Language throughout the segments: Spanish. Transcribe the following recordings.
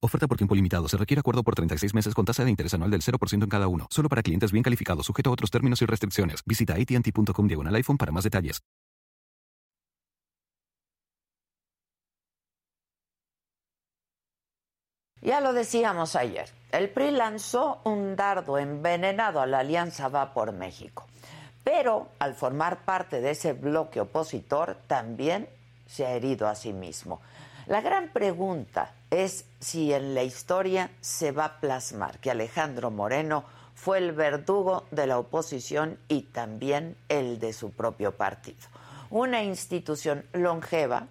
Oferta por tiempo limitado. Se requiere acuerdo por 36 meses con tasa de interés anual del 0% en cada uno. Solo para clientes bien calificados, sujeto a otros términos y restricciones. Visita AT&T.com diagonal iPhone para más detalles. Ya lo decíamos ayer, el PRI lanzó un dardo envenenado a la Alianza Va por México. Pero al formar parte de ese bloque opositor, también se ha herido a sí mismo. La gran pregunta es si en la historia se va a plasmar que Alejandro Moreno fue el verdugo de la oposición y también el de su propio partido. Una institución longeva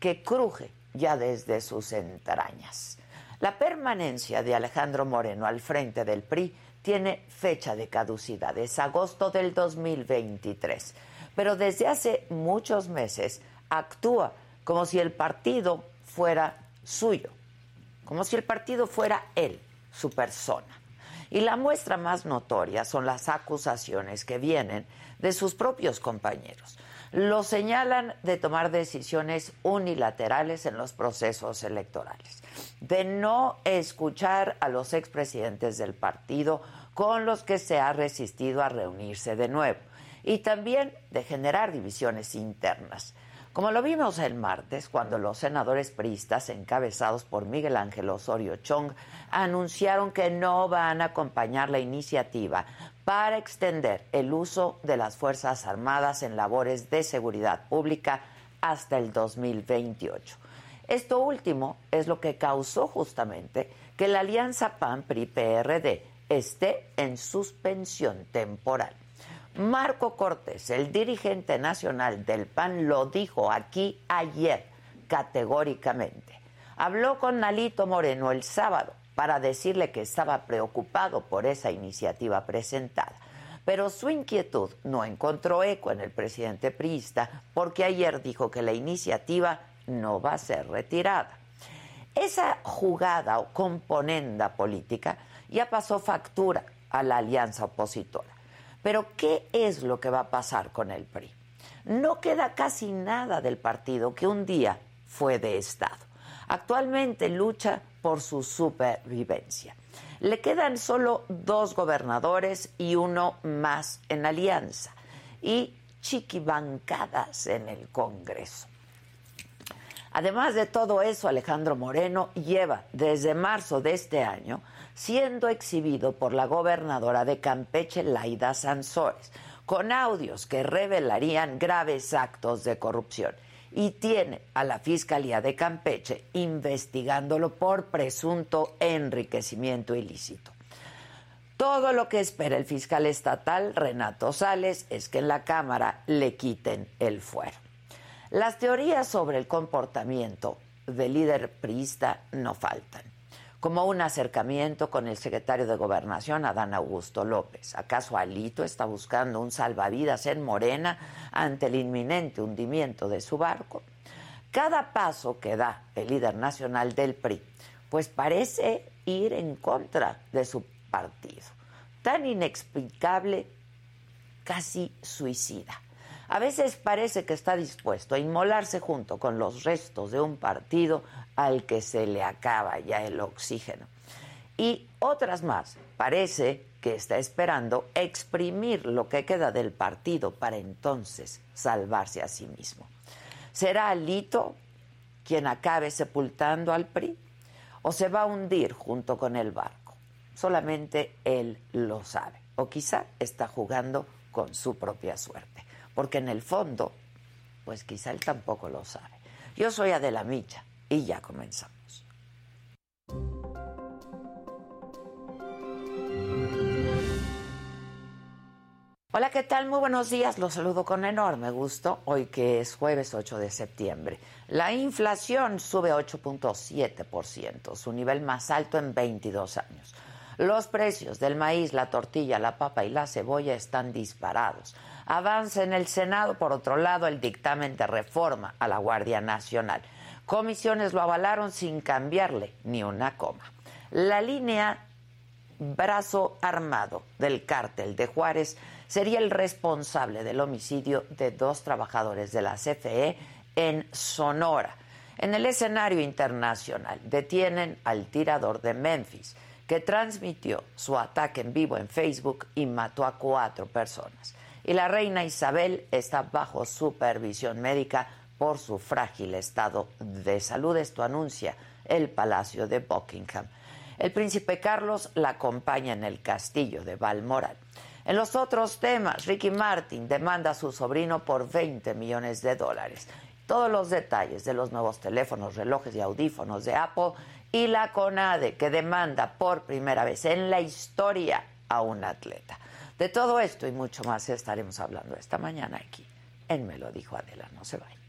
que cruje ya desde sus entrañas. La permanencia de Alejandro Moreno al frente del PRI tiene fecha de caducidad, es agosto del 2023, pero desde hace muchos meses actúa como si el partido fuera suyo, como si el partido fuera él, su persona. Y la muestra más notoria son las acusaciones que vienen de sus propios compañeros. Lo señalan de tomar decisiones unilaterales en los procesos electorales, de no escuchar a los expresidentes del partido con los que se ha resistido a reunirse de nuevo, y también de generar divisiones internas. Como lo vimos el martes, cuando los senadores priistas, encabezados por Miguel Ángel Osorio Chong, anunciaron que no van a acompañar la iniciativa para extender el uso de las Fuerzas Armadas en labores de seguridad pública hasta el 2028. Esto último es lo que causó justamente que la alianza PAN-PRI-PRD esté en suspensión temporal. Marco Cortés, el dirigente nacional del PAN, lo dijo aquí ayer categóricamente. Habló con Nalito Moreno el sábado para decirle que estaba preocupado por esa iniciativa presentada. Pero su inquietud no encontró eco en el presidente priista porque ayer dijo que la iniciativa no va a ser retirada. Esa jugada o componenda política ya pasó factura a la alianza opositora. Pero ¿qué es lo que va a pasar con el PRI? No queda casi nada del partido que un día fue de Estado. Actualmente lucha por su supervivencia. Le quedan solo dos gobernadores y uno más en alianza y chiquibancadas en el Congreso. Además de todo eso, Alejandro Moreno lleva desde marzo de este año siendo exhibido por la gobernadora de Campeche, Laida Sansores, con audios que revelarían graves actos de corrupción. Y tiene a la Fiscalía de Campeche investigándolo por presunto enriquecimiento ilícito. Todo lo que espera el fiscal estatal, Renato Sales, es que en la Cámara le quiten el fuero. Las teorías sobre el comportamiento del líder priista no faltan, como un acercamiento con el secretario de Gobernación, Adán Augusto López. ¿Acaso Alito está buscando un salvavidas en Morena ante el inminente hundimiento de su barco? Cada paso que da el líder nacional del PRI, pues parece ir en contra de su partido. Tan inexplicable, casi suicida. A veces parece que está dispuesto a inmolarse junto con los restos de un partido al que se le acaba ya el oxígeno. Y otras más, parece que está esperando exprimir lo que queda del partido para entonces salvarse a sí mismo. ¿Será Alito quien acabe sepultando al PRI? ¿O se va a hundir junto con el barco? Solamente él lo sabe. O quizá está jugando con su propia suerte. Porque en el fondo, pues quizá él tampoco lo sabe. Yo soy Adela Micha y ya comenzamos. Hola, ¿qué tal? Muy buenos días. Los saludo con enorme gusto hoy que es jueves 8 de septiembre. La inflación sube 8.7%, su nivel más alto en 22 años. Los precios del maíz, la tortilla, la papa y la cebolla están disparados. Avanza en el Senado, por otro lado, el dictamen de reforma a la Guardia Nacional. Comisiones lo avalaron sin cambiarle ni una coma. La línea brazo armado del cártel de Juárez sería el responsable del homicidio de dos trabajadores de la CFE en Sonora. En el escenario internacional detienen al tirador de Memphis, que transmitió su ataque en vivo en Facebook y mató a cuatro personas. Y la reina Isabel está bajo supervisión médica por su frágil estado de salud. Esto anuncia el Palacio de Buckingham. El príncipe Carlos la acompaña en el castillo de Balmoral. En los otros temas, Ricky Martin demanda a su sobrino por 20 millones de dólares. Todos los detalles de los nuevos teléfonos, relojes y audífonos de Apple y la CONADE que demanda por primera vez en la historia a un atleta. De todo esto y mucho más estaremos hablando esta mañana aquí en Me lo dijo Adela, no se vaya.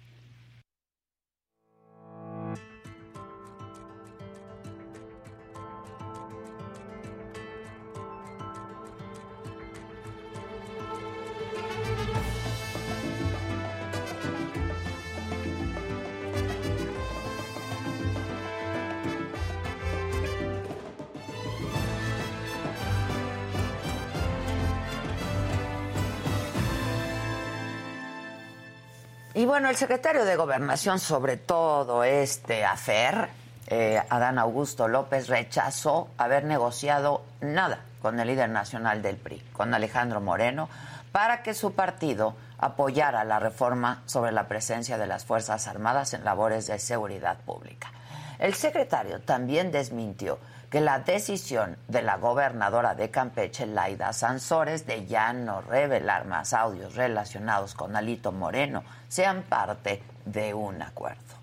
Y bueno, el secretario de Gobernación sobre todo este afer, eh, Adán Augusto López, rechazó haber negociado nada con el líder nacional del PRI, con Alejandro Moreno, para que su partido apoyara la reforma sobre la presencia de las Fuerzas Armadas en labores de seguridad pública. El secretario también desmintió que la decisión de la gobernadora de Campeche, Laida Sansores, de ya no revelar más audios relacionados con Alito Moreno sean parte de un acuerdo.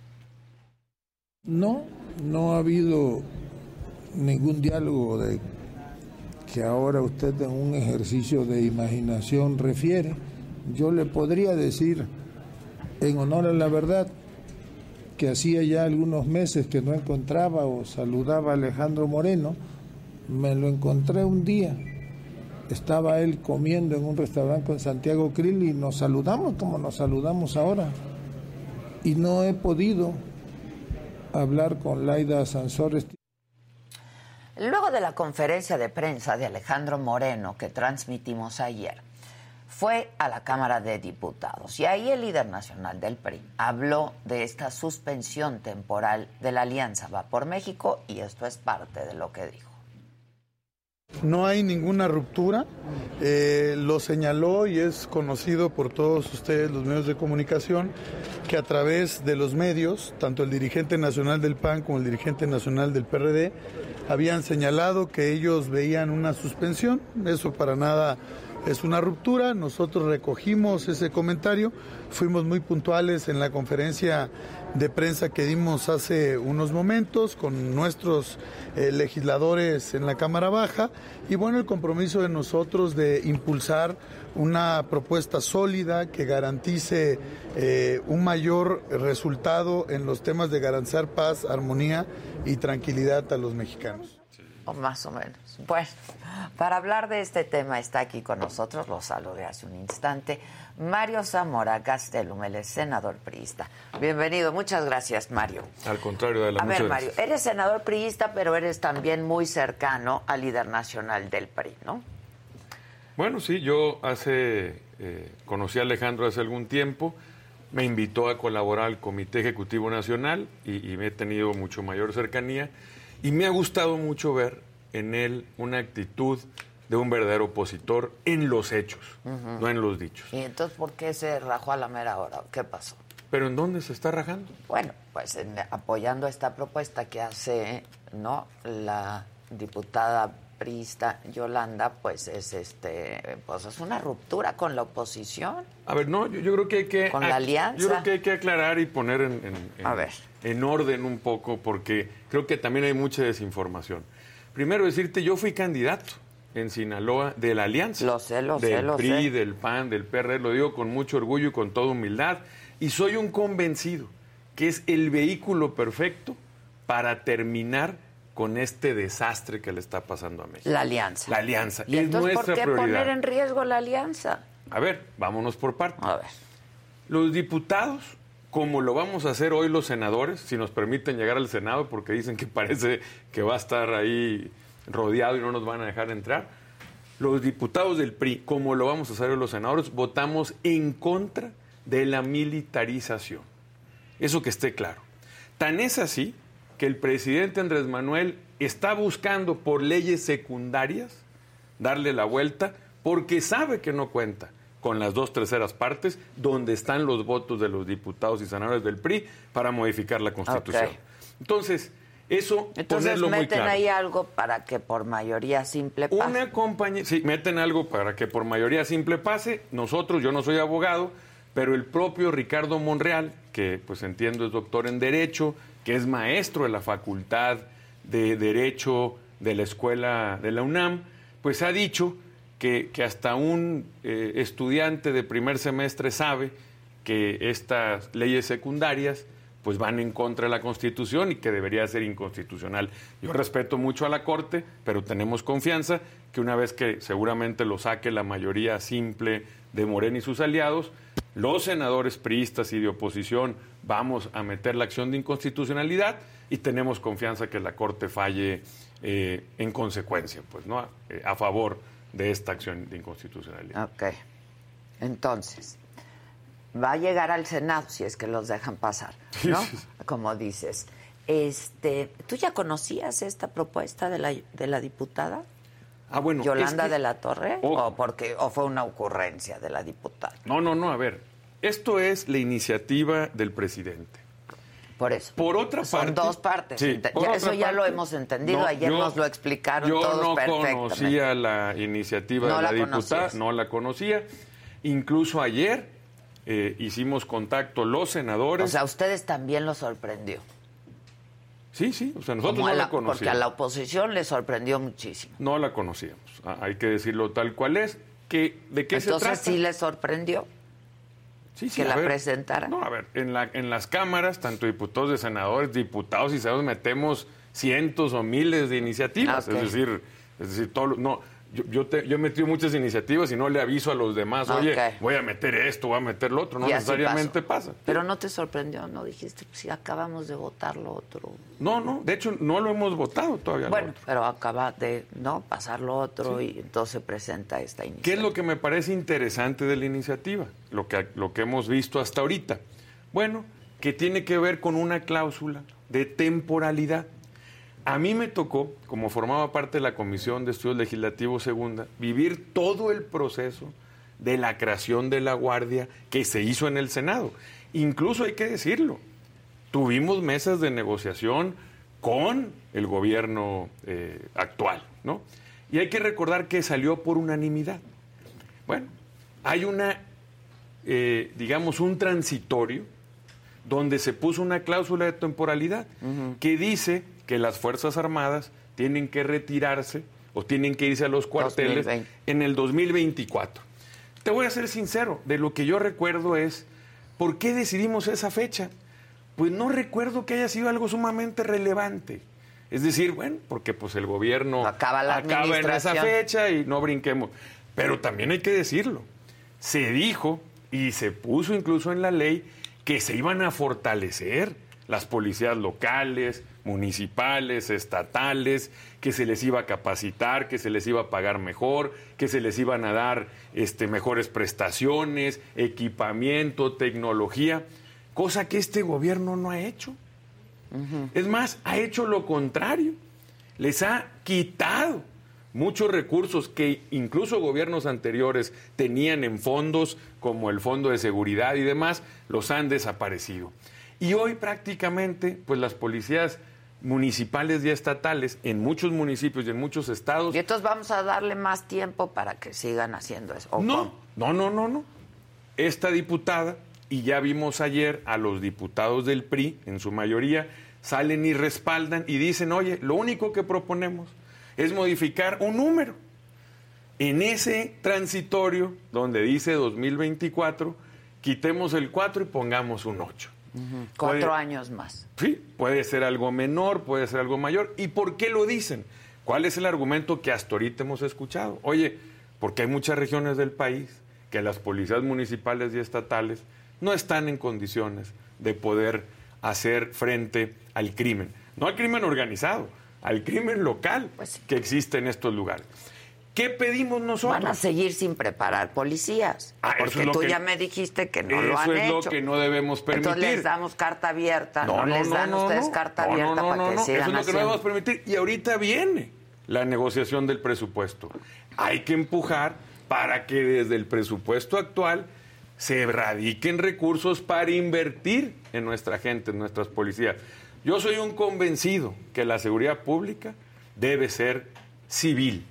No, no ha habido ningún diálogo de que ahora usted en un ejercicio de imaginación refiere. Yo le podría decir, en honor a la verdad, que hacía ya algunos meses que no encontraba o saludaba a Alejandro Moreno, me lo encontré un día. Estaba él comiendo en un restaurante con Santiago Krill y nos saludamos como nos saludamos ahora. Y no he podido hablar con Laida Sansores. Luego de la conferencia de prensa de Alejandro Moreno que transmitimos ayer, fue a la Cámara de Diputados y ahí el líder nacional del PRI habló de esta suspensión temporal de la Alianza Va por México y esto es parte de lo que dijo. No hay ninguna ruptura, eh, lo señaló y es conocido por todos ustedes, los medios de comunicación, que a través de los medios, tanto el dirigente nacional del PAN como el dirigente nacional del PRD, habían señalado que ellos veían una suspensión, eso para nada es una ruptura. Nosotros recogimos ese comentario, fuimos muy puntuales en la conferencia de prensa que dimos hace unos momentos con nuestros eh, legisladores en la Cámara Baja y bueno, el compromiso de nosotros de impulsar una propuesta sólida que garantice eh, un mayor resultado en los temas de garantizar paz, armonía y tranquilidad a los mexicanos. Más o menos. Bueno, para hablar de este tema está aquí con nosotros, lo saludé hace un instante, Mario Zamora Gastelum, el senador priista. Bienvenido, muchas gracias, Mario. Al contrario de la A ver, Mario, eres senador priista, pero eres también muy cercano al líder nacional del PRI, ¿no? Bueno, sí, yo hace, eh, conocí a Alejandro hace algún tiempo, me invitó a colaborar al Comité Ejecutivo Nacional y, y me he tenido mucho mayor cercanía y me ha gustado mucho ver en él una actitud de un verdadero opositor en los hechos, no en los dichos. ¿Y entonces por qué se rajó a la mera hora? ¿Qué pasó? ¿Pero en dónde se está rajando? Bueno, pues en- apoyando esta propuesta que hace no la diputada priista Yolanda, pues es este, pues es una ruptura con la oposición. A ver, no, yo, creo que hay que... Con la alianza. Yo creo que hay que aclarar y poner en, a ver. en orden un poco, porque creo que también hay mucha desinformación. Primero decirte, yo fui candidato en Sinaloa de la Alianza. Lo sé, lo del sé, lo PRI, sé. del PAN, del PRD, lo digo con mucho orgullo y con toda humildad. Y soy un convencido que es el vehículo perfecto para terminar con este desastre que le está pasando a México. La alianza. La alianza. ¿Y es entonces nuestra por qué prioridad. poner en riesgo la alianza? A ver, vámonos por partes. A ver. Los diputados, como lo vamos a hacer hoy los senadores, si nos permiten llegar al Senado, porque dicen que parece que va a estar ahí rodeado y no nos van a dejar entrar. Los diputados del PRI, como lo vamos a hacer hoy los senadores, votamos en contra de la militarización. Eso que esté claro. Tan es así que el presidente Andrés Manuel está buscando por leyes secundarias darle la vuelta porque sabe que no cuenta con las dos terceras partes donde están los votos de los diputados y senadores del PRI para modificar la Constitución. Entonces, eso Entonces ponerlo muy meten claro. ahí algo para que por mayoría simple pase. Una compañía, sí, meten algo para que por mayoría simple pase. Nosotros, yo no soy abogado, pero el propio Ricardo Monreal, que pues entiendo es doctor en Derecho, que es maestro de la Facultad de Derecho de la Escuela de la UNAM, pues ha dicho que, hasta un eh, estudiante de primer semestre sabe que estas leyes secundarias pues van en contra de la Constitución y que debería ser inconstitucional. Yo respeto mucho a la Corte, pero tenemos confianza que una vez que seguramente lo saque la mayoría simple de Morena y sus aliados, los senadores priistas y de oposición vamos a meter la acción de inconstitucionalidad y tenemos confianza que la Corte falle eh, en consecuencia, pues, ¿no? Eh, a favor de esta acción de inconstitucionalidad. Ok. Entonces, va a llegar al Senado si es que los dejan pasar, ¿no? Sí, sí. Como dices. Este, ¿tú ya conocías esta propuesta de la, de la diputada Ah, bueno, Yolanda de la Torre o porque o fue una ocurrencia de la diputada? No, no, no, a ver. Esto es la iniciativa del presidente. Por eso. Por otra Son parte. dos partes. Sí, ya eso ya lo hemos entendido. Ayer yo- nos lo explicaron yo todos no perfectamente. conocía la iniciativa No de la, la diputada, conocías. no la conocía. Incluso ayer eh, hicimos contacto los senadores. O sea, a ustedes también lo sorprendió. sí, sí, o sea, nosotros Como no la, la- porque conocíamos. a la oposición le sorprendió muchísimo. No la conocíamos. Hay que decirlo tal cual es. Que, ¿De qué se Entonces trata? sí le sorprendió. Sí, sí, que la presentara. No, a ver, en, la, en las cámaras, tanto diputados de senadores, diputados y senadores, metemos cientos o miles de iniciativas. Es decir, es decir, todo, no, yo, yo, te- yo he metido muchas iniciativas y no le aviso a los demás, oye, Ok. voy a meter esto, voy a meter lo otro. No Y necesariamente pasa. Pero no te sorprendió, ¿no? Dijiste, pues si acabamos de votar lo otro. No, no, de hecho no lo hemos votado todavía. Bueno, pero acaba de no pasar lo otro y entonces se presenta esta iniciativa. ¿Qué es lo que me parece interesante de la iniciativa? Lo que, lo que hemos visto hasta ahorita. Bueno, que tiene que ver con una cláusula de temporalidad. A mí me tocó, como formaba parte de la Comisión de Estudios Legislativos Segunda, vivir todo el proceso de la creación de la Guardia que se hizo en el Senado. Incluso hay que decirlo, tuvimos mesas de negociación con el gobierno eh, actual, ¿no? Y hay que recordar que salió por unanimidad. Bueno, hay una, eh, digamos, un transitorio donde se puso una cláusula de temporalidad que dice que las Fuerzas Armadas tienen que retirarse o tienen que irse a los cuarteles 2020. en el 2024. Te voy a ser sincero, de lo que yo recuerdo es, ¿por qué decidimos esa fecha? Pues no recuerdo que haya sido algo sumamente relevante. Es decir, bueno, porque pues el gobierno Acaba la en esa fecha y no brinquemos. Pero también hay que decirlo, se dijo y se puso incluso en la ley que se iban a fortalecer las policías locales, municipales, estatales, que se les iba a capacitar, que se les iba a pagar mejor, que se les iban a dar este, mejores prestaciones, equipamiento, tecnología, cosa que este gobierno no ha hecho. Es más, ha hecho lo contrario. Les ha quitado muchos recursos que incluso gobiernos anteriores tenían en fondos, como el Fondo de Seguridad y demás, los han desaparecido. Y hoy prácticamente, pues las policías municipales y estatales en muchos municipios y en muchos estados. Y entonces vamos a darle más tiempo para que sigan haciendo eso. ¿o No, no, no, no, no. Esta diputada, y ya vimos ayer a los diputados del PRI, en su mayoría, salen y respaldan y dicen, oye, lo único que proponemos es modificar un número. En ese transitorio, donde dice 2024, quitemos el 4 y pongamos un 8. Cuatro Puede- años más. Sí, puede ser algo menor, puede ser algo mayor. ¿Y por qué lo dicen? ¿Cuál es el argumento que hasta ahorita hemos escuchado? Oye, porque hay muchas regiones del país que las policías municipales y estatales no están en condiciones de poder hacer frente al crimen. No al crimen organizado, al crimen local Pues sí. que existe en estos lugares. ¿Qué pedimos nosotros? Van a seguir sin preparar policías. Ah, eso porque tú que- ya me dijiste que no Eso lo han es lo hecho. que no debemos permitir. Entonces les damos carta abierta. No, les dan ustedes carta No, no, abierta no, para no, que no. sigan Eso es lo que no debemos permitir. Y ahorita viene la negociación del presupuesto. Hay que empujar para que desde el presupuesto actual se radiquen recursos para invertir en nuestra gente, en nuestras policías. Yo soy un convencido que la seguridad pública debe ser civil.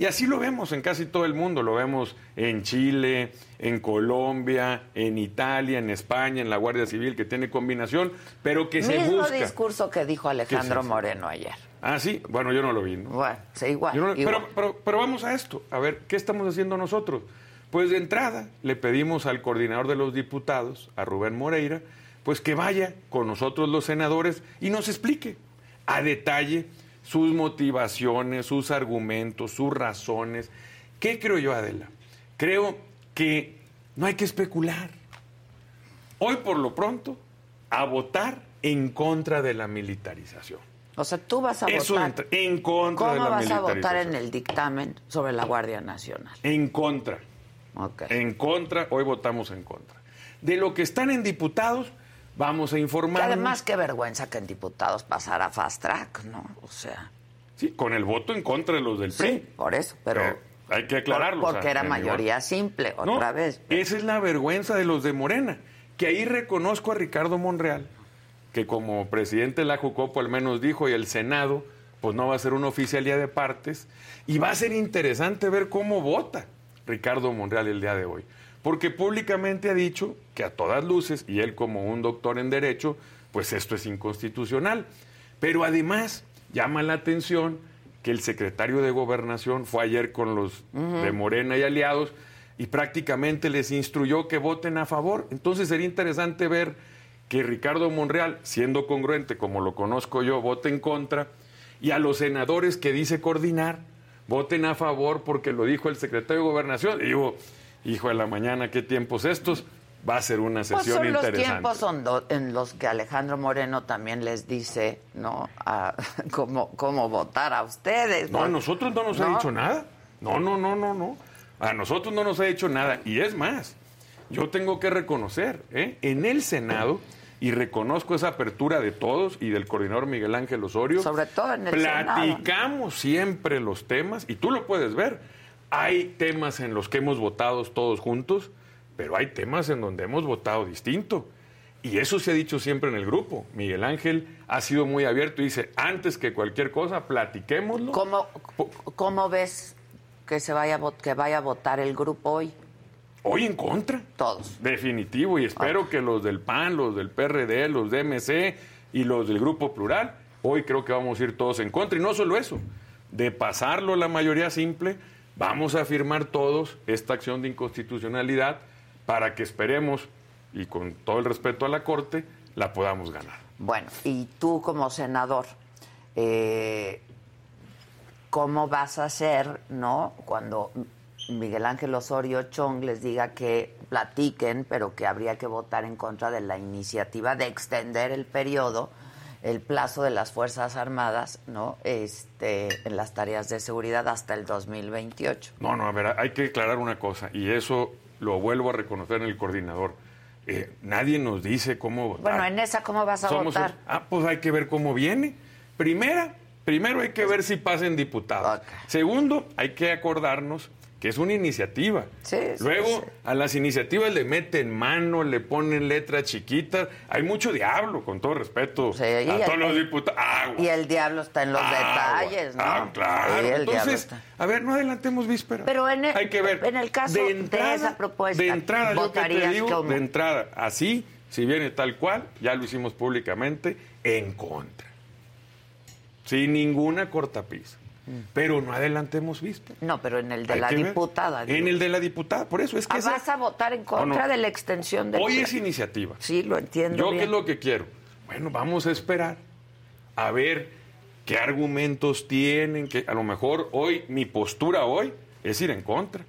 Y así lo vemos en casi todo el mundo, lo vemos en Chile, en Colombia, en Italia, en España, en la Guardia Civil, que tiene combinación, pero que se Mismo busca. discurso que dijo Alejandro? Moreno ayer. Ah, sí, bueno, yo no lo vi. ¿no? Bueno, sí, igual. Yo no- igual. pero, pero- pero vamos a esto, a ver, ¿qué estamos haciendo nosotros? Pues de entrada le pedimos al coordinador de los diputados, a Rubén Moreira, pues que vaya con nosotros los senadores y nos explique a detalle sus motivaciones, sus argumentos, sus razones. ¿Qué creo yo, Adela? Creo que no hay que especular. Hoy, por lo pronto, a votar en contra de la militarización. O sea, tú vas a Eso votar. en contra ¿Cómo de la vas a votar en el dictamen sobre la Guardia Nacional? En contra. Ok. En contra, hoy votamos en contra. De lo que están en diputados, vamos a informar. además, qué vergüenza que en diputados pasara fast track, ¿no? O sea, Sí, con el voto en contra de los del sí, PRI. por eso, pero. Eh, hay que aclararlo. por- o porque sea, era mayoría igual. simple, No, otra vez. Esa es la vergüenza de los de Morena. Que ahí reconozco a Ricardo Monreal, que como presidente de la Jucopo al menos dijo, y el Senado, pues no va a ser una oficialía de partes. Y va a ser interesante ver cómo vota Ricardo Monreal el día de hoy. Porque públicamente ha dicho que a todas luces, y él como un doctor en Derecho, pues esto es inconstitucional. Pero además llama la atención que el secretario de Gobernación fue ayer con los de Morena y aliados y prácticamente les instruyó que voten a favor. Entonces sería interesante ver que Ricardo Monreal, siendo congruente como lo conozco yo, vote en contra y a los senadores que dice coordinar voten a favor porque lo dijo el secretario de Gobernación. Y digo, hijo de la mañana, qué tiempos estos. Va a ser una Pues sesión son los interesante. tiempos son en los que Alejandro Moreno también les dice, ¿no? A, cómo, cómo votar a ustedes. No, a nosotros no nos ha dicho nada. No, no, no, no, no. A nosotros no nos ha dicho nada. Y es más, yo tengo que reconocer, ¿eh? en el Senado, y reconozco esa apertura de todos y del coordinador Miguel Ángel Osorio. Sobre todo en el Senado. Platicamos siempre los temas, y tú lo puedes ver. Hay temas en los que hemos votado todos juntos, pero hay temas en donde hemos votado distinto. Y eso se ha dicho siempre en el grupo. Miguel Ángel ha sido muy abierto y dice, antes que cualquier cosa, platiquémoslo. ¿Cómo, ¿Cómo ves que se vaya que vaya a votar el grupo hoy? Hoy en contra. Todos. Definitivo. Y espero que los del PAN, los del PRD, los de MC y los del Grupo Plural, hoy creo que vamos a ir todos en contra. Y no solo eso, de pasarlo la mayoría simple, vamos a firmar todos esta acción de inconstitucionalidad para que esperemos, y con todo el respeto a la Corte, la podamos ganar. Bueno, y tú como senador, eh, ¿cómo vas a hacer, no? Cuando Miguel Ángel Osorio Chong les diga que platiquen, pero que habría que votar en contra de la iniciativa de extender el periodo, el plazo de las Fuerzas Armadas, ¿no? Este, en las tareas de seguridad hasta el 2028. No, no, a ver, hay que aclarar una cosa, y eso lo vuelvo a reconocer en el coordinador. Eh, nadie nos dice cómo votar. Bueno, en esa, ¿cómo vas a Somos votar? un- Ah, pues hay que ver cómo viene. Primera, primero hay que ver si pasen diputados. Segundo, hay que acordarnos que es una iniciativa. Luego, a las iniciativas le meten mano, le ponen letras chiquitas. Hay mucho diablo, con todo respeto a todos los diputados. Y el diablo está en los detalles, ¿no? Ah, claro. Entonces, a ver, no adelantemos vísperas. Pero en el, Hay que ver. En el caso de, esa propuesta, de entrada, yo te digo, de entrada, así, si viene tal cual, ya lo hicimos públicamente, en contra. Sin ninguna cortapisa. Pero no adelantemos vista. No, pero en el de la diputada. En el de la diputada, por eso es que... Ah, ¿Vas a votar en contra de la extensión de... Hoy es iniciativa. Sí, lo entiendo ¿Yo qué es lo que quiero? Bueno, vamos a esperar a ver qué argumentos tienen, que a lo mejor hoy, mi postura hoy es ir en contra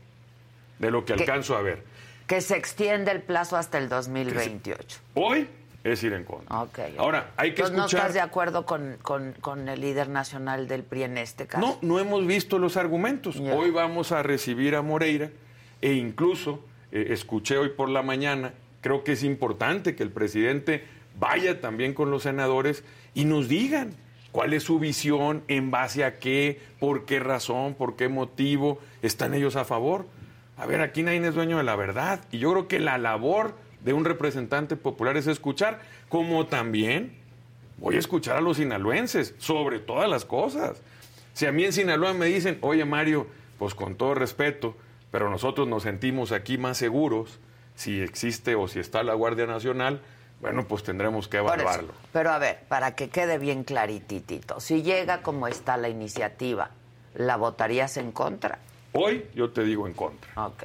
de lo que alcanzo a ver. Que se extiende el plazo hasta el 2028. Hoy es ir en contra. Ahora, hay que escuchar... ¿No estás de acuerdo con, el líder nacional del PRI en este caso? No, no hemos visto los argumentos. Hoy vamos a recibir a Moreira e incluso eh, escuché hoy por la mañana, creo que es importante que el presidente vaya también con los senadores y nos digan cuál es su visión, en base a qué, por qué razón, por qué motivo están ellos a favor. A ver, aquí nadie es dueño de la verdad. Y yo creo que la labor de un representante popular es escuchar, como también voy a escuchar a los sinaloenses sobre todas las cosas. Si a mí en Sinaloa me dicen, oye Mario, pues con todo respeto, pero nosotros nos sentimos aquí más seguros si existe o si está la Guardia Nacional, bueno, pues tendremos que evaluarlo. Pero a ver, para que quede bien clarititito, si llega como está la iniciativa, ¿la votarías en contra? Hoy yo te digo en contra. Ok,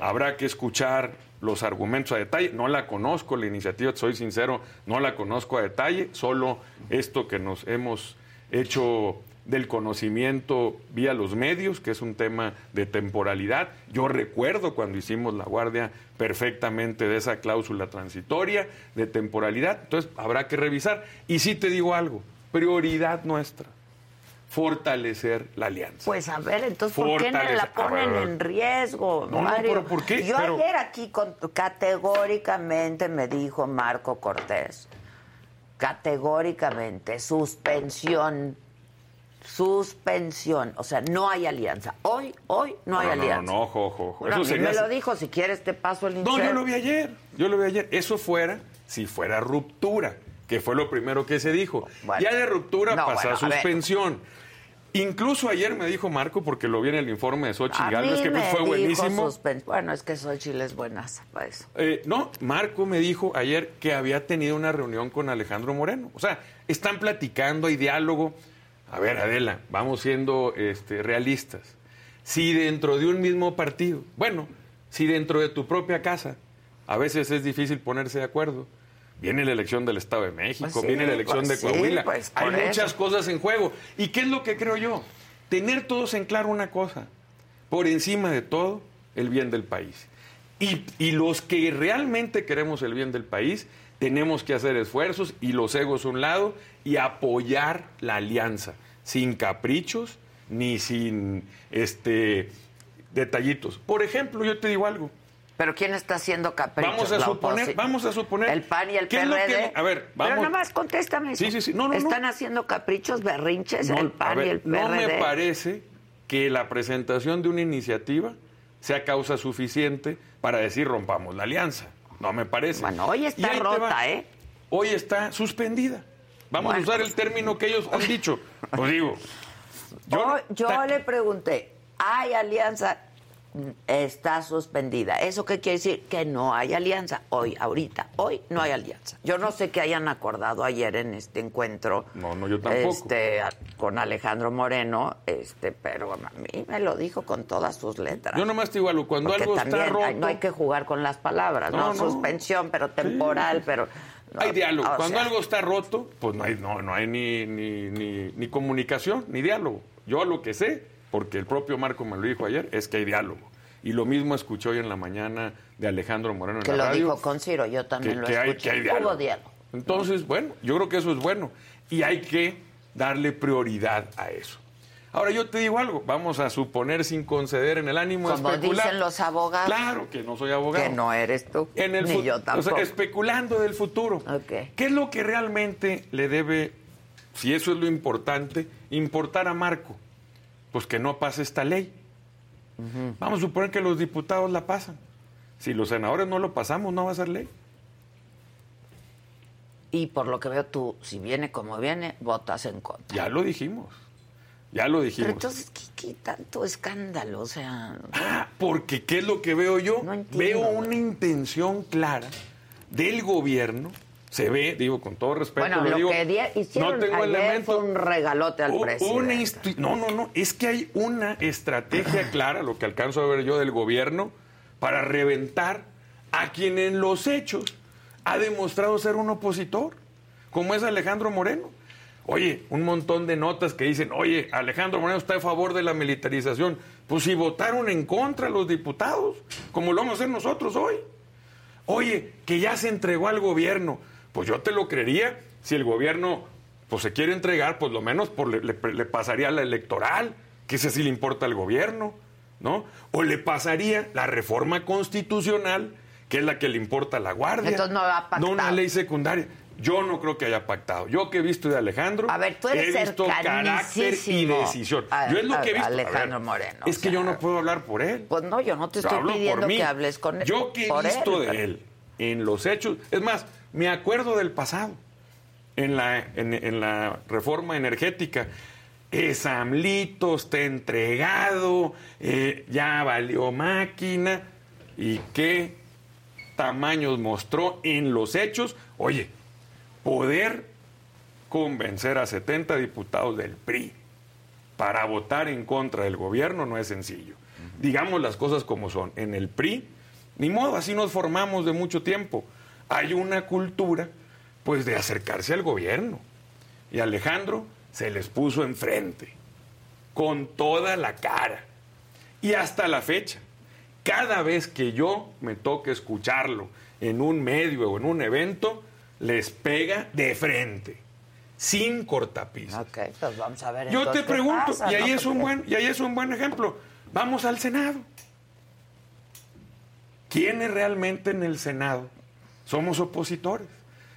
Habrá que escuchar los argumentos a detalle. No la conozco, la iniciativa, soy sincero, no la conozco a detalle, solo esto que nos hemos hecho del conocimiento vía los medios, que es un tema de temporalidad. Yo recuerdo cuando hicimos la guardia perfectamente de esa cláusula transitoria, de temporalidad, entonces habrá que revisar. Y sí te digo algo, prioridad nuestra fortalecer la alianza. Pues a ver, entonces, ¿por qué no la ponen en riesgo, no, Mario? pero ¿por qué? Yo ayer aquí categóricamente me dijo Marco Cortés, categóricamente, suspensión, suspensión, o sea, no hay alianza. Hoy, hoy no hay alianza. No, no, ojo, ojo. Eso me lo dijo, si quieres te paso el No, yo lo vi ayer, yo lo vi ayer. Eso fuera, si fuera ruptura, que fue lo primero que se dijo. ya de ruptura pasa a suspensión. Incluso ayer me dijo Marco, porque lo vi en el informe de Xochitl Gálvez, que fue buenísimo. Bueno, es que Xochitl es buenas para eso. Eh, no, Marco me dijo ayer que había tenido una reunión con Alejandro Moreno. O sea, están platicando, hay diálogo. A ver, Adela, vamos siendo este, realistas. Si dentro de un mismo partido, bueno, si dentro de tu propia casa, a veces es difícil ponerse de acuerdo Viene la elección del Estado de México, pues viene la elección de pues Coahuila. Pues Hay muchas cosas en juego. ¿Y qué es lo que creo yo? Tener todos en claro una cosa. Por encima de todo, el bien del país. Y, y los que realmente queremos el bien del país, tenemos que hacer esfuerzos y los egos a un lado y apoyar la alianza, sin caprichos ni sin este detallitos. Por ejemplo, yo te digo algo. Pero ¿quién está haciendo caprichos? Vamos a suponer, vamos a suponer. El PAN y el PRD. a ver, vamos. Pero nada más contéstame Sí, sí, sí. No, no, ¿Están haciendo caprichos, berrinches el PAN y el PRD? No me parece que la presentación de una iniciativa sea causa suficiente para decir rompamos la alianza. No me parece. Bueno, hoy está rota, ¿eh? Hoy está suspendida. Vamos a usar el término que ellos han dicho. Pues digo. Yo, yo le pregunté, ¿hay alianza? Está suspendida. ¿Eso qué quiere decir? Que no hay alianza. Hoy, ahorita, hoy no hay alianza. Yo no sé qué hayan acordado ayer en este encuentro. No, no, yo tampoco. Este, con Alejandro Moreno, este, pero a mí me lo dijo con todas sus letras. Yo nomás te digo algo, cuando algo está roto... no hay que jugar con las palabras, ¿no? Suspensión, pero temporal, pero... hay diálogo. Cuando algo está roto, pues no hay, no, no hay ni, ni, ni, ni comunicación, ni diálogo. Yo lo que sé porque el propio Marco me lo dijo ayer, es que hay diálogo. Y lo mismo escuché hoy en la mañana de Alejandro Moreno en que la radio. Que lo dijo con Ciro, yo también lo escuché. que hay diálogo. Hubo diálogo. Entonces, bueno, yo creo que eso es bueno. Y hay que darle prioridad a eso. Ahora yo te digo algo, vamos a suponer sin conceder en el ánimo de especular. Como dicen los abogados. Claro que no soy abogado. Que no eres tú. En el ni yo tampoco. O sea, especulando del futuro. ¿Qué es lo que realmente le debe, si eso es lo importante, importar a Marco? Pues que no pase esta ley. Vamos a suponer que los diputados la pasan. Si los senadores no lo pasamos, no va a ser ley. Y por lo que veo tú, si viene como viene, votas en contra. Ya lo dijimos. Ya lo dijimos. Pero entonces, ¿qué, qué tanto escándalo? O sea, Ah, porque ¿qué es lo que veo yo? No entiendo, veo una intención clara del gobierno. Se ve, digo, con todo respeto, bueno, lo, lo digo, que hicieron no tengo ayer elemento. fue un regalote al presidente. no, no, no, es que hay una estrategia clara, lo que alcanzo a ver yo del gobierno, para reventar a quien en los hechos ha demostrado ser un opositor, como es Alejandro Moreno. Oye, un montón de notas que dicen, oye, Alejandro Moreno está a favor de la militarización. Pues si votaron en contra los diputados, como lo vamos a hacer nosotros hoy. Oye, que ya se entregó al gobierno. Pues yo te lo creería si el gobierno pues se quiere entregar, pues lo menos por le, le- le pasaría la electoral, que ese sí le importa al gobierno, ¿no? O le pasaría la reforma constitucional, que es la que le importa a la Guardia. Entonces no ha No una ley secundaria. Yo no creo que haya pactado. Yo que he visto de Alejandro, A ver, tú eres he visto carácter y decisión. a- Yo es lo que he a visto. A Alejandro ver, Moreno, Es o que sea, yo no puedo hablar por él. Pues no, yo no te Yo estoy pidiendo que hables con él. Yo que he visto él, de él en los hechos, es más, me acuerdo del pasado, en la, en, en la reforma energética. Esamlito está entregado, eh, ya valió máquina. ¿Y qué tamaños mostró en los hechos? Oye, poder convencer a 70 diputados del PRI para votar en contra del gobierno no es sencillo. Digamos las cosas como son. En el PRI, ni modo, así nos formamos de mucho tiempo. Hay una cultura, pues, de acercarse al gobierno. Y Alejandro se les puso enfrente, con toda la cara. Y hasta la fecha, cada vez que yo me toque escucharlo en un medio o en un evento, les pega de frente, sin cortapisas. Ok, pues vamos a ver. Yo entonces, te pregunto, pasa, y ahí ¿no? es un buen, y ahí es un buen ejemplo. Vamos al Senado. ¿Quiénes realmente en el Senado somos opositores?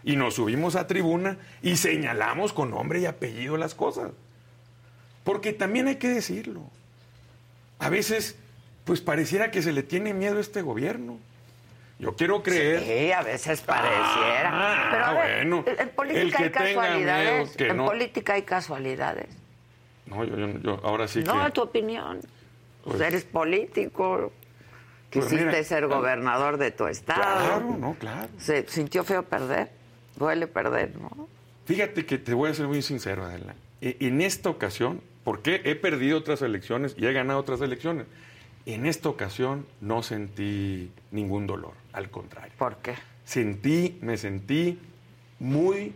Y nos subimos a tribuna y señalamos con nombre y apellido las cosas. Porque también hay que decirlo. A veces, pues pareciera que se le tiene miedo a este gobierno. Yo quiero creer. Sí, a veces pareciera. Ah, Pero a ver, bueno. en El política que hay casualidades. en no. política hay casualidades. No, yo, yo- yo- ahora sí No, que. en tu opinión. Pues Pues- eres político. Pues Quisiste ser gobernador de tu estado. Claro, no, claro. Se sintió feo perder. Duele perder, ¿no? Fíjate que te voy a ser muy sincero, Adela. E- En esta ocasión, porque he perdido otras elecciones y he ganado otras elecciones, en esta ocasión no sentí ningún dolor, al contrario. ¿Por qué? Sentí, me sentí muy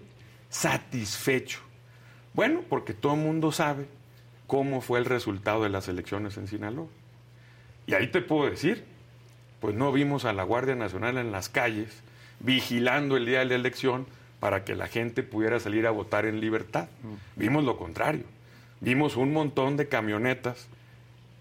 satisfecho. Bueno, porque todo el mundo sabe cómo fue el resultado de las elecciones en Sinaloa. Y ahí te puedo decir, pues no vimos a la Guardia Nacional en las calles vigilando el día de la elección para que la gente pudiera salir a votar en libertad. Vimos lo contrario. Vimos un montón de camionetas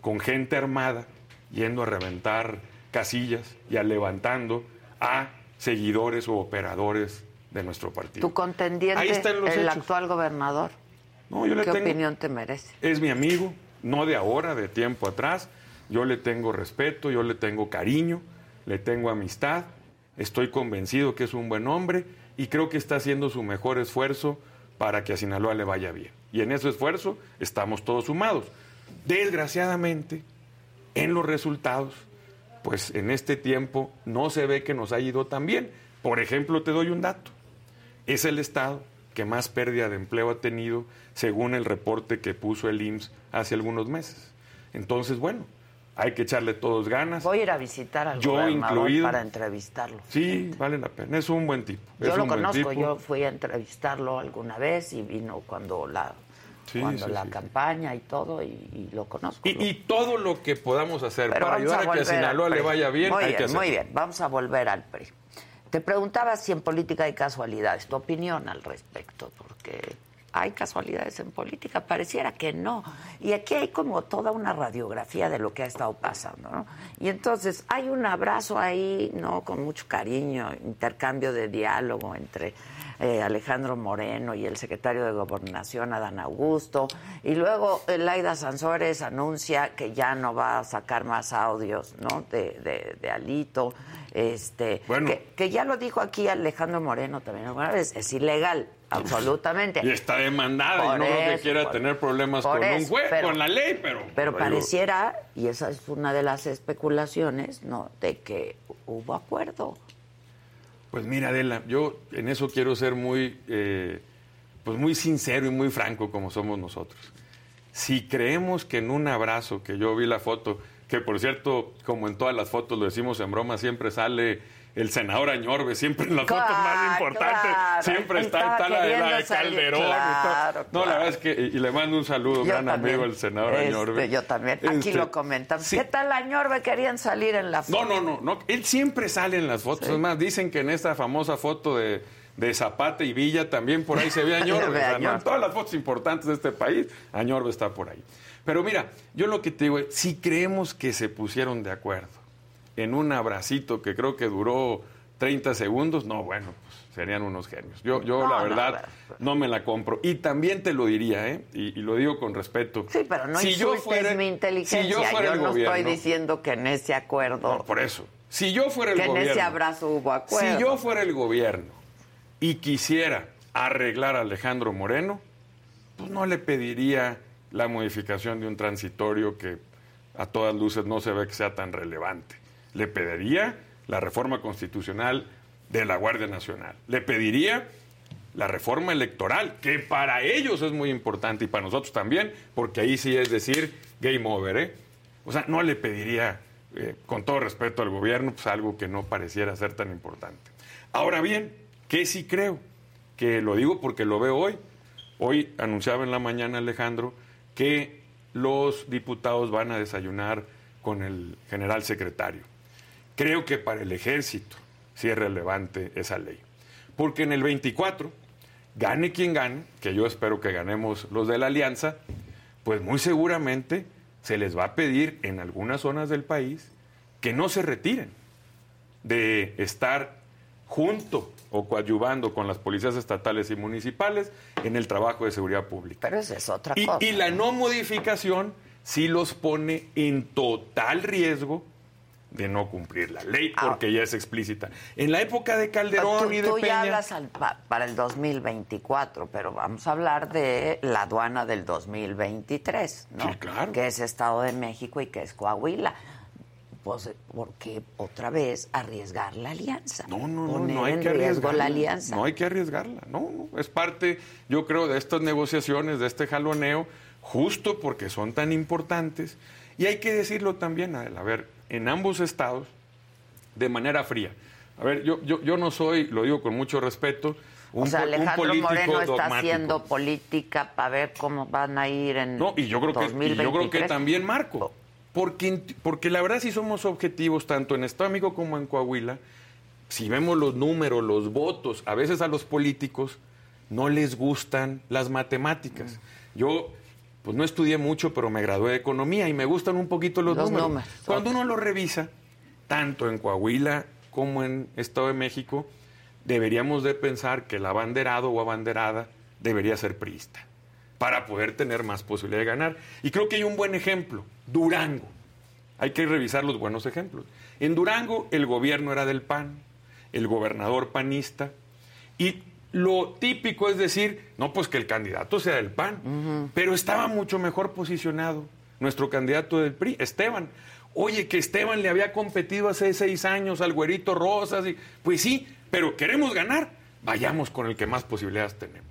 con gente armada yendo a reventar casillas y a levantando a seguidores o operadores de nuestro partido. Tu contendiente, Ahí están los el hechos. actual gobernador. No, yo le ¿Qué tengo- opinión te merece? es mi amigo, no de ahora, de tiempo atrás. Yo le tengo respeto, yo le tengo cariño, le tengo amistad. Estoy convencido que es un buen hombre y creo que está haciendo su mejor esfuerzo para que a Sinaloa le vaya bien. Y en ese esfuerzo estamos todos sumados. Desgraciadamente, en los resultados, pues en este tiempo no se ve que nos haya ido tan bien. Por ejemplo, te doy un dato. Es el estado que más pérdida de empleo ha tenido según el reporte que puso el IMSS hace algunos meses. Entonces, bueno, hay que echarle todos ganas. Voy a ir a visitar al Yo gobernador incluido. para entrevistarlo. Sí, vale la pena. Es un buen tipo. Yo es lo conozco, yo fui a entrevistarlo alguna vez y vino cuando la, Sí, cuando sí, la sí. campaña y todo, y, y lo conozco. Y, y todo lo que podamos hacer Pero para ayudar a, que a Sinaloa le vaya bien, muy hay bien, que. Muy bien, vamos a volver al PRI. Te preguntaba si en política hay casualidades, tu opinión al respecto, porque hay casualidades en política, pareciera que no. Y aquí hay como toda una radiografía de lo que ha estado pasando, ¿no? Y entonces hay un abrazo ahí, ¿no? Con mucho cariño, intercambio de diálogo entre eh, Alejandro Moreno y el secretario de Gobernación, Adán Augusto. Y luego Laida Sansores anuncia que ya no va a sacar más audios, ¿no? De, de, Alito. Este, que, ya lo dijo aquí Alejandro Moreno también. es, es ilegal, absolutamente. Y está demandada y no creo que quiera tener problemas con un juez, con la ley, pero... Pero pareciera, y esa es una de las especulaciones, ¿no? De que hubo acuerdo. Pues mira, Adela, yo en eso quiero ser muy, eh, pues muy sincero y muy franco como somos nosotros. Si creemos que en un abrazo, que yo vi la foto, que por cierto, como en todas las fotos lo decimos en broma, siempre sale el senador Añorbe, siempre en las fotos más importantes, siempre está, está la, de Calderón. no, la verdad es que, y, le mando un saludo, gran amigo, el senador este, Añorbe. Yo también, aquí este, lo comentamos. ¿Qué tal Añorbe? Querían salir en la foto. No, no, no, él siempre sale en las fotos. Es más, dicen que en esta famosa foto de, de Zapata y Villa también por ahí se ve Añorbe. en todas las fotos importantes de este país, Añorbe está por ahí. Pero mira, yo lo que te digo es, si creemos que se pusieron de acuerdo, en un abracito que creo que duró 30 segundos, no, bueno, pues serían unos genios. Yo, yo la verdad, no, me la compro. Y también te lo diría, ¿eh? Y, lo digo con respeto. Sí, pero no si yo fuera, mi inteligencia. Si yo, fuera no estoy diciendo que en ese acuerdo... por eso. Si yo fuera el gobierno... Que en ese abrazo hubo acuerdo. Si yo fuera el gobierno y quisiera arreglar a Alejandro Moreno, pues no le pediría la modificación de un transitorio que a todas luces no se ve que sea tan relevante le pediría la reforma constitucional de la Guardia Nacional. Le pediría la reforma electoral, que para ellos es muy importante y para nosotros también, porque ahí sí es decir game over. ¿eh? O sea, no le pediría, eh, con todo respeto al gobierno, pues algo que no pareciera ser tan importante. Ahora bien, ¿qué sí creo? Que lo digo porque lo veo hoy. Hoy anunciaba en la mañana Alejandro que los diputados van a desayunar con el general secretario. Creo que para el ejército sí es relevante esa ley. Porque en el 24, gane quien gane, que yo espero que ganemos los de la alianza, pues muy seguramente se les va a pedir en algunas zonas del país que no se retiren de estar junto o coadyuvando con las policías estatales y municipales en el trabajo de seguridad pública. Pero esa es otra cosa. Y la no modificación sí los pone en total riesgo de no cumplir la ley ah. porque ya es explícita. En la época de Calderón y de tú ya hablas para el 2024, pero vamos a hablar de la aduana del 2023, ¿no? Sí, claro. Que es Estado de México y que es Coahuila. Pues, ¿por qué otra vez arriesgar la alianza? No, no, no, no hay que arriesgarla. la alianza. No hay que arriesgarla, no, no. Es parte, yo creo, de estas negociaciones, de este jaloneo, justo porque son tan importantes. Y hay que decirlo también, a ver, en ambos estados de manera fría. A ver, yo, yo, yo no soy, lo digo con mucho respeto, un, o sea, Alejandro Moreno está haciendo política para ver cómo van a ir en No, y yo creo que yo creo que también Marco. Porque, porque la verdad si somos objetivos tanto en Estado Amigo como en Coahuila, si vemos los números, los votos, a veces a los políticos no les gustan las matemáticas. Yo pues no estudié mucho, pero me gradué de economía y me gustan un poquito los, números. Cuando uno lo revisa, tanto en Coahuila como en Estado de México, deberíamos de pensar que el abanderado o abanderada debería ser priista para poder tener más posibilidad de ganar. Y creo que hay un buen ejemplo, Durango. Hay que revisar los buenos ejemplos. En Durango el gobierno era del PAN, el gobernador panista, y lo típico es decir, no, pues que el candidato sea del PAN, pero estaba mucho mejor posicionado nuestro candidato del PRI, Esteban. Oye, que Esteban le había competido hace seis años al güerito Rosas, y, pues sí, pero queremos ganar, vayamos con el que más posibilidades tenemos.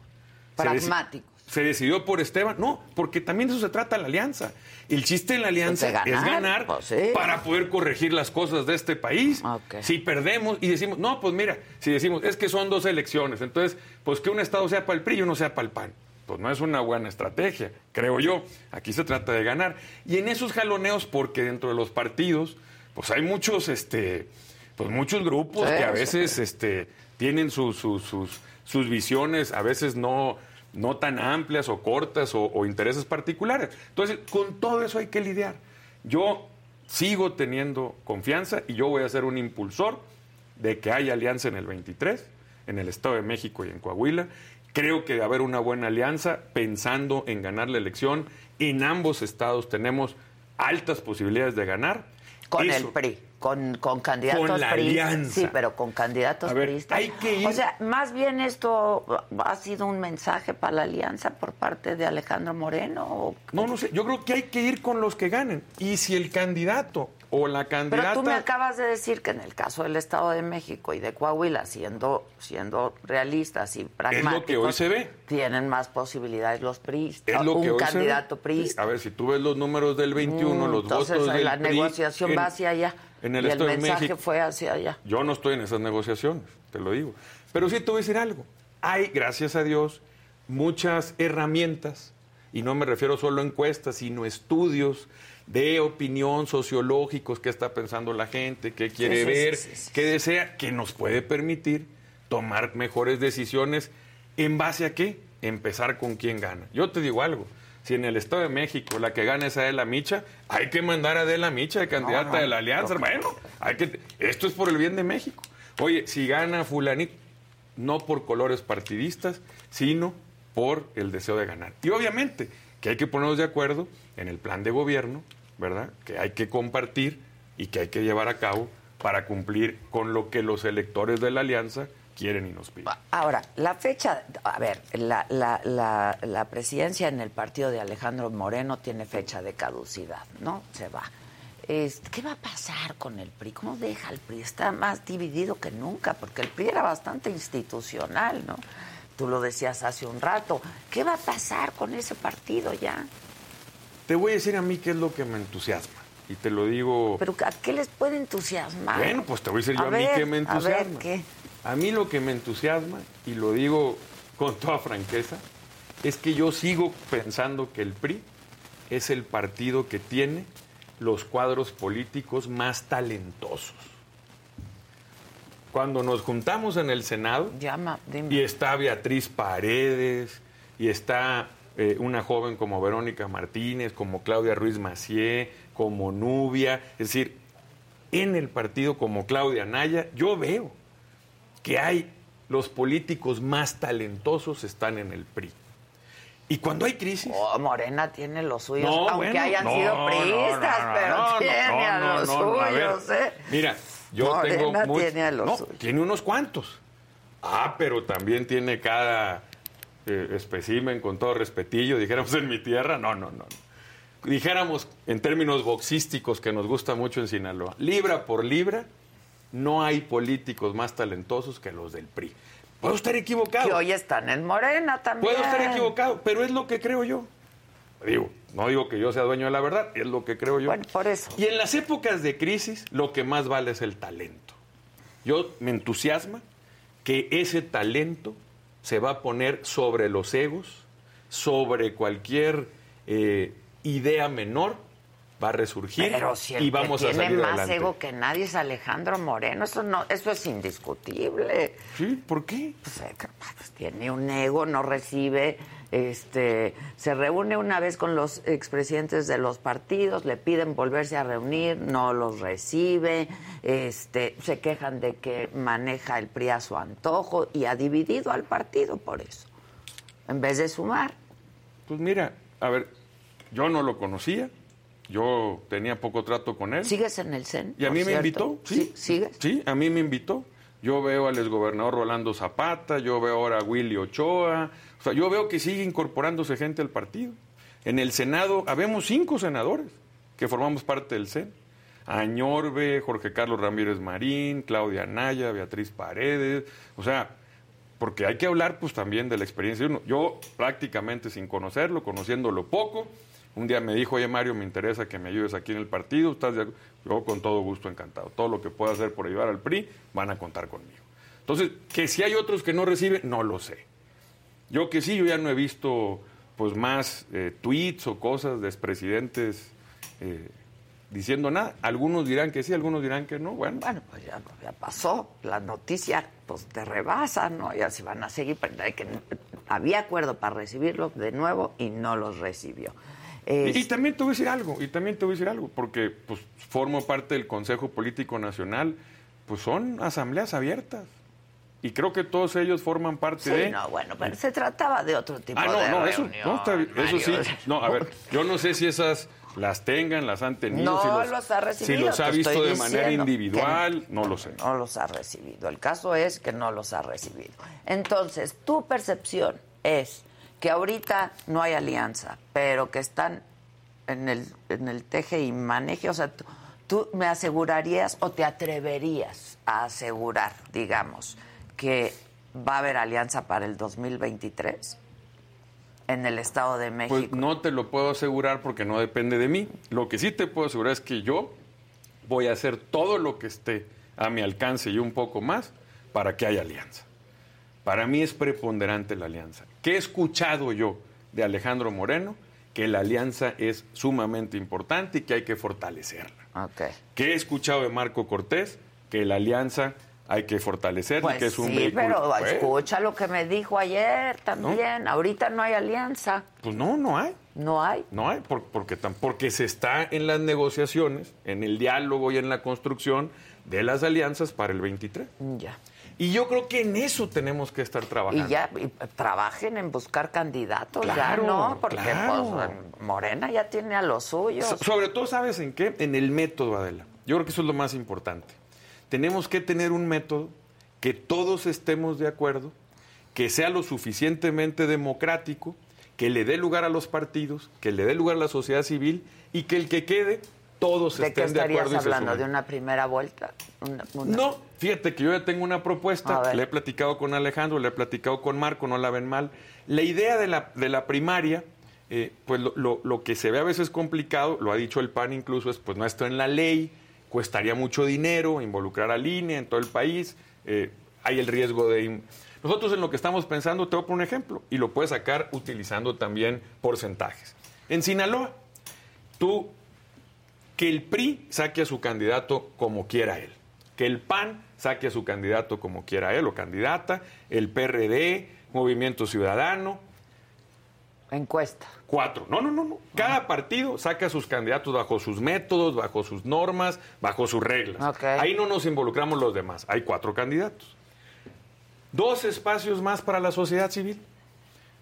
Pragmático se decidió por Esteban. No, porque también de eso se trata la alianza. El chiste en la alianza pues es ganar pues para poder corregir las cosas de este país. Si perdemos y decimos, no, pues mira, si decimos, es que son dos elecciones, entonces, pues que un Estado sea para el PRI y uno sea para el PAN. Pues no es una buena estrategia, creo yo. Aquí se trata de ganar. Y en esos jaloneos, porque dentro de los partidos, pues hay muchos, este, pues muchos grupos que a veces este, tienen sus, sus, sus visiones, a veces no no tan amplias o cortas o, o intereses particulares. Entonces, con todo eso hay que lidiar. Yo sigo teniendo confianza y yo voy a ser un impulsor de que haya alianza en el 23, en el Estado de México y en Coahuila. Creo que de haber una buena alianza, pensando en ganar la elección, en ambos estados tenemos altas posibilidades de ganar. Con Eso- el PRI, con, con candidatos Con la priistas. Sí, pero con candidatos ver, priistas. hay que ir- O sea, más bien esto ha sido un mensaje para la alianza por parte de Alejandro Moreno. ¿o? No, no sé, yo creo que hay que ir con los que ganen. Y si el candidato o la Pero candidata... tú me acabas de decir que en el caso del Estado de México y de Coahuila, siendo, siendo realistas y pragmáticos, que hoy se ve. tienen más posibilidades los priistas. Es lo un que hoy se ve. candidato priista. A ver, si tú ves los números del 21, Mm, los Entonces votos del la PRI negociación en- va hacia allá. En el y el mensaje México. fue hacia allá. Yo no estoy en esas negociaciones, te lo digo. Pero sí te voy a decir algo. Hay, gracias a Dios, muchas herramientas, y no me refiero solo a encuestas, sino estudios de opinión sociológicos, qué está pensando la gente, qué quiere sí, ver, sí, sí. qué desea, que nos puede permitir tomar mejores decisiones en base a qué? Empezar con quién gana. Yo te digo algo. Si en el Estado de México la que gana es Adela Micha, hay que mandar a Adela Micha de candidata no, de la alianza. Bueno, hay que, esto es por el bien de México. Oye, si gana fulanito, no por colores partidistas, sino por el deseo de ganar. Y obviamente que hay que ponernos de acuerdo en el plan de gobierno, ¿verdad? Que hay que compartir y que hay que llevar a cabo para cumplir con lo que los electores de la alianza quieren y nos piden. Ahora, la fecha, a ver, la, la, la, la presidencia en el partido de Alejandro Moreno tiene fecha de caducidad, ¿no? Se va. ¿Qué va a pasar con el PRI? ¿Cómo deja el PRI? Está más dividido que nunca, porque el PRI era bastante institucional, ¿no? Tú lo decías hace un rato. ¿Qué va a pasar con ese partido ya? Te voy a decir a mí qué es lo que me entusiasma. Y te lo digo... ¿Pero a qué les puede entusiasmar? Bueno, pues te voy a decir yo a, mí ver, qué me A ver, entusiasma. ¿qué? A mí lo que me entusiasma, y lo digo con toda franqueza, es que yo sigo pensando que el PRI es el partido que tiene los cuadros políticos más talentosos. Cuando nos juntamos en el Senado, Llama, y está Beatriz Paredes, y está eh, una joven como Verónica Martínez, como Claudia Ruiz Macié, como Nubia, es decir, en el partido como Claudia Naya, yo veo que hay los políticos más talentosos están en el PRI. Y cuando hay crisis, Oh, Morena tiene los suyos, No, aunque bueno, hayan no, sido priistas, no, pero tiene a los ver, suyos, ¿eh? Mira, yo Morena tengo muy- tiene a los no, suyos. tiene unos cuantos. Ah, pero también tiene cada eh, espécimen con todo respetillo, dijéramos en mi tierra, no, no, no. Dijéramos en términos boxísticos que nos gusta mucho en Sinaloa, libra por libra, no hay políticos más talentosos que los del PRI. Puedo estar equivocado. Que hoy están en Morena también. Puedo estar equivocado, pero es lo que creo yo. Digo, no digo que yo sea dueño de la verdad, es lo que creo yo. Bueno, por eso. Y en las épocas de crisis, lo que más vale es el talento. Yo me entusiasma que ese talento se va a poner sobre los egos, sobre cualquier eh, idea menor, va a resurgir Pero si el y vamos que a tiene salir más adelante. ego que nadie es Alejandro Moreno. Eso no, eso es indiscutible. ¿Sí? ¿Por qué? Pues, eh, pues, tiene un ego, no recibe, este, se reúne una vez con los expresidentes de los partidos, le piden volverse a reunir, no los recibe, este, se quejan de que maneja el PRI a su antojo y ha dividido al partido por eso, en vez de sumar. Pues mira, a ver, yo no lo conocía, yo tenía poco trato con él. ¿Sigues en el CEN? Y a mí me invitó, sí. ¿Sigues? Sí, a mí me invitó. Yo veo al exgobernador Rolando Zapata, yo veo ahora a Willy Ochoa. O sea, yo veo que sigue incorporándose gente al partido. En el Senado, habemos cinco senadores que formamos parte del CEN. Añorbe, Jorge Carlos Ramírez Marín, Claudia Naya, Beatriz Paredes. O sea, porque hay que hablar pues también de la experiencia de uno. Yo prácticamente sin conocerlo, conociéndolo poco, un día me dijo, oye Mario, me interesa que me ayudes aquí en el partido, ¿estás de acu-?" Yo con todo gusto encantado. Todo lo que pueda hacer por ayudar al PRI, van a contar conmigo. Entonces, que si hay otros que no reciben, no lo sé. Yo que sí, yo ya no he visto pues más eh, tweets o cosas de expresidentes eh, diciendo nada. Algunos dirán que sí, algunos dirán que no. Bueno, Bueno, pues ya, ya pasó. La noticia pues te rebasa, ¿no? Y así van a seguir. Había acuerdo para recibirlos de nuevo y no los recibió. Y, también te voy a decir algo, y también te voy a decir algo, porque pues formo parte del Consejo Político Nacional, pues son asambleas abiertas. Y creo que todos ellos forman parte sí, de. no, bueno, pero se trataba de otro tipo ah, no, de no, reunión, eso, eso sí. No, a ver, yo no sé si esas las tengan, las han tenido. No si los, los ha recibido. Si los ha visto de manera individual, no lo sé. No los ha recibido. El caso es que no los ha recibido. Entonces, tu percepción es que ahorita no hay alianza, pero que están en el, en el teje y maneje. O sea, tú, tú me asegurarías o te atreverías a asegurar, digamos, que va a haber alianza para el 2023 en el Estado de México. Pues no te lo puedo asegurar porque no depende de mí. Lo que sí te puedo asegurar es que yo voy a hacer todo lo que esté a mi alcance y un poco más para que haya alianza. Para mí es preponderante la alianza. ¿Qué he escuchado yo de Alejandro Moreno? Que la alianza es sumamente importante y que hay que fortalecerla. Okay. ¿Qué he escuchado de Marco Cortés? Que la alianza hay que fortalecer Pues y que es un sí, vehículo. pero Pues, escucha lo que me dijo ayer también. Ahorita no hay alianza. Pues no, no hay. No hay. No hay, por- porque, porque se está en las negociaciones, en el diálogo y en la construcción de las alianzas para el 23. Ya. Y yo creo que en eso tenemos que estar trabajando. Y ya y trabajen en buscar candidatos, Claro, ya no, porque claro. pues, Morena ya tiene a los suyos. So- sobre todo, ¿sabes en qué? En el método, Adela. Yo creo que eso es lo más importante. Tenemos que tener un método que todos estemos de acuerdo, que sea lo suficientemente democrático, que le dé lugar a los partidos, que le dé lugar a la sociedad civil y que el que quede, todos ¿De qué estén de estarías acuerdo se hablando? ¿De una primera vuelta? Una- una- No, fíjate que yo ya tengo una propuesta, le he platicado con Alejandro, le he platicado con Marco, no la ven mal. La idea de la, de la primaria, eh, pues lo, lo- lo que se ve a veces complicado, lo ha dicho el PAN incluso, es pues no está en la ley, cuestaría mucho dinero involucrar a línea en todo el país, eh, hay el riesgo de... Nosotros en lo que estamos pensando, te voy a poner un ejemplo, y lo puedes sacar utilizando también porcentajes. En Sinaloa, tú que el PRI saque a su candidato como quiera él, que el PAN saque a su candidato como quiera él o candidata, el PRD, Movimiento Ciudadano, Encuesta. cuatro. No, no, no, no. Cada partido saca a sus candidatos bajo sus métodos, bajo sus normas, bajo sus reglas. Ahí no nos involucramos los demás. Hay cuatro candidatos. Dos espacios más para la sociedad civil,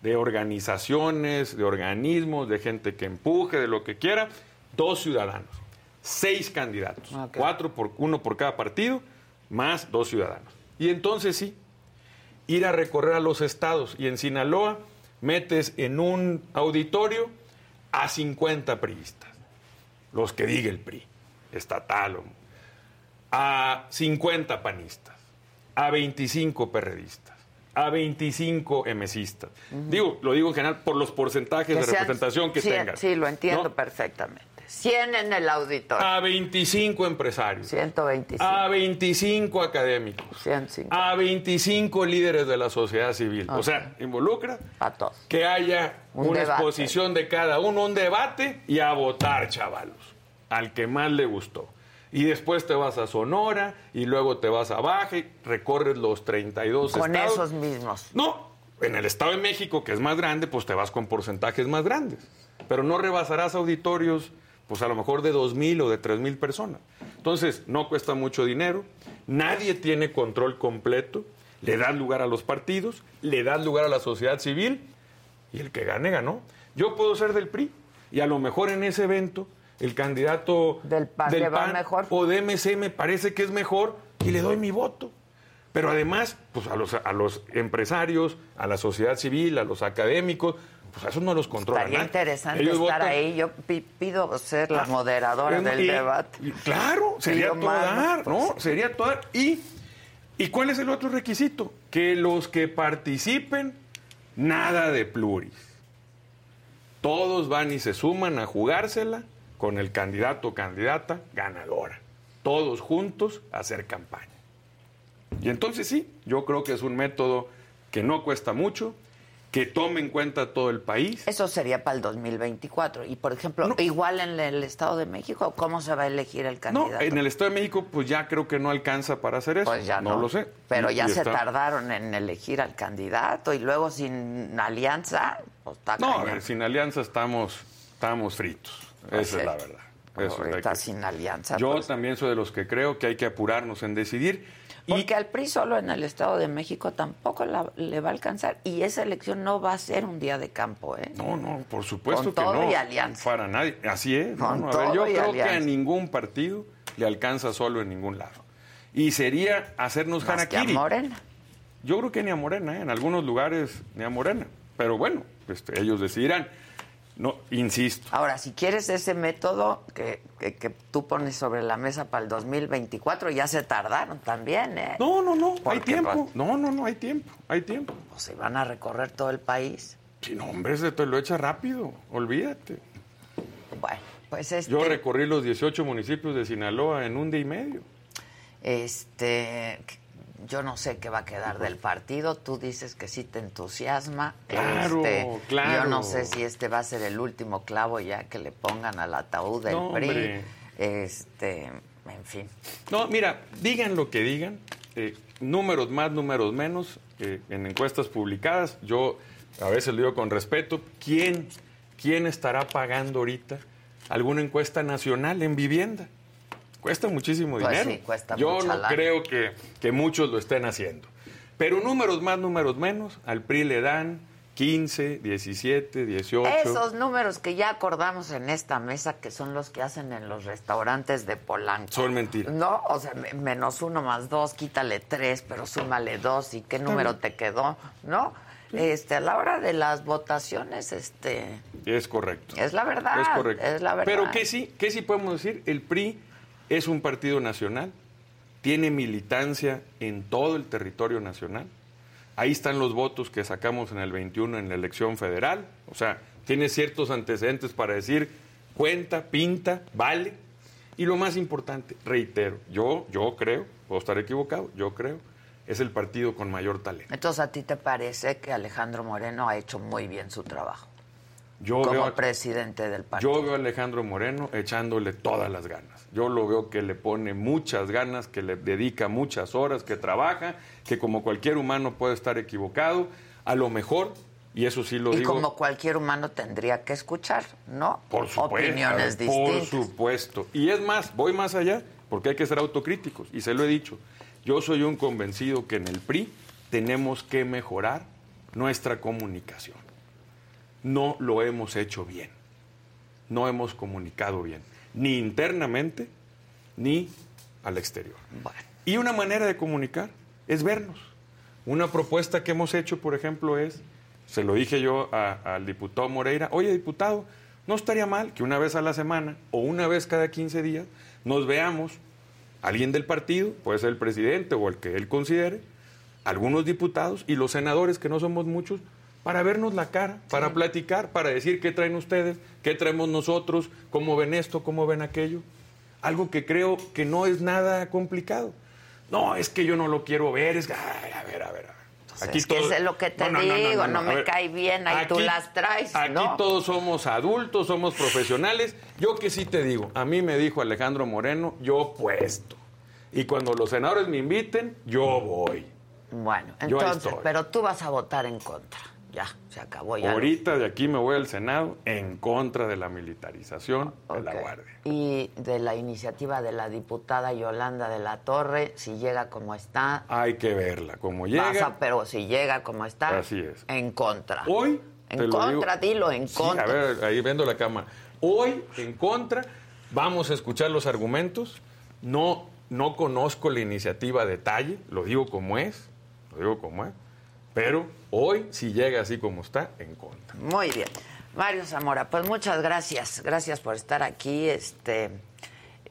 de organizaciones, de organismos, de gente que empuje, de lo que quiera. Dos ciudadanos. Seis candidatos. Ok. Cuatro por uno por cada partido, más dos ciudadanos. Y entonces sí, ir a recorrer a los estados. Y en Sinaloa metes en un auditorio a 50 priistas, los que diga el PRI, estatal, a 50 panistas, a 25 perredistas, a 25 emesistas. Digo, lo digo en general por los porcentajes de sean representación que 100, tengan. Sí, lo entiendo ¿no? perfectamente. 100 en el auditorio. A 25 empresarios. 125. A 25 académicos. 105. A 25 líderes de la sociedad civil. O sea, involucra A todos. que haya Un una debate. exposición de cada uno, un debate y a votar, chavalos, al que más le gustó. Y después te vas a Sonora y luego te vas a Baja y recorres los 32 Con estados. esos mismos. No, en el Estado de México, que es más grande, pues te vas con porcentajes más grandes. Pero no rebasarás auditorios, pues a lo mejor de 2.000 o de 3.000 personas. Entonces, no cuesta mucho dinero, nadie tiene control completo, le das lugar a los partidos, le das lugar a la sociedad civil y el que gane, ganó. Yo puedo ser del PRI y a lo mejor en ese evento el candidato Del PAN mejor. o de MC me parece que es mejor y le doy mi voto. Pero además, pues a los, a los empresarios, a la sociedad civil, a los académicos, pues a esos no los controla Estaría nadie. interesante Ellos estar votan- ahí. Yo pi- pido ser la Ah, moderadora del y- debate. y claro, sería todo dar, ¿no? Sería todo dar. Y, ¿Y cuál es el otro requisito? Que los que participen, nada de pluris. Todos van y se suman a jugársela con el candidato o candidata ganadora. Todos juntos a hacer campaña. Y entonces sí, yo creo que es un método que no cuesta mucho, que tome en cuenta todo el país. Eso sería para el 2024. Y, por ejemplo, igual en el Estado de México, ¿cómo se va a elegir el candidato? No, en el Estado de México, pues ya creo que no alcanza para hacer eso. Pues ya no. no. lo sé. Pero Y- ya y se está- tardaron en elegir al candidato y luego sin alianza, pues está No, a cañón. ver, sin alianza estamos, estamos fritos. Pues Esa es la verdad. Eso Ahorita que- sin alianza. Yo pues. también soy de los que creo que hay que apurarnos en decidir. Y Porque al PRI solo en el Estado de México tampoco la- le va a alcanzar. Y esa elección no va a ser un día de campo, ¿eh? No, no, por supuesto Con que todo no. y alianza. Para nadie. Así es. Con no. A ver, yo y creo que a ningún partido le alcanza solo en ningún lado. Y sería hacernos Más que a. Morena. Yo creo que ni a Morena, ¿eh? en algunos lugares ni a Morena. Pero bueno, este, ellos decidirán. No, insisto. Ahora, si quieres ese método que, que, que tú pones sobre la mesa para el 2024, ya se tardaron también, ¿eh? No, no, no, hay tiempo. pues, No, no, no, hay tiempo, hay tiempo. Pues se van a recorrer todo el país. Si no, hombre, se te lo echa rápido, olvídate. Bueno, pues este... Yo recorrí los 18 municipios de Sinaloa en un día y medio. Este, yo no sé qué va a quedar del partido. Tú dices que sí te entusiasma. Claro, Este, claro. Yo no sé si este va a ser el último clavo ya que le pongan al ataúd del No, PRI. hombre. Este, en fin. No, mira, digan lo que digan, eh, números más, números menos, eh, en encuestas publicadas, yo a veces lo digo con respeto, ¿quién, ¿quién estará pagando ahorita alguna encuesta nacional en vivienda? Cuesta muchísimo Pues dinero. sí, cuesta yo mucha no lana. creo que, que muchos lo estén haciendo. Pero números más, números menos, al PRI le dan 15, 17, 18. Esos números que ya acordamos en esta mesa, que son los que hacen en los restaurantes de Polanco. Son mentiras. No, o sea, me- menos uno más dos, quítale tres, pero súmale dos, ¿y qué número te quedó? ¿No? Este, a la hora de las votaciones, este, Es correcto. es la verdad. Es correcto. Es la verdad. Pero ¿qué sí, qué sí podemos decir? El PRI es un partido nacional, tiene militancia en todo el territorio nacional. Ahí están los votos que sacamos en el 21 en la elección federal. O sea, tiene ciertos antecedentes para decir cuenta, pinta, vale. Y lo más importante, reitero, yo, yo creo, puedo estar equivocado, yo creo, es el partido con mayor talento. Entonces, ¿a ti te parece que Alejandro Moreno ha hecho muy bien su trabajo Yo como veo a- presidente del partido? Yo veo a Alejandro Moreno echándole todas las ganas. Yo lo veo que le pone muchas ganas, que le dedica muchas horas, que trabaja, que como cualquier humano puede estar equivocado, a lo mejor, y eso sí lo y digo. como cualquier humano tendría que escuchar, ¿no? Por supuesto. Opiniones Por distintas. supuesto. Y es más, voy más allá, porque hay que ser autocríticos, y se lo he dicho. Yo soy un convencido que en el PRI tenemos que mejorar nuestra comunicación. No lo hemos hecho bien. No hemos comunicado bien, ni internamente, ni al exterior. Bueno. Y una manera de comunicar es vernos. Una propuesta que hemos hecho, por ejemplo, es, se lo dije yo a- al diputado Moreira, oye diputado, no estaría mal que una vez a la semana o una vez cada 15 días nos veamos, alguien del partido, puede ser el presidente o el que él considere, algunos diputados y los senadores, que no somos muchos, para vernos la cara, para platicar, para decir qué traen ustedes, qué traemos nosotros, cómo ven esto, cómo ven aquello. Algo que creo que no es nada complicado. No, es que yo no lo quiero ver, es que, ay, a ver, a ver. a ver. Pues es que es lo que te digo, no me cae bien, ahí tú las traes, Aquí todos somos adultos, somos profesionales. Yo que sí te digo, a mí me dijo Alejandro Moreno, yo puesto. Y cuando los senadores me inviten, yo voy. Bueno, entonces, pero tú vas a votar en contra. Ya, se acabó ya. Ahorita de aquí me voy al Senado en contra de la militarización de la. Guardia. Y de la iniciativa de la diputada Yolanda de la Torre, si llega como está, Hay que verla, como llega. vas a- pero si llega como está, Así es. en contra. Hoy. En contra, digo- dilo, en Sí, contra. a ver, ahí vendo la cámara. Hoy, en contra, vamos a escuchar los argumentos. No, no conozco la iniciativa a detalle, lo digo como es, lo digo como es. Pero hoy, si llega así como está, en contra. Muy bien. Mario Zamora, pues muchas gracias. Gracias por estar aquí. Este,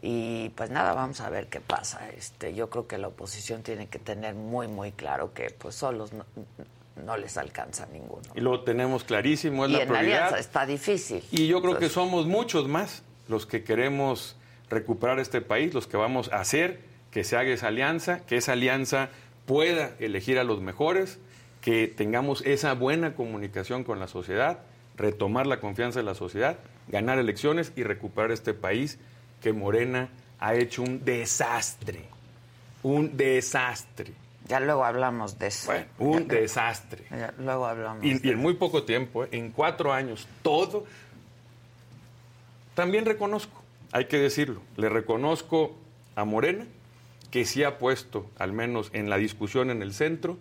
y pues nada, vamos a ver qué pasa. Este, yo creo que la oposición tiene que tener muy, muy claro que pues solos no, no les alcanza ninguno. Y lo tenemos clarísimo, es Y la en prioridad. alianza está difícil. Y yo creo que somos muchos más los que queremos recuperar este país, los que vamos a hacer que se haga esa alianza, que esa alianza pueda elegir a los mejores, que tengamos esa buena comunicación con la sociedad, retomar la confianza de la sociedad, ganar elecciones y recuperar este país que Morena ha hecho un desastre. Un desastre. Ya luego hablamos de eso. Bueno, un desastre. Ya luego hablamos. Y, de y en muy poco tiempo, ¿eh? en cuatro años, todo. También reconozco, hay que decirlo, le reconozco a Morena que sí ha puesto, al menos en la discusión en el centro,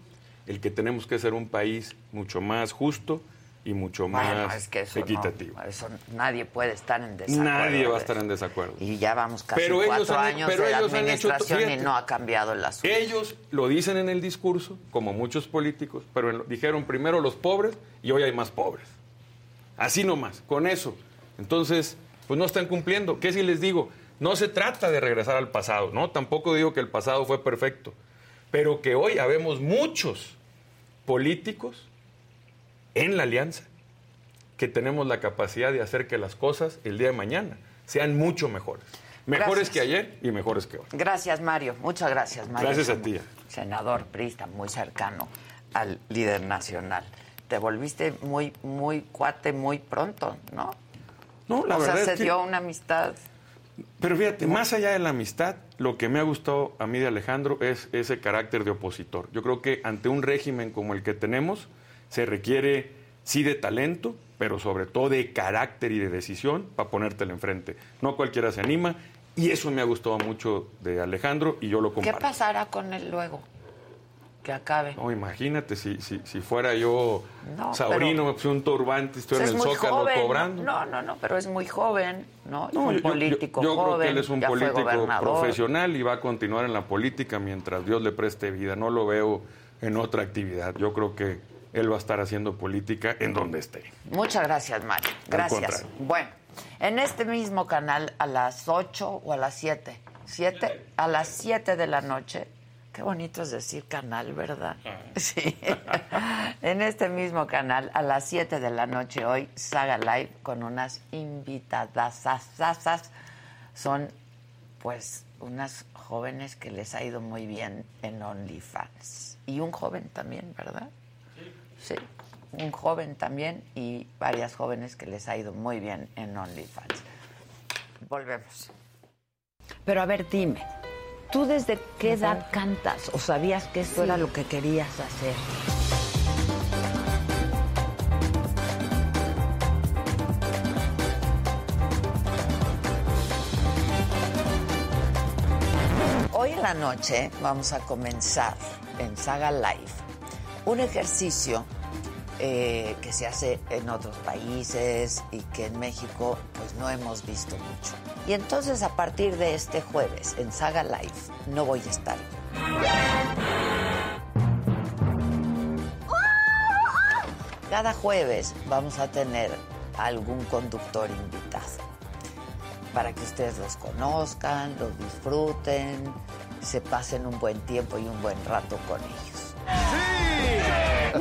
el que tenemos que ser un país mucho más justo y mucho Bueno, más es que eso no- equitativo. eso nadie puede estar en desacuerdo. Nadie va a estar en desacuerdo. Y ya vamos casi Pero ellos cuatro han- años pero de la hecho- administración y no ha cambiado el asunto. Ellos lo dicen en el discurso, como muchos políticos, pero en- dijeron primero los pobres y hoy hay más pobres. Así nomás, con eso. Entonces, pues no están cumpliendo. ¿Qué si les digo? No se trata de regresar al pasado, ¿no? Tampoco digo que el pasado fue perfecto, pero que hoy habemos muchos políticos en la alianza que tenemos la capacidad de hacer que las cosas el día de mañana sean mucho mejores. Mejores Gracias. que ayer y mejores que hoy. Gracias, Mario. Muchas gracias, Mario. Gracias a ti. Senador prista, muy cercano al líder nacional. Te volviste muy, muy cuate muy pronto, ¿no? No, la o verdad sea, es se que- dio una amistad. Pero fíjate, más allá de la amistad, lo que me ha gustado a mí de Alejandro es ese carácter de opositor. Yo creo que ante un régimen como el que tenemos, se requiere sí de talento, pero sobre todo de carácter y de decisión para ponértelo enfrente. No cualquiera se anima, y eso me ha gustado mucho de Alejandro y yo lo ¿Qué comparto. pasará con él luego? Que acabe. No, imagínate, si, si, si fuera yo No, Saurino, me puse un turbante, estoy Pues en el Zócalo joven. cobrando. No, no, no, pero es muy joven, ¿no? Es No, un yo- yo- político yo, joven. creo que él es un político profesional y va a continuar en la política mientras Dios le preste vida. No lo veo en otra actividad. Yo creo que él va a estar haciendo política en donde esté. Muchas gracias, Mario. Gracias. Bueno, en este mismo canal a las 8 o a las 7. ¿Siete? A las 7 de la noche. Qué bonito es decir canal, ¿verdad? Sí. en este mismo canal, a las 7 de la noche hoy, Saga Live con unas invitadas. Son, pues, unas jóvenes que les ha ido muy bien en OnlyFans. Y un joven también, ¿verdad? Sí, un joven también y varias jóvenes que les ha ido muy bien en OnlyFans. Volvemos. Pero a ver, dime, ¿tú desde qué edad cantas o sabías que esto era lo que querías hacer? Hoy en la noche vamos a comenzar en Saga Live un ejercicio eh, que se hace en otros países y que en México pues no hemos visto mucho. Y entonces a partir de este jueves en Saga Live no voy a estar. Cada jueves vamos a tener algún conductor invitado para que ustedes los conozcan, los disfruten, se pasen un buen tiempo y un buen rato con ellos.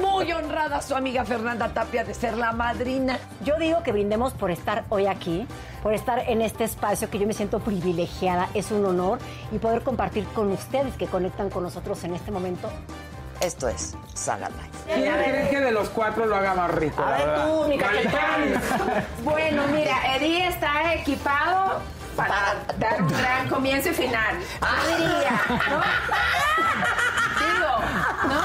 Muy honrada su amiga Fernanda Tapia de ser la madrina. Yo digo que brindemos por estar hoy aquí, por estar en este espacio que yo me siento privilegiada, es un honor y poder compartir con ustedes que conectan con nosotros en este momento. Esto es Saga Live. ¿Quién cree que de los cuatro lo haga más rico? A ver tú, mi capitán. Bueno, mira, Eddie está equipado para dar un gran comienzo y final. Yo diría, ¿no? ¿no?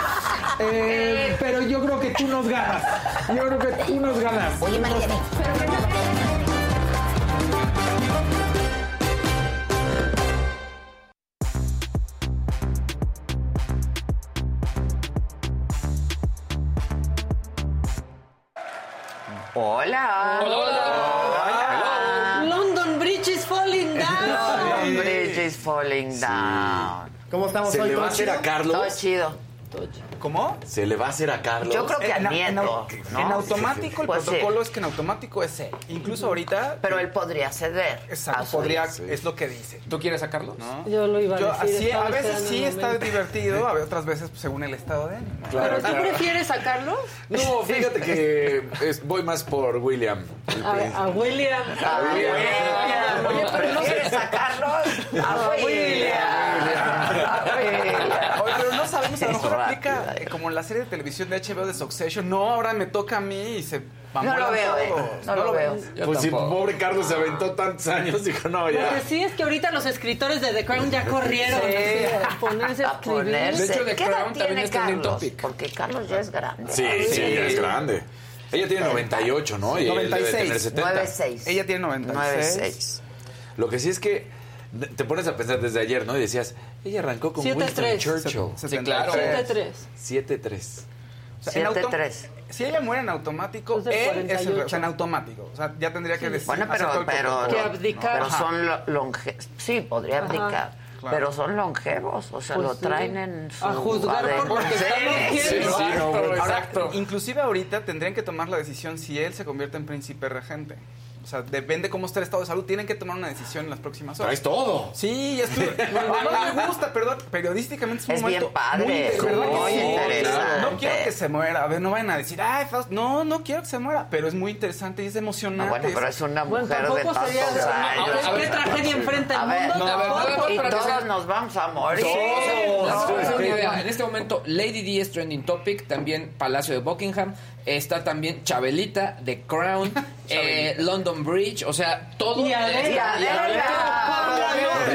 Eh, pero yo creo que tú nos ganas. Yo creo que tú nos ganas. Oye, Mariana. Hola. London Bridge is falling down. The bridge is falling down. ¿Cómo estamos ¿Se hoy? le va a ¿Todo hacer a chido? Todo Carlos? chido. ¿Cómo? ¿Se le va a hacer a Carlos? Yo creo que al En, en nieto. au- ¿no? en automático, el Pues sí. protocolo es que en automático es él. Incluso ahorita. Pero él podría ceder. Exacto, a podría, es lo que dice. ¿Tú quieres sacarlos? Yo lo iba a Yo, decir. así, a veces sí está momento. divertido, a otras veces pues, según el estado de ánimo. Claro, ¿Tú prefieres sacarlo? No, fíjate que es- voy más por William. A, a William. A William. Oye, pero no quieres sacarlos. A William. A William. Oye, pero no sabemos pues a lo mejor aplica eh, como en la serie de televisión de HBO de Succession. No, ahora me toca a mí y se No lo veo, eh. No lo veo. Pues si pobre Carlos se aventó tantos años, dijo, no, Lo ya. que sí es que ahorita los escritores de The Crown ya corrieron Sí. a ponerse a ponerse. De hecho, The ¿Qué edad Crown tiene Carlos? Porque Carlos ya es grande. Sí, sí, ya es grande. Ella tiene 98, ¿no? Y él debe 96. tener 70. 9-6. Ella tiene 96. 9-6. Lo que sí es que te pones a pensar desde ayer, ¿no? Y decías, ella arrancó con Siete, Winston tres. Churchill. Sí, claro. 7-3. 7-3. O sea, en auto- 7-3. Si ella muere en automático, Es del él es el, 48. o sea, en automático. O sea, ya tendría que decir. Bueno, pero, pero. Que abdicar. pero son lo- longe... Sí, podría abdicar. Claro. Pero son longevos, o sea, Pues lo sí. traen en su A juzgar ADN. por lo que Sí, estamos sí, viendo. sí, no, güey. Ahora, inclusive ahorita tendrían que tomar la decisión si él se convierte en príncipe regente. O sea, depende cómo esté el estado de salud. Tienen que tomar una decisión en las próximas horas. Traes todo. Sí, ya estuve. No me gusta, perdón. Periodísticamente es un Es momento bien padre, muy, muy sí. interesante. No quiero que se muera. A ver, no vayan a decir, ay, Fausto". No, no quiero que se muera. Pero es muy interesante y es emocionante. No, bueno, pero es una Bueno, mujer de tantos sería... años. ¿Qué, qué tragedia enfrenta el ver, mundo? no, a ver, Y todos nos vamos a morir. Todos. No. En este momento, Lady D es trending topic, también Palacio de Buckingham, está también Chabelita, The Crown, eh, London Bridge, o sea, todo. Y Adela. Adela.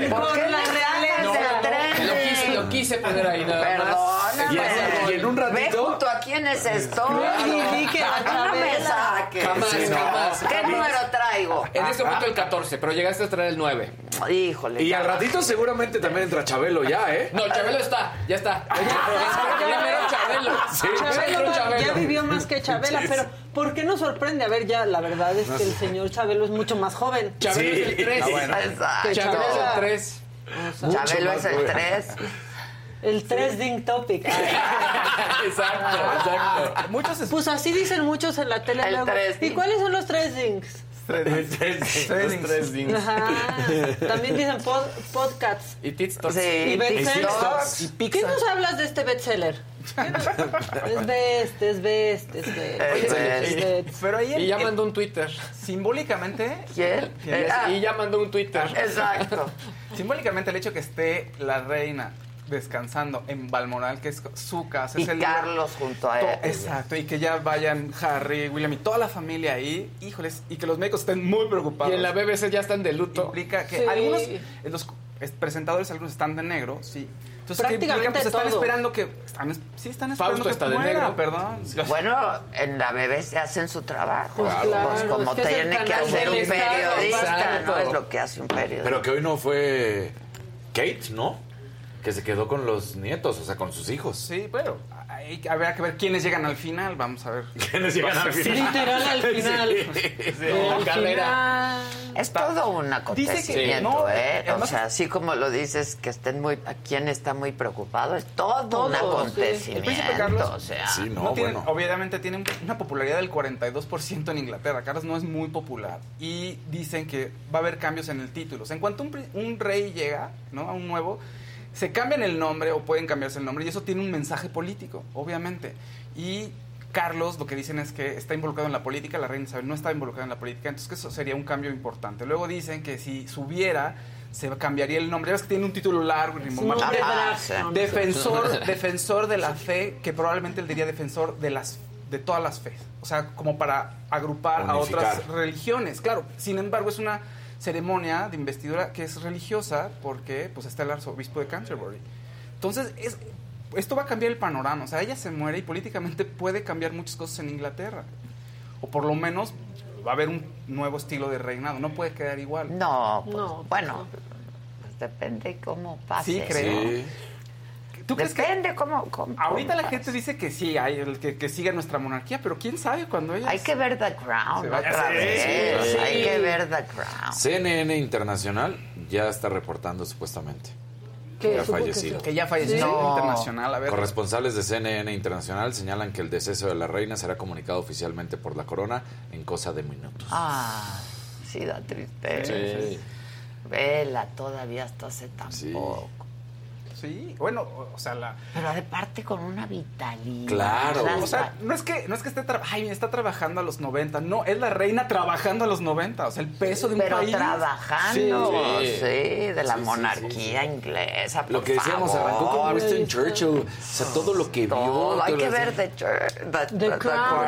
Por ¿Por qué la el tren? Lo quise, lo quise poner ahí nada más. Perdóname. En- un ratito- Ve junto a quiénes estoy. Y dije, A mí no me saques. Jamás, Sí, no. jamás. ¿Qué jamás. número traigo? En este momento el 14, pero llegaste a traer el 9. Híjole. Y ya al ratito seguramente también entra Chabelo ya, ¿eh? No, Chabelo está, ya está. Primero Chabelo. Sí. Chabelo Entró ya Chabelo. vivió más que Chabela, pero ¿por qué nos sorprende? A ver, ya la verdad es que el señor Chabelo es mucho más joven. Chabelo es el 3. Ah, bueno. Exacto. Chabelo es el 3. Chabelo es el 3. El 3 Ding Topic. Exacto, exacto. Muchos es- Pues así dicen muchos en la tele El luego. tres ¿Y cuáles son los 3 Dings? Trading. Ajá. También dicen pod- podcasts. Y Tits Tots. Sí, Y bestsellers. TikToks. Y ¿Qué nos hablas de este bestseller? es best, es best, es best. Es best. es best. Pero ahí Y ya mandó un Twitter. simbólicamente, ¿Quién? Y ah, Y ya mandó un Twitter. Exacto. simbólicamente el hecho que esté la reina descansando en Balmoral, que es su casa, Y es el Carlos junto a él. Exacto, y que ya vayan Harry, William y toda la familia ahí, híjoles, y que los médicos estén muy preocupados. Y en la BBC ya están de luto. Implica que Sí. algunos, eh, los es- presentadores, algunos están de negro, sí. Entonces. Prácticamente Pues están esperando que... Están, es- sí, están esperando Fausto que está de negro. perdón. Bueno, en la BBC hacen su trabajo. Pues claro, Pues como es que es el tiene que hacer un periodista, exacto. ¿no? Es lo que hace un periodista. Pero que hoy no fue Kate, ¿no? Que se quedó con los nietos, o sea, con sus hijos. Sí, bueno, hay, habrá que ver quiénes llegan al final, vamos a ver. ¿Quiénes llegan al final? Literal al final. La carrera. Es todo un acontecimiento, no, ¿eh? además- o sea, así como lo dices, que estén muy, a quien está muy preocupado, es todo, Todo, un sí. acontecimiento. El príncipe Carlos- o sea, Sí, no, No tiene- bueno. Obviamente tiene una popularidad del 42% en Inglaterra. Carlos no es muy popular. Y dicen que va a haber cambios en el título. O sea, en cuanto un, pri- un rey llega, ¿no? A un nuevo, se cambian el nombre o pueden cambiarse el nombre. Y eso tiene un mensaje político, obviamente. Y Carlos lo que dicen es que está involucrado en la política, la reina Isabel no está involucrada en la política, entonces que eso sería un cambio importante. Luego dicen que si subiera, se cambiaría el nombre. Ya ves que tiene un título largo y defensor defensor de la fe que probablemente él diría defensor de las de todas las fe o sea como para agrupar a otras religiones claro sin embargo es una ceremonia de investidura que es religiosa porque pues está el arzobispo de Canterbury entonces es esto va a cambiar el panorama o sea ella se muere y políticamente puede cambiar muchas cosas en Inglaterra o por lo menos va a haber un nuevo estilo de reinado no puede quedar igual no, pues, No, bueno, pues depende cómo pase. Sí, creo. Sí. ¿Tú crees que Depende cómo, cómo- Ahorita cómo la gente dice que sí, hay el que, que siga nuestra monarquía, pero quién sabe cuando ella. Hay que ver The Crown otra vez. sí. Hay que ver The Crown. CNN Internacional ya está reportando supuestamente. Que Ya que fallecido. sí. Que ya falleció Sí. No. internacional, a ver. Corresponsales de CNN Internacional señalan que el deceso de la reina será comunicado oficialmente por la corona en cosa de minutos. Ah, sí, da tristeza. Sí. Vela todavía hasta hace tan Sí. poco. Sí, bueno, o, sea, la... Pero de parte con una vitalidad. Claro. O sea, no es que, no es que esté, tra- ay, está trabajando a los 90, no, es la reina trabajando a los 90, o sea, el peso de un Pero país. trabajando, sí, Sí. de la Sí, sí, monarquía inglesa. Lo por que decíamos, favor. arrancó con Winston Churchill. O sea, todo lo que vio. Todo, hay todo que lo- ver The, Chur- the, Crown.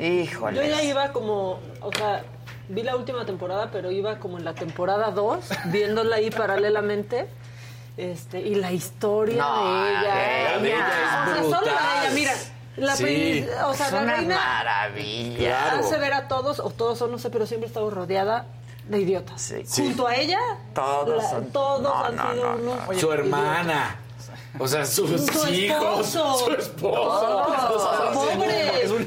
Híjole. Yo ya iba como, o sea, vi la última temporada, pero iba como en la temporada 2, viéndola ahí paralelamente. Este, y la historia No, de ella. la de ella o es sea, solo la de ella, mira. La Sí. o sea, es la una reina maravilla. Claro. hace ver a todos, o todos son, no sé, pero siempre he estado rodeada de idiotas. Sí. Junto a ella, Todos la- son- todos no, han no, sido no, unos no. Su hermana. O sea, sus Su hijos. esposo. Su esposo. Todos. Pobre. Es un.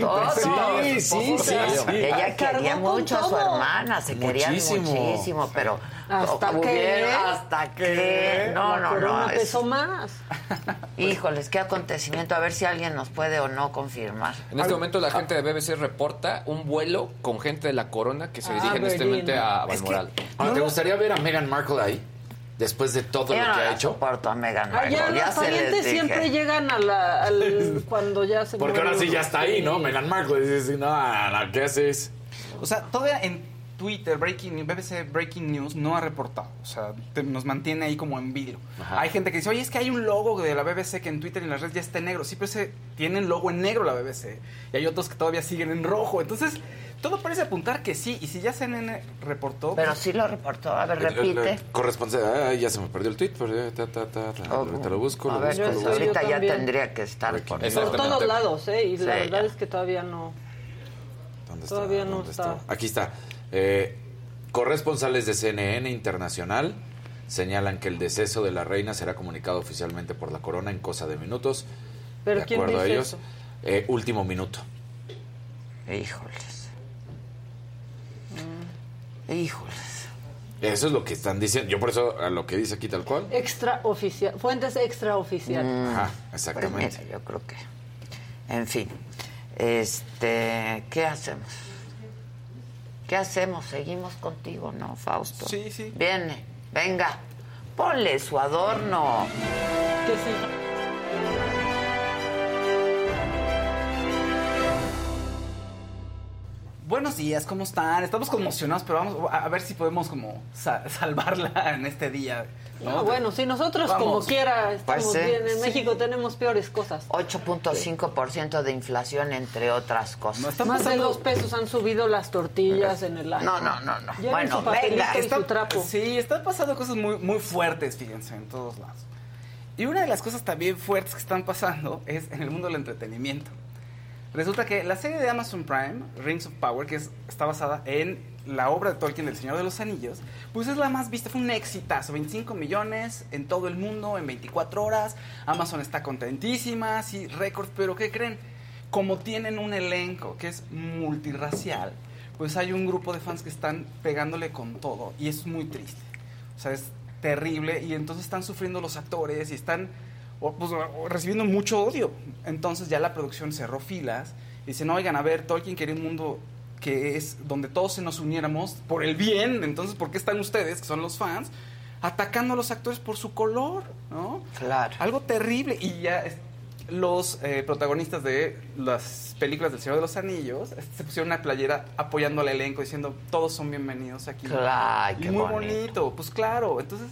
Sí, sí, sí, sí. Ella quería mucho a su hermana, se querían Muchísimo. muchísimo, pero ¿Hasta qué? hasta que no, no, no, es- pesó más. híjoles, qué acontecimiento, a ver si alguien nos puede o no confirmar. En este momento la gente de BBC reporta un vuelo con gente de la corona que se Ah, dirige en este Berlín. momento a Es que- Balmoral. Ahora, ¿te gustaría ver a Meghan Markle ahí? Después de todo Yo lo no que ha la hecho. soporto a Meghan Markle, Allá ya los parientes dije. siempre llegan a la, al, cuando ya se Porque ahora sí ya está ahí, ¿no? Meghan Markle. Dices, no, no, ¿qué haces? O sea, todavía en Twitter, Breaking, BBC Breaking News no ha reportado. O sea, te- nos mantiene ahí como en. Ajá. Hay gente que dice, oye, es que hay un logo de la BBC que en Twitter y en las redes ya está en negro. Siempre se tiene el logo en negro la BBC. Y hay otros que todavía siguen en rojo. Entonces, todo parece apuntar que sí. Y si ya CNN reportó... Pero pues, sí lo reportó, a ver, Eh, repite. eh, Corresponsal. Ay, ya se me perdió el tweet, pero ya, ta, ta, ta, ta, Oh, te lo busco, lo busco, pues busco. ahorita ya tendría que estar por todos lados, ¿eh? Y la verdad ya. es que todavía no. ¿Dónde Todavía no ¿Dónde está. Aquí está. Eh, corresponsales de CNN Internacional señalan que el deceso de la reina será comunicado oficialmente por la corona en cosa de minutos. Pero de ¿quién acuerdo a ellos, eso? eh, último minuto. Híjoles. Mm. Híjoles. Eso es lo que están diciendo. Yo por eso a lo que dice aquí tal cual. Extraoficial. Fuentes extraoficiales. Ajá, Pues exactamente. mira, yo creo que. En fin. Este. ¿Qué hacemos? ¿Qué hacemos? ¿Seguimos contigo, no, Fausto? Sí, sí. Viene, venga. Ponle su adorno. Que Buenos días, ¿cómo están? Estamos conmocionados, pero vamos a a ver si podemos como sa- salvarla en este día. ¿no? No, bueno, sí, nosotros Vamos. como quiera estamos Pues sí, bien. En sí. México tenemos peores cosas. 8.5% de inflación, entre otras cosas. No, Más de dos pesos han subido las tortillas en el año. No, no, no, no. Lleven Bueno, su venga, y Está- su trapo. Sí, están pasando cosas muy, muy fuertes, fíjense, en todos lados. Y una de las cosas también fuertes que están pasando es en el mundo del entretenimiento. Resulta que la serie de Amazon Prime, Rings of Power, que es- está basada en la obra de Tolkien del Señor de los Anillos, pues es la más vista, fue un exitazo, 25 millones en todo el mundo en 24 horas. Amazon está contentísima, sí, récord, pero ¿qué creen? Como tienen un elenco que es multirracial, pues hay un grupo de fans que están pegándole con todo y es muy triste. O sea, es terrible y entonces están sufriendo los actores y están o, pues, o, recibiendo mucho odio. Entonces ya la producción cerró filas y dicen, oigan, a ver, Tolkien quería un mundo que es donde todos se nos uniéramos por el bien, entonces ¿por qué están ustedes, que son los fans, atacando a los actores por su color? ¿no? Claro. Algo terrible. Y ya los eh, protagonistas de las películas del Señor de los Anillos se pusieron una playera apoyando al elenco diciendo todos son bienvenidos aquí. Claro, Y qué muy bonito. bonito. Pues claro, entonces,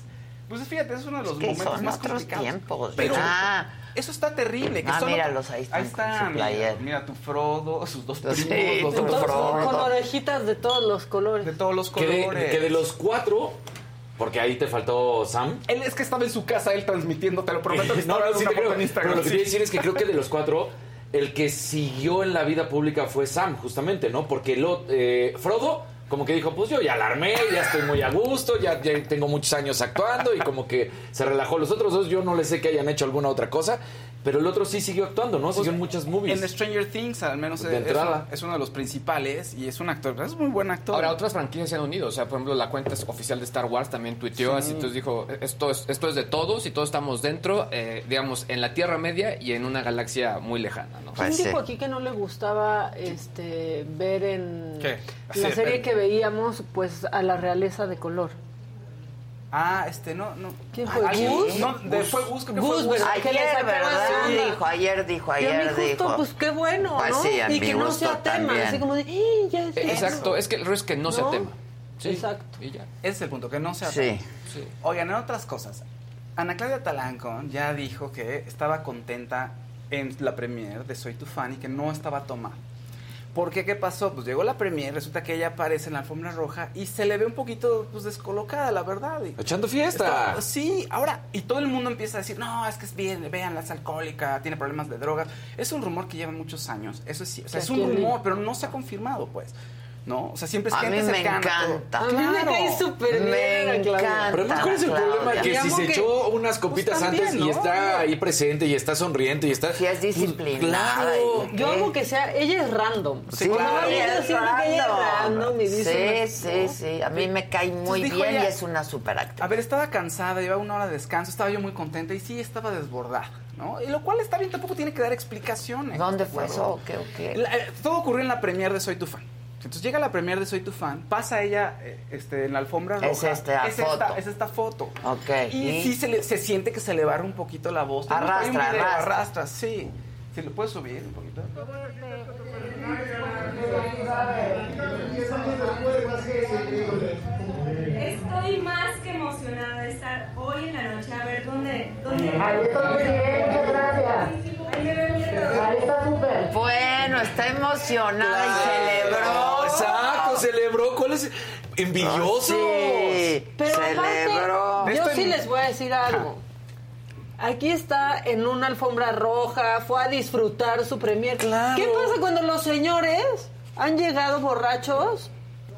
pues fíjate, es uno de los que momentos son más otros complicados. tiempos. Pero Ah. eso está terrible. Que Ah, solo- míralos, ahí están con su mira, tu Frodo, sus dos Sí, primos, los dos Frodo. Con orejitas de todos los colores. de todos los Que de, colores. que de los cuatro, porque ahí te faltó Sam. Él es que estaba en su casa, él transmitiendo, te lo prometo. que no, no, sí te creo. en Instagram, Pero lo que sí. quiero decir es que creo que de los cuatro, el que siguió en la vida pública fue Sam, justamente, ¿no? Porque lo, eh, Frodo, como que dijo, pues yo ya la ya estoy muy a gusto, ya, ya tengo muchos años actuando y como que se relajó. Los otros dos, yo no les sé que hayan hecho alguna otra cosa, pero el otro sí siguió actuando, ¿no? Siguió en muchas movies. En Stranger Things, al menos, De es, entrada. es uno de los principales y es un actor, es muy buen actor. Ahora, otras franquicias se han unido. O sea, por ejemplo, la cuenta oficial de Star Wars también tuiteó así. Entonces dijo, esto es, esto es de todos y todos estamos dentro, eh, digamos, en la Tierra Media y en una galaxia muy lejana, ¿no? Pues ¿Quién sí. dijo aquí que no le gustaba este ver en ¿Qué? la serie que veíamos pues a la realeza de color? Ah, este, no, no. ¿Quién fue? ¿Alguien? ¿Gus? No, de, fue Gus, que Gus, fue Ayer, ¿verdad? Dijo, ayer dijo, Y a mí ayer justo, dijo. pues qué bueno, Pues ¿no? sí, a y que no sea tema, también. así como de, "Ih, ya es Exacto, es que el rollo es que no, sea No. tema. Sí, Exacto. Y ya. Ese es el punto, que no sea Sí. Sí. Oigan, en otras cosas. Ana Claudia Talanco ya dijo que estaba contenta en la premier de Soy tu fan y que no estaba tomada. ¿Por qué? ¿Qué pasó? Pues llegó la premier, resulta que ella aparece en la alfombra roja y se le ve un poquito pues descolocada, la verdad. Y- Echando fiesta. Está- sí, ahora, y todo el mundo empieza a decir, no, es que es bien, vean, es alcohólica, tiene problemas de drogas. Es un rumor que lleva muchos años, eso es, sí- o sea, ¿Que es un rumor, pero no se ha confirmado, pues. ¿No? O sea, siempre es A gente mí me cercana. todo. encanta. A mí me Claro. cae súper bien. Me encanta. Pero además, ¿cuál es el Claudia. problema? Que Y si se que- echó unas pues, copitas también, antes y ¿no? está ahí presente y está sonriente y está... Sí, es disciplinada. Claro. y- Yo amo que sea, ella es random. Sí, claro. viendo, es siento que ella es random y dice Sí, unas- sí, sí. A mí me cae muy dijo bien y ella- es una super actriz. A ver, estaba cansada, llevaba una hora de descanso, estaba yo muy contenta y sí estaba desbordada, ¿no? Y lo cual está bien, tampoco tiene que dar explicaciones. ¿Dónde fue Claro. eso? ¿O qué? o qué? La- eh, todo ocurrió en la premier de Soy tu fan. Entonces llega la premier de Soy tu fan, pasa ella eh, este, en la alfombra roja. Es esta es foto. Esta, es esta foto. Ok. Y, ¿Y? sí se, le- se siente que se le barra un poquito la voz. Arrastra, video, arrastra. arrastra, sí. Si lo puedes subir un poquito. Estoy más que emocionada de estar hoy en la noche a ver dónde. dónde... Está muy bien, muchas gracias. Bueno, está emocionada y celebró. Exacto, celebró. ¿Cuál es? Envidioso. Sí, Pero celebró. aparte, yo sí les voy a decir algo. Aquí está en una alfombra roja, fue a disfrutar su premier. Claro. ¿Qué pasa cuando los señores han llegado borrachos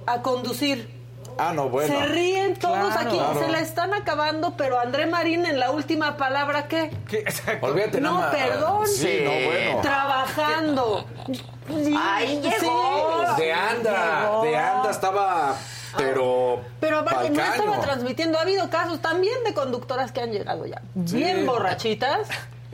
a conducir? Ah, no, bueno. se ríen todos Claro. aquí, Claro. se la están acabando, pero André Marín en la última palabra, ¿qué? ¿Qué? Exacto. Olvídate No, nada perdón. Sí, no, bueno. Trabajando. Ahí Sí. llegó. De anda, Llegó. de anda estaba, pero. Pero aparte no estaba transmitiendo. Ha habido casos también de conductoras que han llegado ya bien borrachitas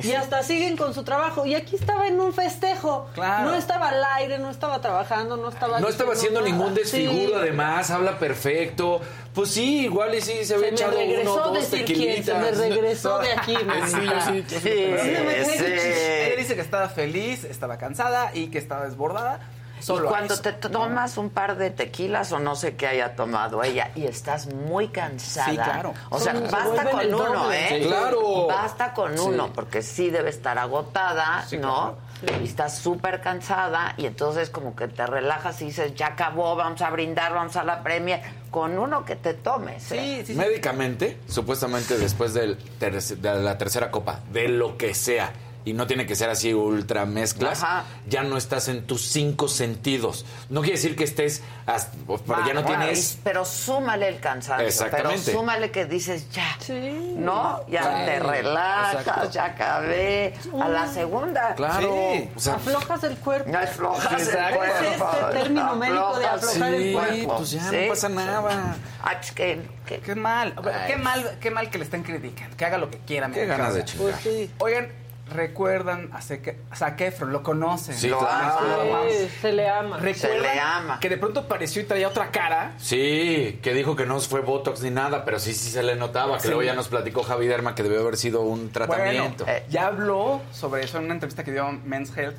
y hasta siguen con su trabajo. Y aquí estaba en un festejo. Claro. No estaba al aire, no estaba trabajando, no estaba. No estaba haciendo diciendo ningún nada. desfiguro, Sí. además, habla perfecto. Pues sí, igual y sí, se Se había me echado regresó uno, dos decir quién, se me regresó de aquí. Sí, sí, Sí, Ella sí. dice que estaba feliz, estaba cansada y que estaba desbordada. Y Solo cuando eso. te tomas un par de tequilas o no sé qué haya tomado ella y estás muy cansada. Sí, claro. O sea, Son- basta con uno. ¿eh? Sí. Claro. Basta con Sí. uno, porque sí debe estar agotada, Sí, ¿no? Y estás súper cansada y entonces como que te relajas y dices, ya acabó, vamos a brindar, vamos a la premia. Con uno que te tomes, ¿eh? Sí, sí, sí. Médicamente, supuestamente después del de la tercera copa, de lo que sea, y no tiene que ser así ultra mezclas, Ajá. ya no estás en tus cinco sentidos. No quiere decir que estés, hasta- pero ya no Ah, bueno, tienes... Pero súmale el cansancio. Exactamente. Pero súmale que dices, ya. Sí. ¿No? Ya Claro. te relajas, Exacto. ya acabé. A la segunda. Claro. Sí. O sea, Aflojas el cuerpo. No aflojas el Exacto. cuerpo. Es este término médico de aflojar el cuerpo. pues ya Sí. no pasa nada. Ay, pues que, que- Qué mal, Ay. qué mal, qué mal que le estén criticando, que haga lo que quiera. Qué ganas de chingar. Pues sí. Oigan, recuerdan a Zac a Zac Efron, lo conocen. Sí, Lo claro. ama. Sí, se le ama. ¿Recuerdan Se le ama. que de pronto apareció y traía otra cara? Sí, que dijo que no fue Botox ni nada, pero sí, sí se le notaba. Que Sí. luego ya nos platicó Javi Derma que debió haber sido un tratamiento. Bueno, eh, ya habló sobre eso en una entrevista que dio a Men's Health.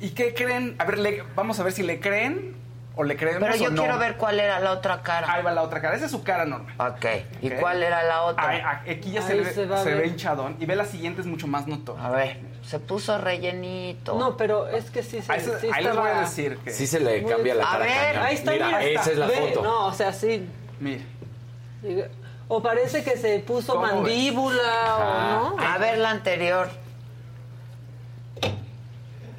¿Y qué creen? A ver, le- vamos a ver si le creen o le creemos Pero yo o no. quiero ver cuál era la otra cara. Ahí va la otra cara. Esa es su cara normal. Ok. ¿Y Ok. cuál era la otra? Ay, ay, aquí ya se, Ahí ve, se a se ver. ve hinchadón. Y ve la siguiente, es mucho más notoria. A ver, se puso rellenito. No, pero es que sí, sí, Ahí, se- sí ahí les voy a decir que... Sí se le cambia la A cara. ver, cañón. Ahí está, mira, mira, esa está. es la Ve, foto. No, o sea, sí. Mira. O parece que se puso mandíbula o no. A ver la anterior.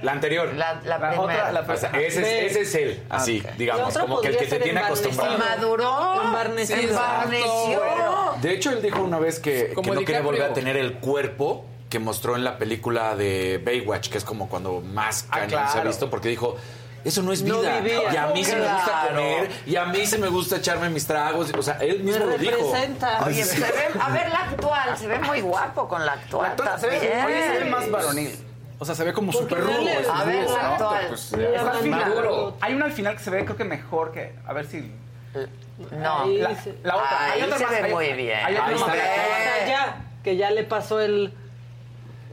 La anterior. La, la La primera. otra, la O sea, ese, es, ese es él, así, digamos, La como que el que ser tiene acostumbrado. Maduró. Embarneció. De hecho, él dijo una vez que, Como que no quería volver a tener el cuerpo que mostró en la película de Baywatch, que es como cuando más Ah, cañón se ha visto, porque dijo, eso no es No vida. vivía. y a mí sí me gusta comer, y a mí sí me gusta echarme mis tragos. O sea, él Me mismo lo dijo. se ve, a ver la actual, se ve muy guapo con la actual. Se ve, también. oye, se ve más varonil. O sea, se ve como súper rudo. A ver ¿no? actual. Pues, final. maduro. Hay una al final que se ve creo que mejor que... A ver si... No, Ahí la, la otra. Ahí Hay otra se más, ve hay- muy bien. hay otra más. que ya le pasó el,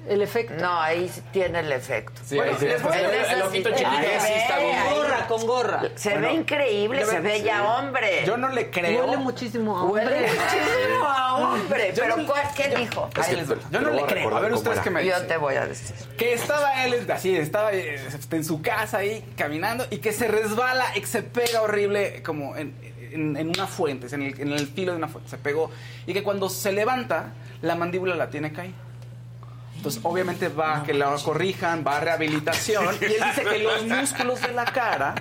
el efecto. No, ahí sí tiene el efecto. Sí, sí. a El- ojito chiquito está bien. Con gorra, con gorra. Se Bueno, ve increíble, se ve ya hombre. Yo no le creo. Huele muchísimo a Huele hombre. muchísimo a hombre. Yo Pero no- ¿cuál- ¿qué dijo? Es Ahí que les te- va. Yo te no le creo. A ver ustedes qué me Yo dicen. te voy a decir. Que estaba él así, estaba eh, en su casa ahí caminando y que se resbala y que se pega horrible como en, en- en una fuente, en el, en el filo de una fuente, se pegó. Y que cuando se levanta, la mandíbula la tiene caída. Entonces, obviamente va a que la corrijan, va a rehabilitación. Y él dice que los músculos de la cara,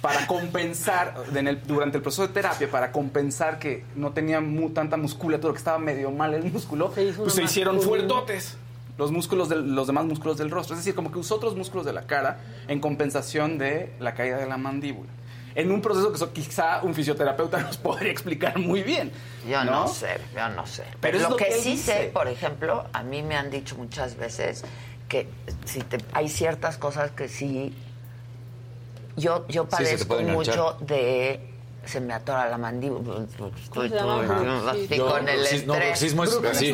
para compensar, en el- durante el proceso de terapia, para compensar que no tenía mu- tanta musculatura, que estaba medio mal el músculo, Se pues se hicieron fuertotes los músculos los demás músculos del rostro. Es decir, como que usó otros músculos de la cara en compensación de la caída de la mandíbula. En un proceso que eso quizá un fisioterapeuta nos podría explicar muy bien. Yo no, sé, yo no sé. Pero es lo, lo que, sí dice. sé, por ejemplo, a mí me han dicho muchas veces que si te, hay ciertas cosas que sí. Yo, yo padezco mucho de. Se me atora la mandíbula. Estoy llama? todo así Yo, con el bruxis- no, estrés. bruxismo es así.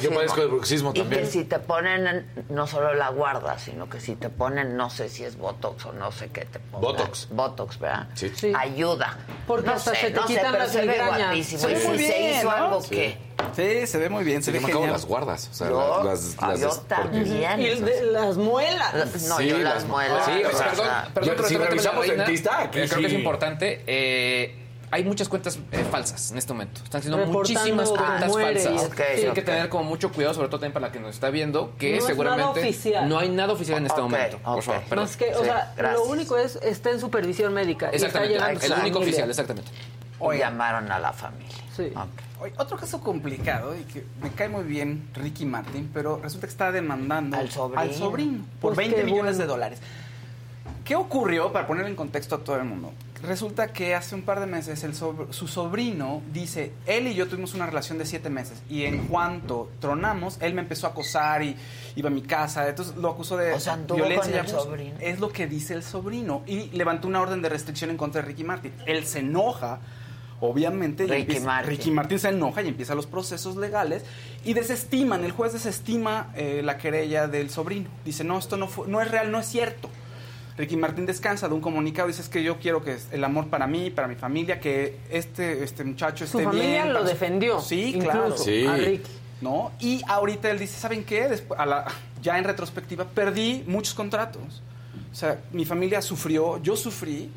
Yo- padezco de bruxismo Y también. que si te ponen, no solo la guarda, sino que si te ponen, no sé si es Botox o no sé qué te pongan. Botox. Botox, ¿verdad? Sí. Sí. Ayuda. Porque no hasta sé, se te no sé, quitan pero las se ve guapísimo. Y si se hizo ¿no? algo Sí. que... Sí, se ve muy bien, se ve me acabo genial. las guardas. O sea, Yo, las, ah, las, yo las- también. Y de las muelas. No, Sí, yo las las- muelas. sí, o sea, Perdón, perdón, yo- pero si revisamos reina. dentista, aquí Eh, creo que es importante. eh, hay muchas cuentas eh, falsas en este momento. Están Reportando muchísimas cuentas muere falsas. Ok, Sí, hay que tener como mucho cuidado, sobre todo también para la que nos está viendo, que No es seguramente nada oficial. no hay nada oficial en este momento. Por favor, perdón. Más que, o Sí, sea, gracias. lo único es está en supervisión médica. y está Exactamente, llegando el único oficial, exactamente. o llamaron a la familia. Sí. Oye, otro caso complicado y que me cae muy bien Ricky Martin, pero resulta que está demandando Al sobrino. sobrino por Pues 20 qué millones bueno. de dólares. ¿Qué ocurrió? Para poner en contexto a todo el mundo. Resulta que hace un par de meses el sobr- su sobrino dice, él y yo tuvimos una relación de siete meses y en cuanto tronamos, él me empezó a acosar y iba a mi casa, entonces lo acusó de O sea, anduvo violencia con el sobrino. Es lo que dice el sobrino y levantó una orden de restricción en contra de Ricky Martin. Él se enoja, obviamente, Ricky empieza- Martin. Ricky Martin se enoja y empieza los procesos legales y desestiman, el juez desestima eh, la querella del sobrino. Dice, no, esto no, fue- no es real, no es cierto. Ricky Martin descansa de un comunicado, dice es que yo quiero que es el amor para mí, para mi familia, que este, este muchacho Su esté bien. familia lo para su- defendió. Sí, incluso, claro. Sí. A Ricky. ¿no? Y ahorita él dice, ¿saben qué? Después, a la- ya en retrospectiva, perdí muchos contratos. O sea, mi familia sufrió, yo sufrí,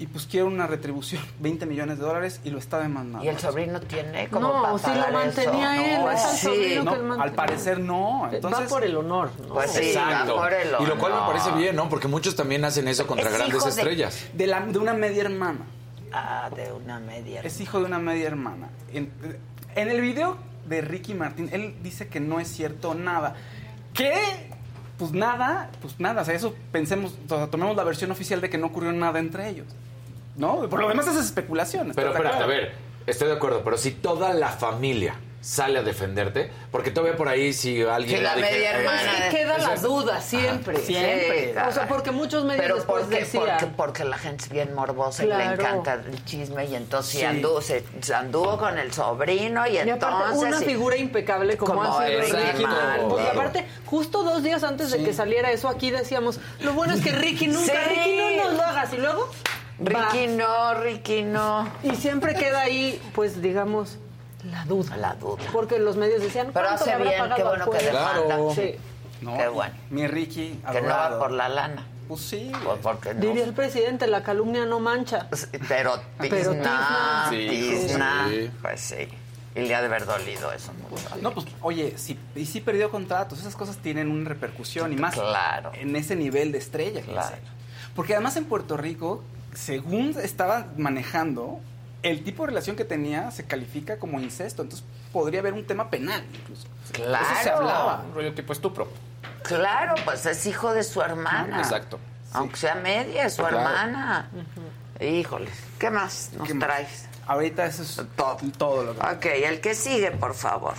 y pues quiero una retribución, 20 millones de dólares, y lo está demandando. Y el sobrino tiene como No, para sí lo mantenía eso. él, No, es al sí. sobrino No, que él mantenía. al parecer no. Entonces, Va por el honor. ¿no? Pues sí, Exacto. va por el Y lo cual me parece bien, ¿no? Porque muchos también hacen eso contra Es grandes de- estrellas. de, la, de una media hermana. Ah, de una media. Es hijo de una media hermana. En, en el video de Ricky Martin, él dice que no es cierto nada. ¿Qué? Pues nada, pues nada. O sea, eso pensemos, o sea, tomemos la versión oficial de que no ocurrió nada entre ellos. ¿No? Por lo demás es especulación. Pero ¿estás de espérate, a ver, estoy de acuerdo, pero si toda la familia sale a defenderte, porque todavía por ahí si alguien... Sí, la media hermana. Es que queda la duda siempre. Siempre. O sea, porque muchos medios Pero después porque, decían... porque, porque la gente es bien morbosa y le Claro. encanta el chisme y entonces sí anduvo, se, se anduvo con el sobrino y, Y aparte, entonces... una sí. figura impecable como, Como ha sido Ricky. Porque Claro. aparte, justo dos días antes de que saliera eso, aquí decíamos, lo bueno es que Ricky nunca, Sí. Ricky no nos lo hagas. Y luego, Ricky va. no, Ricky no. Y siempre queda ahí, pues, digamos, la duda. La duda. Porque los medios decían, Pero ¿cuánto hace bien, pagado qué bueno que demanda. Claro. Sí. No, Qué bueno. Mi Ricky, Que no va por la lana. Pues sí. Pues porque no. Diría el presidente, la calumnia no mancha. Pero Pero tizna, tizna. Sí, tizna, sí. pues sí. Y le ha de haber dolido eso mucho. No, pues, oye, si, y si perdió contratos, esas cosas tienen una repercusión y más Claro. en ese nivel de estrella. Claro. Porque además en Puerto Rico, según estaba manejando, el tipo de relación que tenía se califica como incesto, entonces podría haber un tema penal incluso. Claro. Eso se hablaba. Un rollo tipo estupro. Claro, pues es hijo de su hermana. Exacto. Aunque sea media, es su Claro. hermana. Híjoles, ¿qué más nos ¿Qué más? traes? Ahorita eso es Todo. todo lo que... Ok, el que sigue, por favor.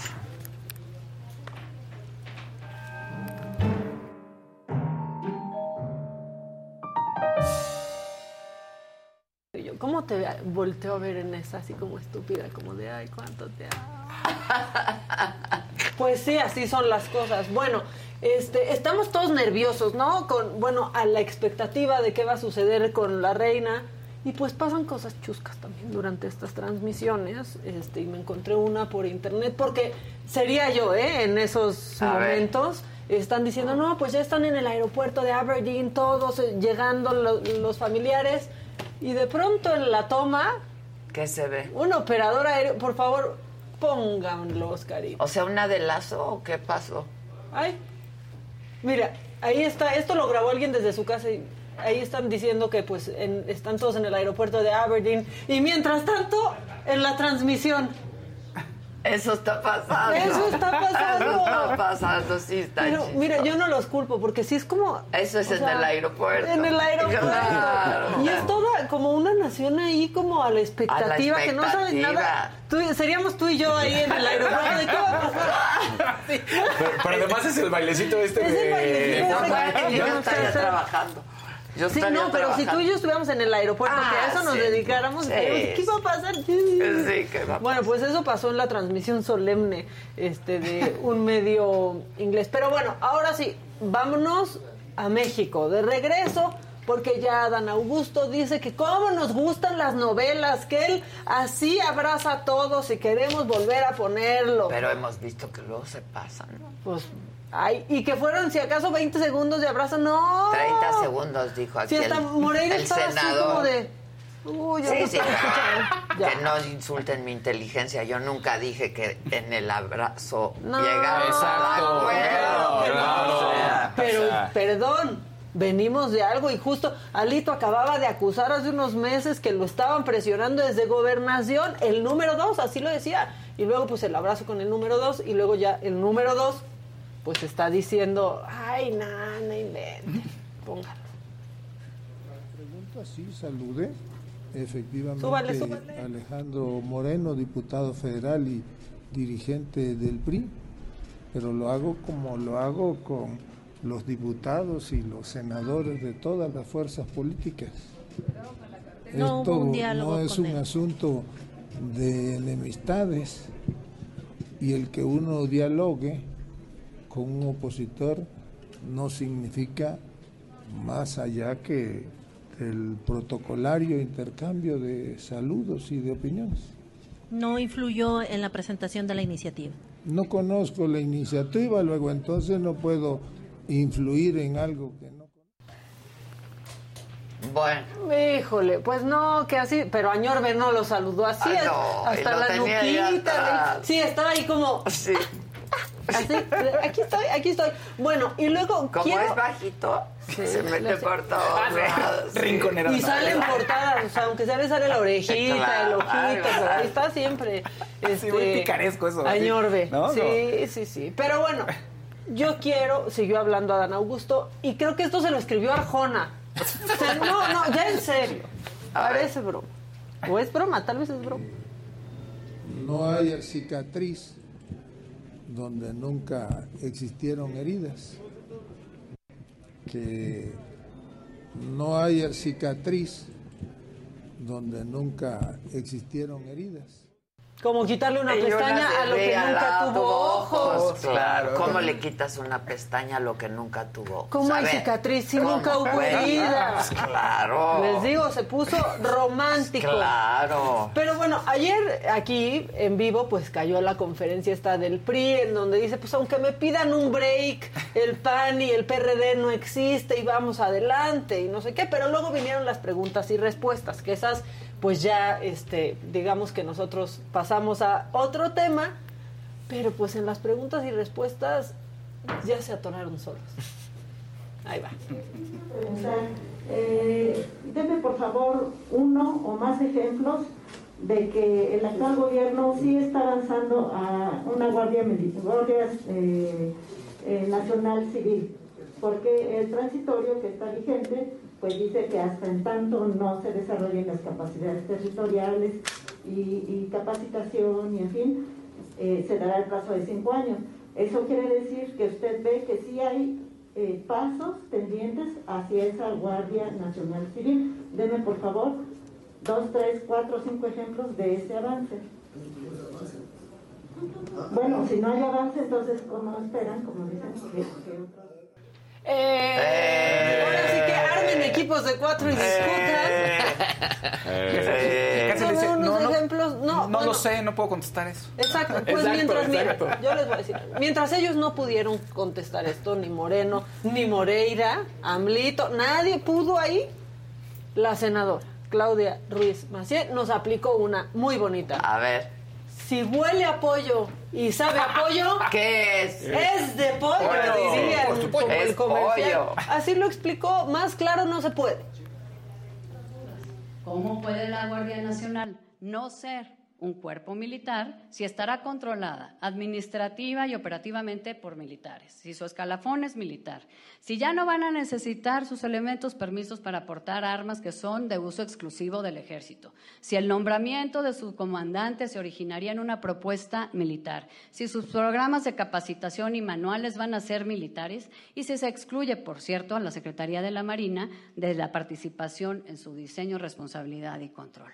¿Cómo te volteo a ver en esa así como estúpida, como de, ay, cuánto te amo? Pues sí, así son las cosas. Bueno, este, estamos todos nerviosos, ¿no? Con, bueno, a la expectativa de qué va a suceder con la reina. Y pues pasan cosas chuscas también durante estas transmisiones. Este, y me encontré una por internet, porque sería yo, ¿eh? En esos A ver. momentos. Están diciendo, no, pues ya están en el aeropuerto de Aberdeen, todos eh, llegando lo- los familiares. Y de pronto en la toma, ¿Qué se ve? un operador aéreo, por favor, pónganlos, cariño. O sea, una de lazo o qué pasó? Ay, mira, ahí está, esto lo grabó alguien desde su casa y ahí están diciendo que pues en- están todos en el aeropuerto de Aberdeen y mientras tanto en la transmisión. Eso está pasando. Eso está pasando. Eso está pasando, sí está Pero chistoso. mira, yo no los culpo porque sí es como... Eso es en sea, el aeropuerto. En el aeropuerto. Claro. Y es toda como una nación ahí como a la expectativa, que no saben nada. Tú- seríamos tú y yo ahí en el aeropuerto. ¿De qué va a pasar? Pero, pero además es el bailecito este Es el de... bailecito No, estaría hacer. trabajando. Yo Sí, no, pero si tú y yo estuviéramos en el aeropuerto, que a Ah, eso nos dedicáramos, Sí, ¿qué va a pasar? Sí, ¿qué va a Bueno, pues eso pasó en la transmisión solemne este, de un medio inglés. Pero bueno, ahora sí, vámonos a México, de regreso, porque ya Dan Augusto dice que cómo nos gustan las novelas, que él así abraza a todos y queremos volver a ponerlo. Pero hemos visto que luego se pasan, ¿no? Pues, ay, y que fueron, si acaso, 20 segundos de abrazo, no. 30 segundos, dijo aquí hasta el, Moreira el estaba así senador. como de... Uy, yo Sí, no sí, pero Ya. que no insulten mi inteligencia. Yo nunca dije que en el abrazo No. llegamos Exacto. a acuerdo. Claro. O sea, Pero, O sea. perdón, venimos de algo y justo Alito acababa de acusar hace unos meses que lo estaban presionando desde gobernación, el número dos, así lo decía. Y luego pues el abrazo con el número dos y luego ya el número dos pues está diciendo, ay, no, no póngalo. pregunta sí saludé efectivamente Súbale, súbale. Alejandro Moreno, diputado federal y dirigente del PRI, pero lo hago como lo hago con los diputados y los senadores de todas las fuerzas políticas. No Esto no es un él. asunto de enemistades y el que uno dialogue con un opositor no significa más allá que el protocolario intercambio de saludos y de opiniones. No influyó en la presentación de la iniciativa. No conozco la iniciativa, luego entonces no puedo influir en algo que no. Bueno, Híjole, pues no, que así, pero Añorbe no lo saludó así, Ah, no, hasta la nuquita. le- Sí, estaba ahí como, sí. Así, aquí estoy, aquí estoy. Bueno, y luego Como quiero... es bajito, Sí, se mete por todos lados. sí. Rinconera. Y sale en portada, o sea, aunque sea le sale la orejita, el ojito, claro. pero ahí está siempre. Este, muy picaresco eso, Añorbe. ¿no? Sí, sí, sí. Pero bueno, yo quiero, siguió hablando Adán Augusto, y creo que esto se lo escribió Arjona. O sea, no, no, ya en serio. Parece broma. O es broma, tal vez es broma. No hay cicatriz donde nunca existieron heridas. Que no hay cicatriz donde nunca existieron heridas. Como quitarle una pestaña a lo que nunca tuvo ojos. Claro. ¿Cómo le quitas una pestaña a lo que nunca tuvo ojos? ¿Cómo hay cicatriz si nunca hubo Bueno, herida? pues claro. Les digo, se puso romántico. Claro. Pero bueno, ayer aquí en vivo pues cayó la conferencia esta del PRI en donde dice pues aunque me pidan un break, el PAN y el PRD no existe y vamos adelante y no sé qué, pero luego vinieron las preguntas y respuestas, que esas pues ya este digamos que nosotros pasamos a otro tema, pero pues en las preguntas y respuestas ya se atoraron solos. Ahí va. eh, deme por favor uno o más ejemplos de que el actual gobierno sí está avanzando a una guardia, mili- guardia eh, eh, nacional civil, porque el transitorio que está vigente pues dice que hasta en tanto no se desarrollen las capacidades territoriales y, capacitación y en fin, eh, se dará el plazo de cinco años. Eso quiere decir que usted ve que sí hay eh, pasos pendientes hacia esa Guardia Nacional Civil. Deme por favor dos, tres, cuatro, cinco ejemplos de ese avance. Bueno, si no hay avance, entonces, ¿cómo esperan? Como dicen. Eh, que armen equipos de cuatro y discutan. Eh. Dice, Son no, unos no, ejemplos, no, no bueno. lo sé, no puedo contestar eso. Exacto, pues Exacto, mientras, mira, exacto. yo les voy a decir, mientras ellos no pudieron contestar esto, ni Moreno, ni Moreira, Amlito, nadie pudo ahí, la senadora Claudia Ruiz Macié nos aplicó una muy bonita. A ver. Si huele a pollo y sabe a pollo, ¿Qué es? Es de pollo, Pollo. dirían, Por supuesto. como el Es comercial. pollo. Así lo explicó, más claro no se puede. ¿Cómo puede la Guardia Nacional no ser un cuerpo militar si estará controlada administrativa y operativamente por militares? Si su escalafón es militar, si ya no van a necesitar sus elementos permisos para portar armas que son de uso exclusivo del ejército, si el nombramiento de su comandante se originaría en una propuesta militar, si sus programas de capacitación y manuales van a ser militares y si se excluye, por cierto, a la Secretaría de la Marina de la participación en su diseño, responsabilidad y control.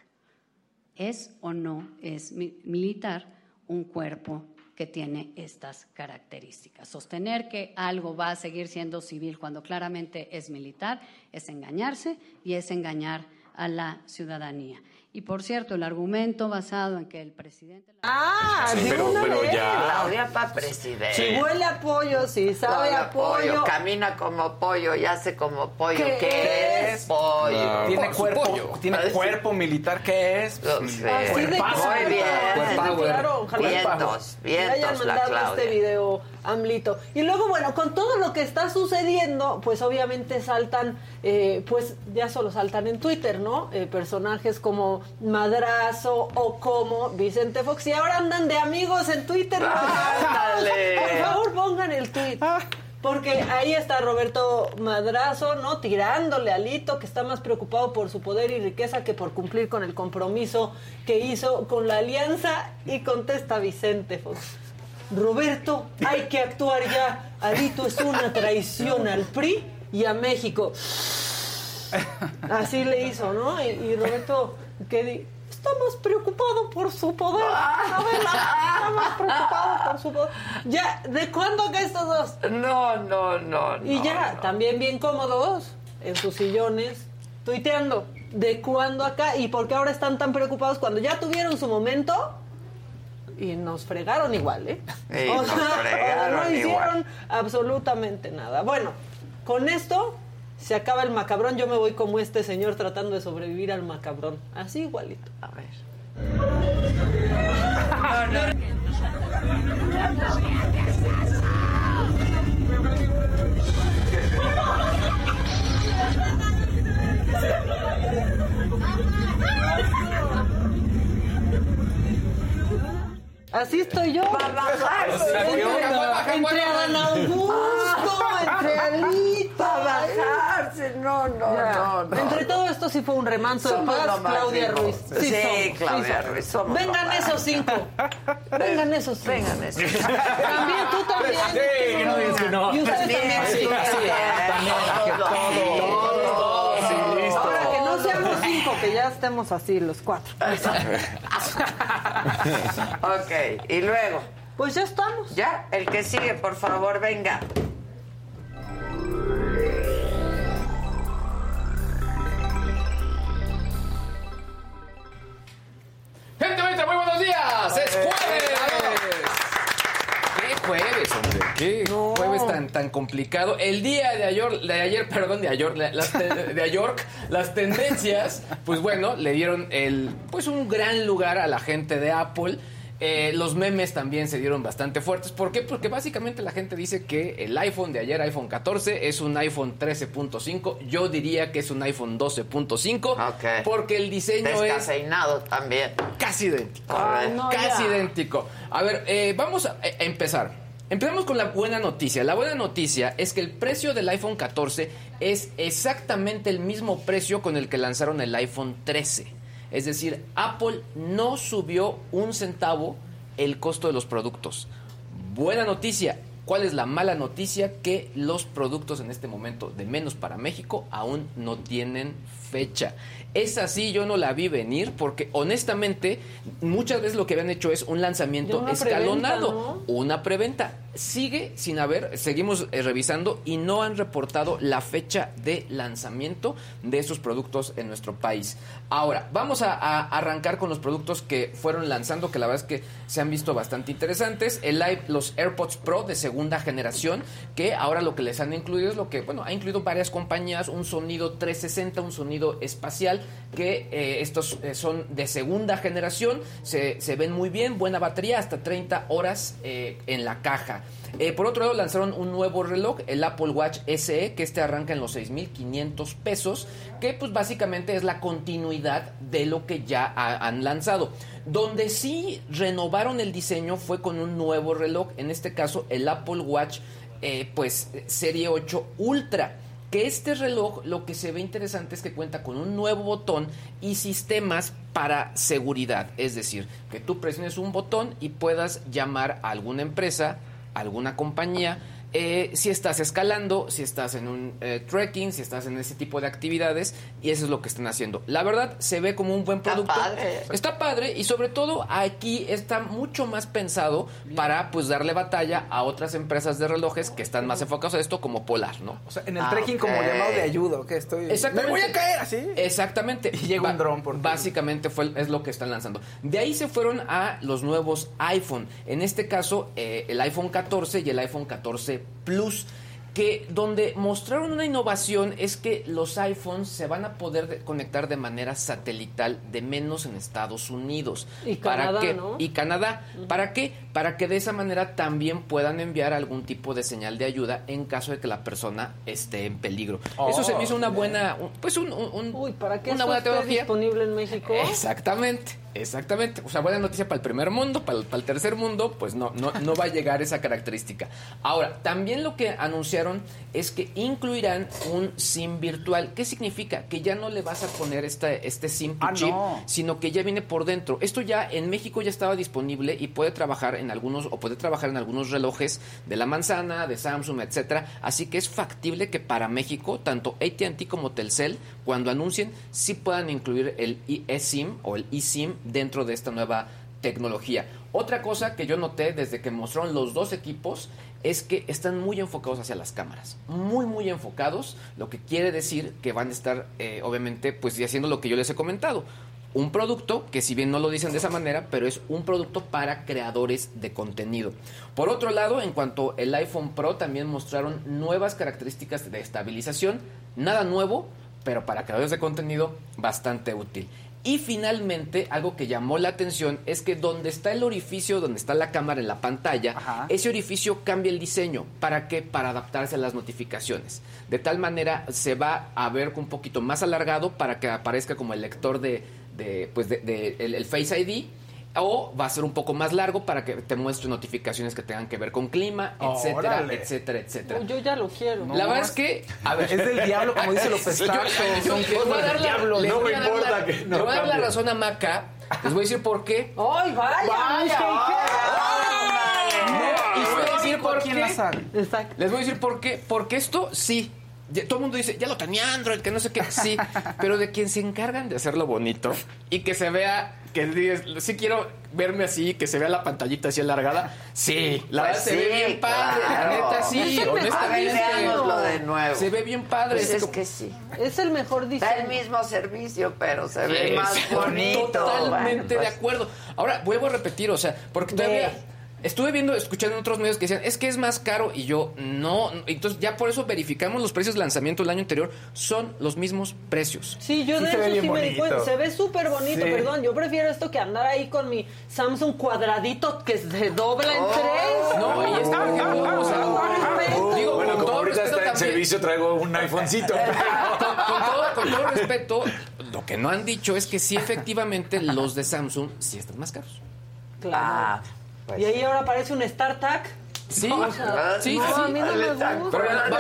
¿Es o no es mi- militar un cuerpo que tiene estas características? Sostener que algo va a seguir siendo civil cuando claramente es militar es engañarse y es engañar a la ciudadanía. Y por cierto, el argumento basado en que el presidente... Ah, Sí, pero- una pero vez. ya. Claudia pa' presidente. Si huele a pollo, si sabe Sabe a pollo. camina como pollo y hace como pollo. ¿Qué ¿Qué, es? es pollo? Tiene Por cuerpo, pollo. tiene cuerpo militar, ¿qué es? Sé. Así de bien. claro, ojalá Vientos, le hayan vientos la mandado este video Amlito. Y luego, bueno, con todo lo que está sucediendo, pues obviamente saltan, eh, pues ya solo saltan en Twitter, ¿no? Eh, personajes como Madrazo o como Vicente Fox. Y ahora andan de amigos en Twitter. Ándale. Por favor, pongan el tweet. Porque ahí está Roberto Madrazo, ¿no? Tirándole a Lito, que está más preocupado por su poder y riqueza que por cumplir con el compromiso que hizo con la alianza. Y contesta Vicente Fox. Roberto, hay que actuar ya. Alito es una traición al PRI y a México. Así le hizo, ¿no? Y, y Roberto, ¿qué di- Está más preocupado por su poder. Adela, está más preocupado por su poder. Ya, ¿de cuándo acá estos dos? No, no, no. Y no, ya, no. también bien cómodos en sus sillones, tuiteando. ¿De cuándo acá? ¿Y por qué ahora están tan preocupados cuando ya tuvieron su momento? Y nos fregaron igual, ¿eh? Sí, nos fregaron no hicieron igual. absolutamente nada. Bueno, con esto se acaba el macabrón. Yo me voy como este señor tratando de sobrevivir al macabrón. Así igualito. A ver. Así estoy yo. Bajar. Entre, entre Adán Augusto, entre Alito. Va a bajarse. No, no, no, no. Entre todo esto sí fue un remanso de paz, Claudia. Ruiz. Sí, somos, Claudia. Ruiz, somos Vengan esos cinco. Vengan esos cinco. Vengan esos. También tú también. Sí, no digas que no. Y ustedes también. Sí, Sí, sí, También, todo, todo, sí, listo. Ahora que no seamos cinco, que ya estemos así los cuatro. Ok, y luego. Pues ya estamos. Ya, el que sigue, por favor, venga. Gente bonita, muy buenos días. Es jueves. ¿Qué jueves, hombre? ¿Qué jueves tan, tan complicado? El día de ayer, de ayer, perdón, de ayer, las de ayer, las tendencias, pues bueno, le dieron el, pues un gran lugar a la gente de Apple. Eh, los memes también se dieron bastante fuertes. ¿Por qué? Porque básicamente la gente dice que el iPhone de ayer, iPhone 14, es un iPhone 13.5. Yo diría que es un iPhone 12.5. Ok. Porque el diseño es también. casi idéntico. Ay, no, casi ya. idéntico. A ver, eh, vamos a, a empezar. Empezamos con la buena noticia. La buena noticia es que el precio del iPhone 14 es exactamente el mismo precio con el que lanzaron el iPhone 13. Es decir, Apple no subió un centavo el costo de los productos. Buena noticia. ¿Cuál es la mala noticia? Que los productos en este momento de menos para México aún no tienen fecha. Es así, yo no la vi venir porque honestamente muchas veces lo que habían hecho es un lanzamiento una escalonado, preventa, una preventa. Sigue sin haber, seguimos eh, revisando y no han reportado la fecha de lanzamiento de esos productos en nuestro país. Ahora, vamos a, arrancar con los productos que fueron lanzando, que la verdad es que se han visto bastante interesantes. El i- los AirPods Pro de segunda generación, que ahora lo que les han incluido es lo que, bueno, ha incluido varias compañías, un sonido 360, un sonido espacial, que eh, estos eh, son de segunda generación, se, se ven muy bien, buena batería, hasta 30 horas eh, en la caja. Eh, por otro lado, lanzaron un nuevo reloj, el Apple Watch SE, que este arranca en los 6.500 pesos, que pues básicamente es la continuidad de lo que ya ha- han lanzado. Donde sí renovaron el diseño fue con un nuevo reloj, en este caso el Apple Watch eh, pues Serie 8 Ultra. Que este reloj lo que se ve interesante es que cuenta con un nuevo botón y sistemas para seguridad. Es decir, que tú presiones un botón y puedas llamar a alguna empresa, alguna compañía, eh, si estás escalando, si estás en un eh, trekking, si estás en ese tipo de actividades, y eso es lo que están haciendo. La verdad, se ve como un buen producto. padre. Está padre y sobre todo aquí está mucho más pensado para pues darle batalla a otras empresas de relojes que están más enfocados a esto como Polar, ¿no? O sea, En el trekking como llamado de ayuda, que estoy... Exactamente. Me voy a caer así. Exactamente. Y llega un dron por Básicamente fue, es lo que están lanzando. De ahí se fueron a los nuevos iPhone. En este caso, eh, el iPhone 14 y el iPhone 14 Plus. Que donde mostraron una innovación es que los iPhones se van a poder de- conectar de manera satelital de menos en Estados Unidos. Y ¿Para Canadá, qué? ¿no? Y Canadá. ¿Para qué? Para que de esa manera también puedan enviar algún tipo de señal de ayuda en caso de que la persona esté en peligro. Eso se me hizo una buena, un- pues un, un- un- ¿Para qué una buena tecnología. disponible en México? Exactamente, exactamente. O sea, buena noticia para el primer mundo, para el, para el tercer mundo, pues no, no, no va a llegar esa característica. Ahora, también lo que anunciaron es que incluirán un SIM virtual. ¿Qué significa? Que ya no le vas a poner esta, este SIM to Ah, chip, no. sino que ya viene por dentro. Esto ya en México ya estaba disponible y puede trabajar en algunos, o puede trabajar en algunos relojes de la manzana, de Samsung, etcétera. Así que es factible que para México, tanto ATT como Telcel, cuando anuncien, sí puedan incluir el eSIM o el eSIM dentro de esta nueva tecnología. Otra cosa que yo noté desde que mostraron los dos equipos es que están muy enfocados hacia las cámaras, muy muy enfocados, lo que quiere decir que van a estar eh, obviamente pues haciendo lo que yo les he comentado, un producto que si bien no lo dicen de esa manera, pero es un producto para creadores de contenido. Por otro lado, en cuanto el iPhone Pro también mostraron nuevas características de estabilización, nada nuevo, pero para creadores de contenido bastante útil. Y finalmente, algo que llamó la atención es que donde está el orificio, donde está la cámara en la pantalla, ese orificio cambia el diseño. ¿Para qué? Para adaptarse a las notificaciones. De tal manera se va a ver un poquito más alargado para que aparezca como el lector de, de, pues de, de- el, el Face ID. O va a ser un poco más largo para que te muestre notificaciones que tengan que ver con clima, etcétera, Órale. etcétera, etcétera. Yo ya lo quiero. la verdad es que, a ver, Es del diablo, como dice son cosas dar del diablo, no me importa la- que no Le voy a dar la razón a Maca. Les voy a decir por qué. ¡Ay, vaya! Vaya, ¡Ay, Y les voy a decir por qué. sala. Les voy a decir por qué. Porque esto sí. Ya- todo el mundo dice, ya lo tenía Android, que no sé qué. Sí, pero de quien se encargan de hacerlo bonito y que se vea, que digas, sí quiero verme así, que se vea la pantallita así alargada. Sí, la Pues verdad se sí, ve bien padre. claro. La neta, sí, honestamente. Veámoslo de nuevo. Se ve bien padre. Pues es como- que sí. Es el mejor diseño. Da el mismo servicio, pero se ve más bonito. Totalmente Bueno, de pues, acuerdo. Ahora, vuelvo a repetir, o sea, porque todavía estuve viendo, escuchando en otros medios que decían, es que es más caro y yo, no. Entonces, ya por eso verificamos los precios de lanzamiento del año anterior, son los mismos precios. Sí, yo Sí de eso sí me di cuenta. Se ve súper bonito, Sí. perdón. Yo prefiero esto que andar ahí con mi Samsung cuadradito que se dobla en tres. No, y está, por ejemplo, o sea, digo, Bueno, con como todo ahorita está en también- servicio, traigo un iPhonecito. con, con todo, con todo respeto, lo que no han dicho es que sí, efectivamente, los de Samsung sí están más caros. Claro. Pues y ahí ahora aparece un StarTAC. Sí, O sea, sí, no, sí. a mí no me gusta. Pero la- va-.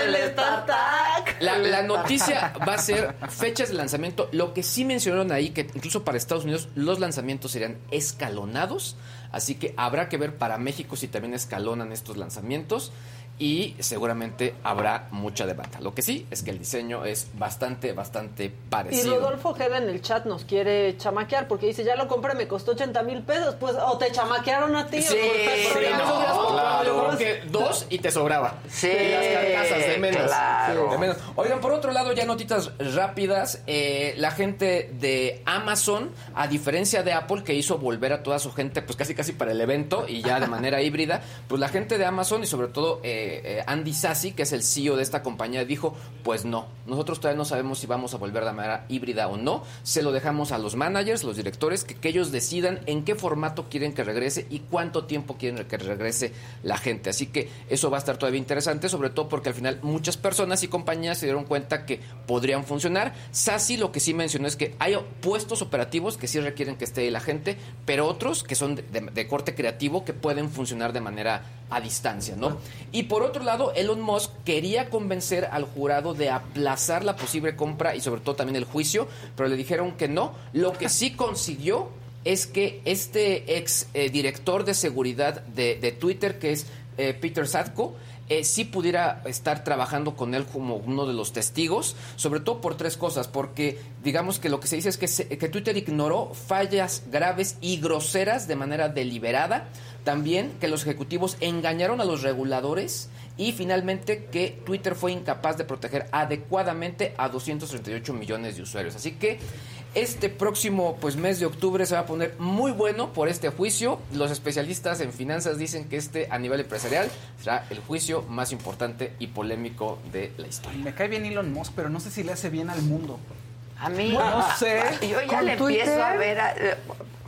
La, la noticia va a ser fechas de lanzamiento. Lo que sí mencionaron ahí, que incluso para Estados Unidos los lanzamientos serían escalonados. Así que habrá que ver para México si también escalonan estos lanzamientos. Y seguramente habrá mucha demanda. Lo que sí es que el diseño es bastante, bastante Y parecido. Rodolfo Geda en el chat nos quiere chamaquear porque dice, ya lo compré, me costó 80 mil pesos. Pues, o te chamaquearon a ti. Sí, o no está sí, no yo Claro. creo que dos y te sobraba. Sí, De las carcasas, de menos. claro. De menos. Oigan, por otro lado, ya notitas rápidas. eh, la gente de Amazon, a diferencia de Apple, que hizo volver a toda su gente, pues casi casi para el evento y ya de manera híbrida, pues la gente de Amazon y sobre todo eh, eh, Andy Sassi, que es el CEO de esta compañía, dijo, pues no, nosotros todavía no sabemos si vamos a volver de manera híbrida o no. Se lo dejamos a los managers, los directores, que, ellos decidan en qué formato quieren que regrese y cuánto tiempo quieren que regrese la gente. Así que eso va a estar todavía interesante, sobre todo porque al final muchas personas y compañías se dieron cuenta que podrían funcionar. Sassi lo que sí mencionó es que hay puestos operativos que sí requieren que esté ahí la gente, pero otros que son de- de corte creativo que pueden funcionar de manera a distancia, ¿no? Y por otro lado, Elon Musk quería convencer al jurado de aplazar la posible compra y sobre todo también el juicio, pero le dijeron que no. Lo que sí consiguió es que este ex eh, director de seguridad de, Twitter, que es eh, Peter Sadko, eh, sí pudiera estar trabajando con él como uno de los testigos, sobre todo por tres cosas, porque digamos que lo que se dice es que, se- que Twitter ignoró fallas graves y groseras de manera deliberada, también que los ejecutivos engañaron a los reguladores y finalmente que Twitter fue incapaz de proteger adecuadamente a 238 millones de usuarios. Así que este próximo pues mes de octubre se va a poner muy bueno por este juicio. Los especialistas en finanzas dicen que este a nivel empresarial será el juicio más importante y polémico de la historia. Me cae bien Elon Musk, pero no sé si le hace bien al mundo. A mí, no sé. Yo ya le Twitter. empiezo a ver a- eh,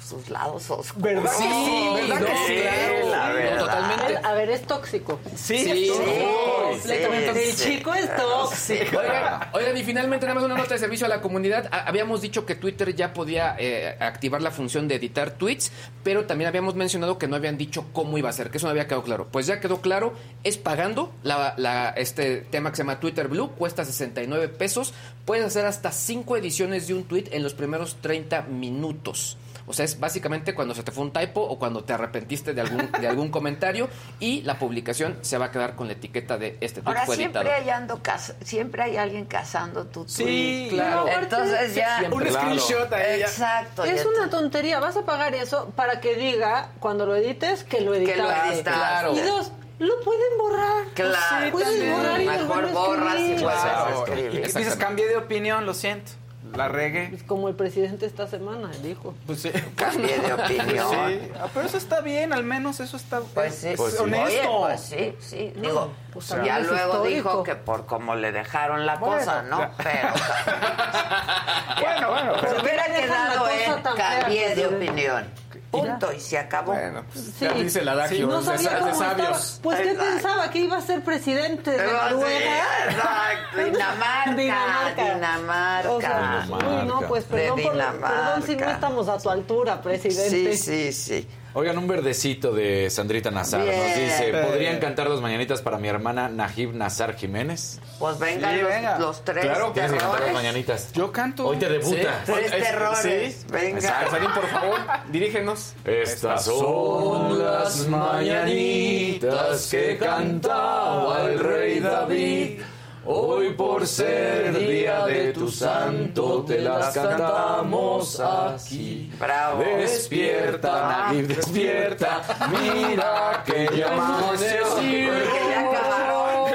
sus lados oscuros. ¿Verdad que sí? ¿Verdad que sí? la Sí, verdad. totalmente. A ver, es tóxico. Sí, Sí, es tóxico. sí, el chico es tóxico. Oigan, oigan, y finalmente nada más una nota de servicio a la comunidad. Habíamos dicho que Twitter ya podía eh, activar la función de editar tweets, pero también habíamos mencionado que no habían dicho cómo iba a ser, que eso no había quedado claro. Pues ya quedó claro, es pagando la, la- este tema que se llama Twitter Blue, cuesta 69 pesos. Puedes hacer hasta 5 ediciones de un tweet en los primeros 30 minutos. O sea, es básicamente cuando se te fue un typo o cuando te arrepentiste de algún, de algún comentario y la publicación se va a quedar con la etiqueta de este tweet Ahora fue siempre editado. hay, ando siempre hay alguien cazando tu Sí, tweet. claro. Entonces ya... Siempre. Un screenshot ahí ya. Exacto. Es una tontería. Vas a pagar eso para que diga, cuando lo edites, que lo Que lo editaste. editaste. Claro. Y dos, lo pueden borrar. Claro, Puedes también. borrar y Mejor a borras y a Claro. escribir. Y dices, cambié de opinión, lo siento. La regué. Es como el presidente esta semana dijo. Pues sí. Cambié de opinión. Sí. Ah, pero eso está bien, al menos eso está Pues sí, es Pues sí. honesto. Oye, pues sí, sí. Digo, pues ya luego histórico. dijo que por cómo le dejaron la Bueno, cosa, ¿no? ya. Pero Bueno, bueno. se ¿Por qué hubiera quedado en cambié de opinión. Punto, y se acabó. Bueno, pues Sí. ya dice el adagio, no es sabía de, de sabios. Pues, ¿qué Exacto. pensaba? ¿Que iba a ser presidente de sí, Noruega? exacto. Dinamarca, Dinamarca. Dinamarca. O sea, uy, no, pues perdón, por, Dinamarca. perdón si no estamos a tu altura, presidente. Sí, sí, sí. Oigan, un verdecito de Sandrita Nazar. Bien. Nos dice, ¿podrían cantar las mañanitas para mi hermana Najib Nazar Jiménez? Pues vengan Sí, los, venga. los tres Claro, ¿quieres cantar las mañanitas? Yo canto. Hoy te debuta. Sí. Tres Es- terrores. sí. Venga. Salim, por favor, dirígenos. Estas son las mañanitas que cantaba el rey David. Hoy por ser día de tu santo te las cantamos aquí. Bravo. Despierta, despierta. Mira que ya amaneció. Porque ya acabaron.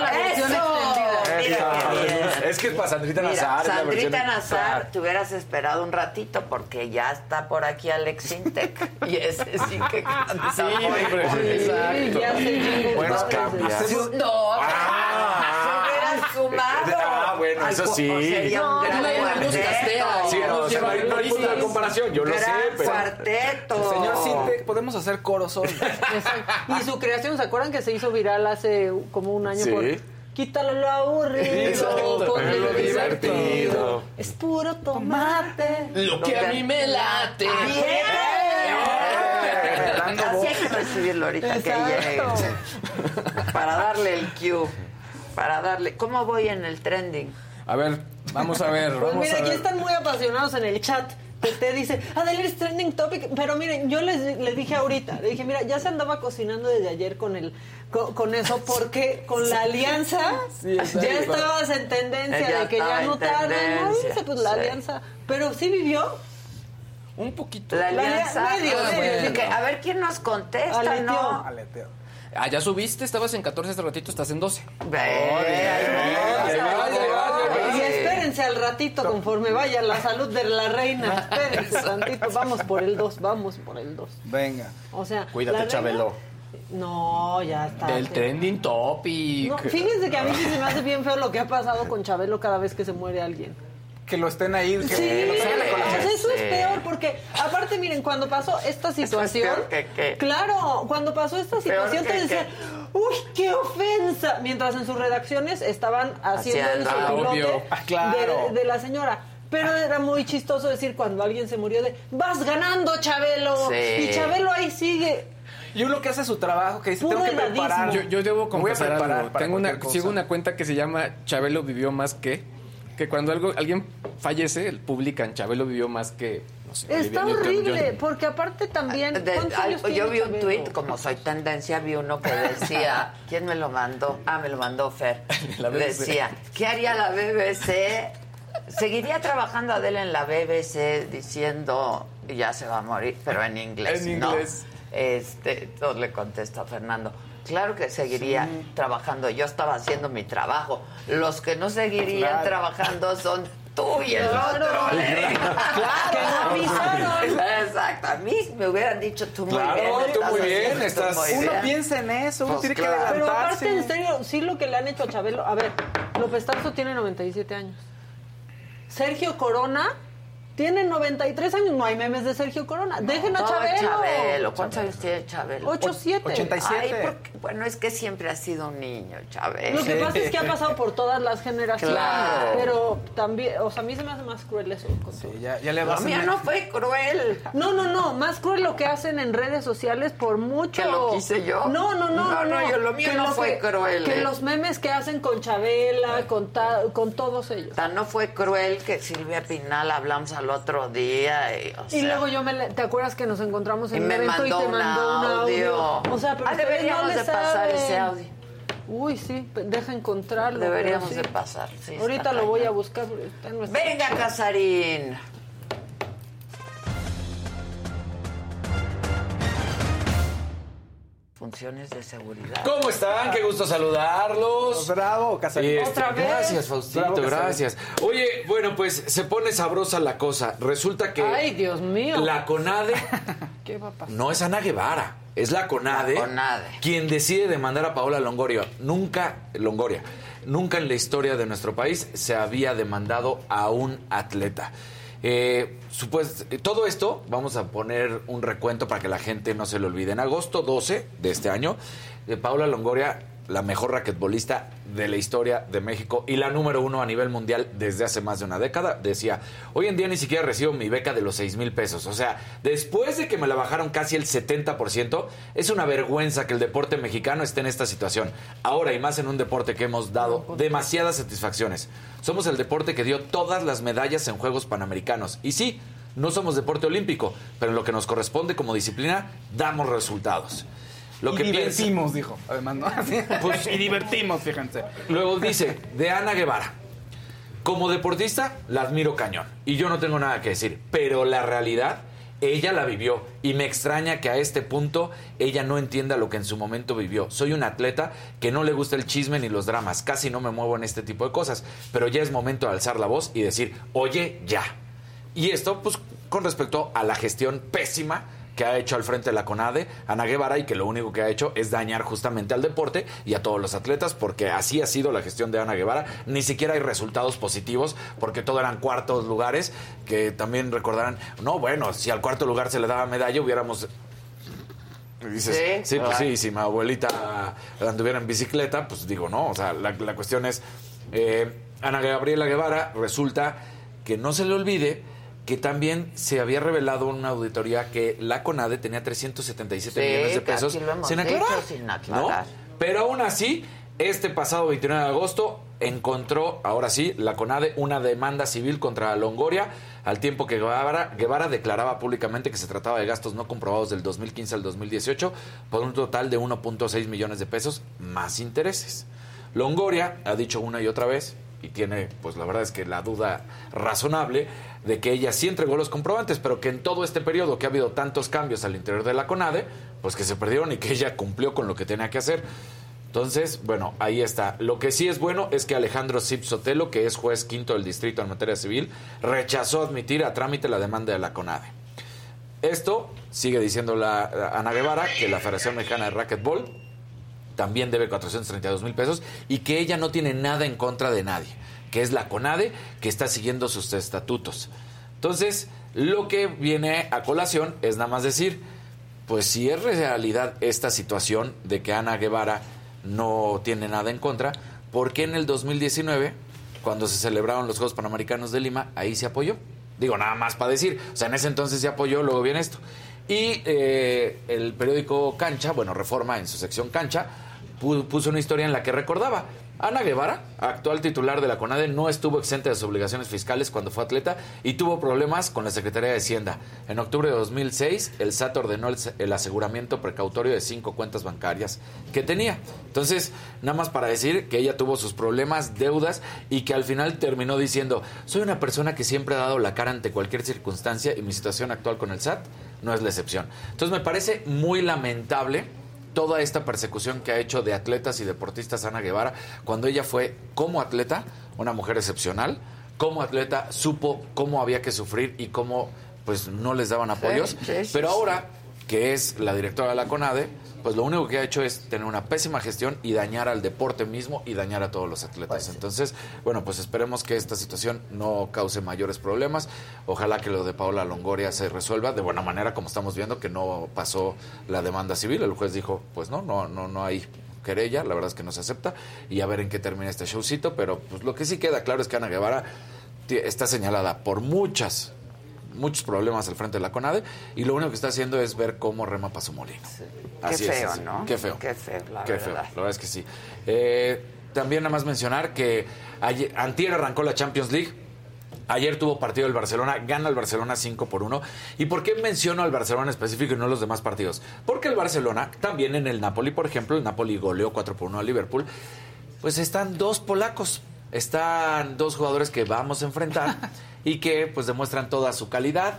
versión ¡Eso! extendida. Mira qué bien. Es que es para Sandrita Mira, Nazar. Sandrita Nazar, te hubieras esperado un ratito porque ya está por aquí Alex Intec y ese sí que canta Sí, exacto. ya Bueno, padres. cambia. Su- No, se hubieran sumado. Ah, bueno, Al eso sí. Sería un No, gran no, cuarteto. Sí, no, o sea, no hay, no hay punto de comparación, yo lo sé, Gran pero... cuarteto. Señor Sinte, podemos hacer coros hoy. Y su creación, ¿se acuerdan que se hizo viral hace como un año Sí. por Quítalo lo aburrido, Exacto, ponle lo divertido. Es puro tomate. Lo que a mí me late. Bien. Dando Así voz. hay que recibirlo ahorita que llegue. Exacto. Para darle el cue. Para darle. ¿Cómo voy en el trending? A ver, vamos a ver. Pues vamos mira, a aquí están muy apasionados en el chat Tete dice, Adela es trending topic, pero miren, yo les, les dije ahorita, le dije, mira, ya se andaba cocinando desde ayer con el con, con eso porque con la alianza Sí, ya estabas en tendencia de que ya no tarde, no dice pues la sí. alianza, pero sí vivió Un poquito. La La alianza. medio, Ah, medio. bueno. Que, a ver quién nos contesta, Aleteó. ¿no? Ah, ya subiste, estabas en 14 hace ratito, estás en 12. Ve, ahí va. Y espérense al ratito conforme vaya la salud de la reina. Espérense tantito, vamos por el 2, vamos por el 2. Venga. O sea, Cuídate, Chabelo. No, ya está. Del trending topic. No, fíjense que a mí sí se me hace bien feo lo que ha pasado con Chabelo cada vez que se muere alguien. Que lo estén ahí. Que Sí, lo o sea, eso es peor porque aparte miren, cuando pasó esta situación, peor que qué. claro, cuando pasó esta Peor situación que te decían, uy, qué ofensa, mientras en sus redacciones estaban haciendo el Haciendo. Obvio. Ah, claro. de, de la señora. Pero era muy chistoso decir cuando alguien se murió de, vas ganando, Chabelo. Sí. Y Chabelo ahí sigue. Y uno que hace su trabajo, que dice, Puro tengo que preparar. Yo, yo debo confesar algo. para Tengo una, sigo una cuenta que se llama Chabelo vivió más que. Que cuando algo, alguien fallece, publican Chabelo vivió más que. No sé, Está Olivia horrible, porque aparte también... De- ¿cuántos ay, años yo vi un tuit, como soy tendencia, vi uno que decía, ¿quién me lo mandó? Ah, me lo mandó Fer. La BBC. Decía, ¿qué haría la BBC? Seguiría trabajando Adela en la BBC diciendo, ya se va a morir, pero en inglés, En ¿no? inglés. Este, entonces le contesta Fernando, claro que seguiría trabajando, yo estaba haciendo mi trabajo. Los que no seguirían Claro. trabajando son tú y el Claro. otro. Claro, que no avisaron. Exacto, a mí me hubieran dicho tú muy bien. tú muy bien, haciendo estás- muy Uno bien. piensa en eso, uno Pues tiene claro. que Pero adelantarse. aparte, en serio, sí lo que le han hecho a Chabelo. A ver, López Tarso tiene 97 años. Sergio Corona tiene 93 años. No hay memes de Sergio Corona. Dejen a No, Chabelo. Chabelo. ¿Cuántos años tiene Chabelo? 8-7. 87. Ay, porque- bueno, es que siempre ha sido un niño, Chabelo. Lo que pasa es que ha pasado por todas las generaciones. Claro. Pero también, o sea, a mí se me hace más cruel eso. Sí, ya, ya le vas a mío no fue cruel. No, no, no, más cruel lo que hacen en redes sociales por mucho. ¿Que lo quise yo? No, no, no, No, no, lo mío no fue cruel, Que eh. los memes que hacen con Chabela, con, ta- con todos ellos. Tan no fue cruel que Silvia Pinal hablamos al otro día. Y, o Y luego yo me, le- ¿te acuerdas que nos encontramos en y un me evento y te mandó un audio? audio. O sea, pero Ah, deberíamos no de pasar saben. ese audio. Uy, sí, deja encontrarlo. Deberíamos sí. de pasar. sí, Ahorita lo voy a buscar. Venga, Casarín. Funciones de seguridad. ¿Cómo están? Qué gusto saludarlos. Bravo, Casarín. Este, ¿Otra vez? Gracias, Faustito, Bravo, gracias. Oye, bueno, pues se pone sabrosa la cosa. Resulta que Ay, Dios mío. la CONADE ¿Qué va a pasar? no es Ana Guevara, es la CONADE, La CONADE. quien decide demandar a Paola Longoria. Nunca, Longoria, nunca en la historia de nuestro país se había demandado a un atleta. Eh, supues- todo esto, vamos a poner un recuento para que la gente no se lo olvide. En agosto 12 de este año, eh, Paola Longoria, la mejor raquetbolista de la historia de México y la número uno a nivel mundial desde hace más de una década, decía, hoy en día ni siquiera recibo mi beca de los 6 mil pesos. O sea, después de que me la bajaron casi el 70%, es una vergüenza que el deporte mexicano esté en esta situación. Ahora y más en un deporte que hemos dado demasiadas satisfacciones. Somos el deporte que dio todas las medallas en Juegos Panamericanos. Y sí, no somos deporte olímpico, pero en lo que nos corresponde como disciplina, damos resultados. Lo y que piensa- divertimos, dijo. Además, ¿no? Pues, y divertimos, fíjense. Luego dice, de Ana Guevara. Como deportista, la admiro cañón. Y yo no tengo nada que decir. Pero la realidad, ella la vivió. Y me extraña que a este punto ella no entienda lo que en su momento vivió. Soy un atleta que no le gusta el chisme ni los dramas. Casi no me muevo en este tipo de cosas. Pero ya es momento de alzar la voz y decir, oye, ya. Y esto, pues, con respecto a la gestión pésima que ha hecho al frente de la CONADE, Ana Guevara, y que lo único que ha hecho es dañar justamente al deporte y a todos los atletas, porque así ha sido la gestión de Ana Guevara. Ni siquiera hay resultados positivos, porque todo eran cuartos lugares, que también recordarán, no, bueno, si al cuarto lugar se le daba medalla, hubiéramos y dices, Sí, sí, pues claro. sí, si mi abuelita anduviera en bicicleta, pues digo, no, o sea, la, la cuestión es, eh, Ana Gabriela Guevara resulta que no se le olvide que también se había revelado en una auditoría que la CONADE tenía 377 Sí, millones de pesos sin aclarar. sin ¿no? aclarar. Pero aún así, Este pasado 29 de agosto encontró, ahora sí, la CONADE una demanda civil contra Longoria, al tiempo que Guevara, Guevara declaraba públicamente que se trataba de gastos no comprobados del 2015 al 2018 por un total de 1.6 millones de pesos más intereses. Longoria ha dicho una y otra vez, y tiene, pues la verdad es que la duda razonable, de que ella sí entregó los comprobantes, pero que en todo este periodo que ha habido tantos cambios al interior de la CONADE, pues que se perdieron y que ella cumplió con lo que tenía que hacer. Entonces, bueno, ahí está. Lo que sí es bueno es que Alejandro Zip Sotelo, que es juez quinto del distrito en materia civil, rechazó admitir a trámite la demanda de la CONADE. Esto sigue diciendo la Ana Guevara que la Federación Mexicana de Racquetball también debe 432 mil pesos y que ella no tiene nada en contra de nadie, que es la CONADE que está siguiendo sus estatutos. Entonces, lo que viene a colación es nada más decir, pues si es realidad esta situación de que Ana Guevara no tiene nada en contra, ¿por qué en el 2019, cuando se celebraron los Juegos Panamericanos de Lima, ahí se apoyó? Digo, nada más para decir, o sea, en ese entonces se apoyó, luego viene esto. Y eh, el periódico Cancha, bueno, Reforma en su sección Cancha, puso una historia en la que recordaba. Ana Guevara, actual titular de la CONADE, no estuvo exenta de sus obligaciones fiscales cuando fue atleta y tuvo problemas con la Secretaría de Hacienda. En octubre de 2006, el SAT ordenó el, el aseguramiento precautorio de cinco cuentas bancarias que tenía. Entonces, nada más para decir que ella tuvo sus problemas, deudas y que al final terminó diciendo, soy una persona que siempre ha dado la cara ante cualquier circunstancia y mi situación actual con el SAT no es la excepción. Entonces, me parece muy lamentable toda esta persecución que ha hecho de atletas y deportistas Ana Guevara, cuando ella fue como atleta una mujer excepcional, como atleta supo cómo había que sufrir y cómo pues no les daban apoyos, sí, sí, pero ahora que es la directora de la CONADE, pues lo único que ha hecho es tener una pésima gestión y dañar al deporte mismo y dañar a todos los atletas. Entonces, bueno, pues esperemos que esta situación no cause mayores problemas. Ojalá que lo de Paola Longoria se resuelva de buena manera, como estamos viendo que no pasó la demanda civil. El juez dijo, pues no, no, no, no hay querella, la verdad es que no se acepta y a ver en qué termina este showcito, pero pues lo que sí queda claro es que Ana Guevara está señalada por muchas muchos problemas al frente de la CONADE y lo único que está haciendo es ver cómo rema para su molino. Qué Así es, feo, así. ¿no? Qué feo. Qué feo, la Qué verdad. feo, la verdad es que sí. Eh, también nada más mencionar que ayer, antier arrancó la Champions League. Ayer tuvo partido el Barcelona, gana el Barcelona 5 por 1. ¿Y por qué menciono al Barcelona específico y no los demás partidos? Porque el Barcelona, también en el Napoli, por ejemplo, el Napoli goleó 4 por 1 al Liverpool, pues están dos polacos, están dos jugadores que vamos a enfrentar y que pues demuestran toda su calidad.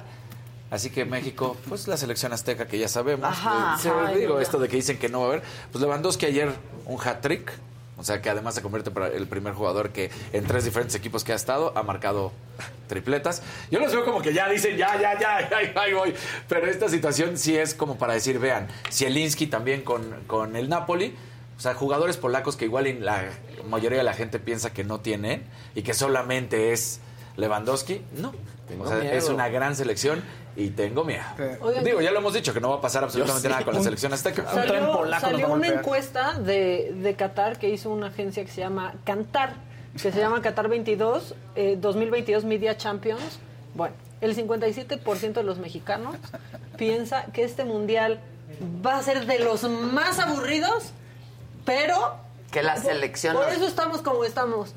Así que México, pues la selección azteca que ya sabemos, Ajá, eh, se- ajá. digo esto de que dicen que no va a haber, pues Lewandowski ayer un hat-trick, o sea que además se convierte para el primer jugador que en tres diferentes equipos que ha estado ha marcado tripletas. Yo los veo como que ya dicen, ya, ya, ya, ahí, ahí voy. Pero esta situación sí es como para decir, vean, Zielinski también con, con el Napoli, o sea, jugadores polacos que igual la mayoría de la gente piensa que no tienen y que solamente es Lewandowski, no. Tengo o sea, miedo. es una gran selección y tengo miedo. Oigan, Digo, ya lo hemos dicho, que no va a pasar absolutamente nada con la selección azteca. Salió, salió una encuesta de, de Qatar que hizo una agencia que se llama Cantar, que se llama Qatar 22, eh, 2022 Media Champions. Bueno, el 57% de los mexicanos piensa que este mundial va a ser de los más aburridos, pero... Que la selección Por eso estamos como estamos.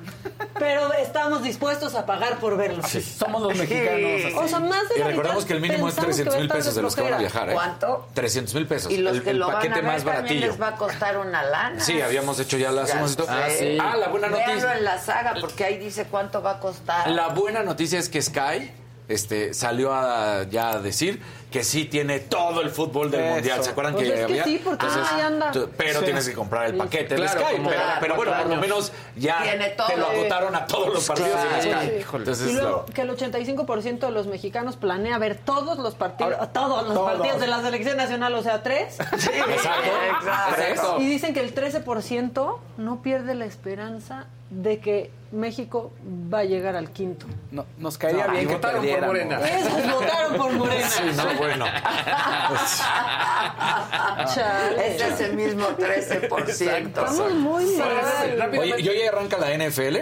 Pero estamos dispuestos a pagar por verlo. Así somos los mexicanos, así. O sea, más de Y la recordamos mitad que el mínimo es pensamos que 300 va a mil pesos de los que van a viajar. ¿eh? ¿Cuánto? 300 mil pesos. Y los el que el lo van a paquete ver más también baratillo. les va a costar una lana. Sí, habíamos hecho ya la Ya sumas y todo. sé. Ah, sí. Ah, la buena Véanlo noticia. en la saga porque ahí dice cuánto va a costar. La buena noticia es que Sky este, salió a, ya a decir que sí tiene todo el fútbol del Eso. mundial. ¿Se acuerdan Pues que es que había? sí, porque ahí anda. tú- pero Sí. tienes que comprar el Sí. paquete Claro, de Sky. como pero, bueno, por lo menos ya Tiene todo. te lo agotaron a todos los partidos Claro. de Sky. Sí. Entonces, y luego que el 85% de los mexicanos planea ver todos los partidos, Ahora, todos los todos. partidos de la selección nacional, o sea, tres. exacto. Y dicen que el 13% no pierde la esperanza de que México va a llegar al quinto. No, nos caería No, bien que votaron por. Morena. Esos votaron por Morena. Sí, no, bueno. Chale. Es ese mismo 13%. Estamos muy mal. Oye, y hoy arranca la NFL.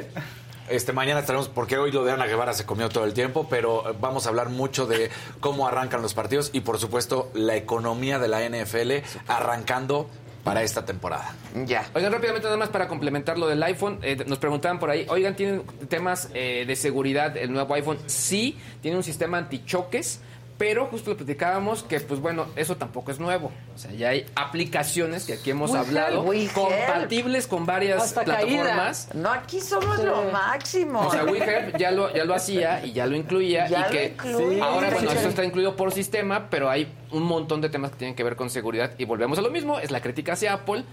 Este, mañana estaremos, porque hoy lo de Ana Guevara se comió todo el tiempo, pero vamos a hablar mucho de cómo arrancan los partidos y, por supuesto, la economía de la NFL arrancando para esta temporada. Ya. Oigan, rápidamente, nada más para complementar lo del iPhone, eh, nos preguntaban por ahí, oigan, ¿tienen temas eh, de seguridad el nuevo iPhone? Sí, tiene un sistema antichoques, pero justo lo platicábamos que, pues bueno, eso tampoco es nuevo. O sea, ya hay aplicaciones que aquí hemos hablado, help, compatibles con varias Hasta plataformas. No, aquí somos lo máximo. O sea, WeHelp ya lo, ya lo hacía y ya lo incluía. Ya y lo que incluye. ahora, bueno, Sí. esto está incluido por sistema, pero hay un montón de temas que tienen que ver con seguridad. Y volvemos a lo mismo, es la crítica hacia Apple.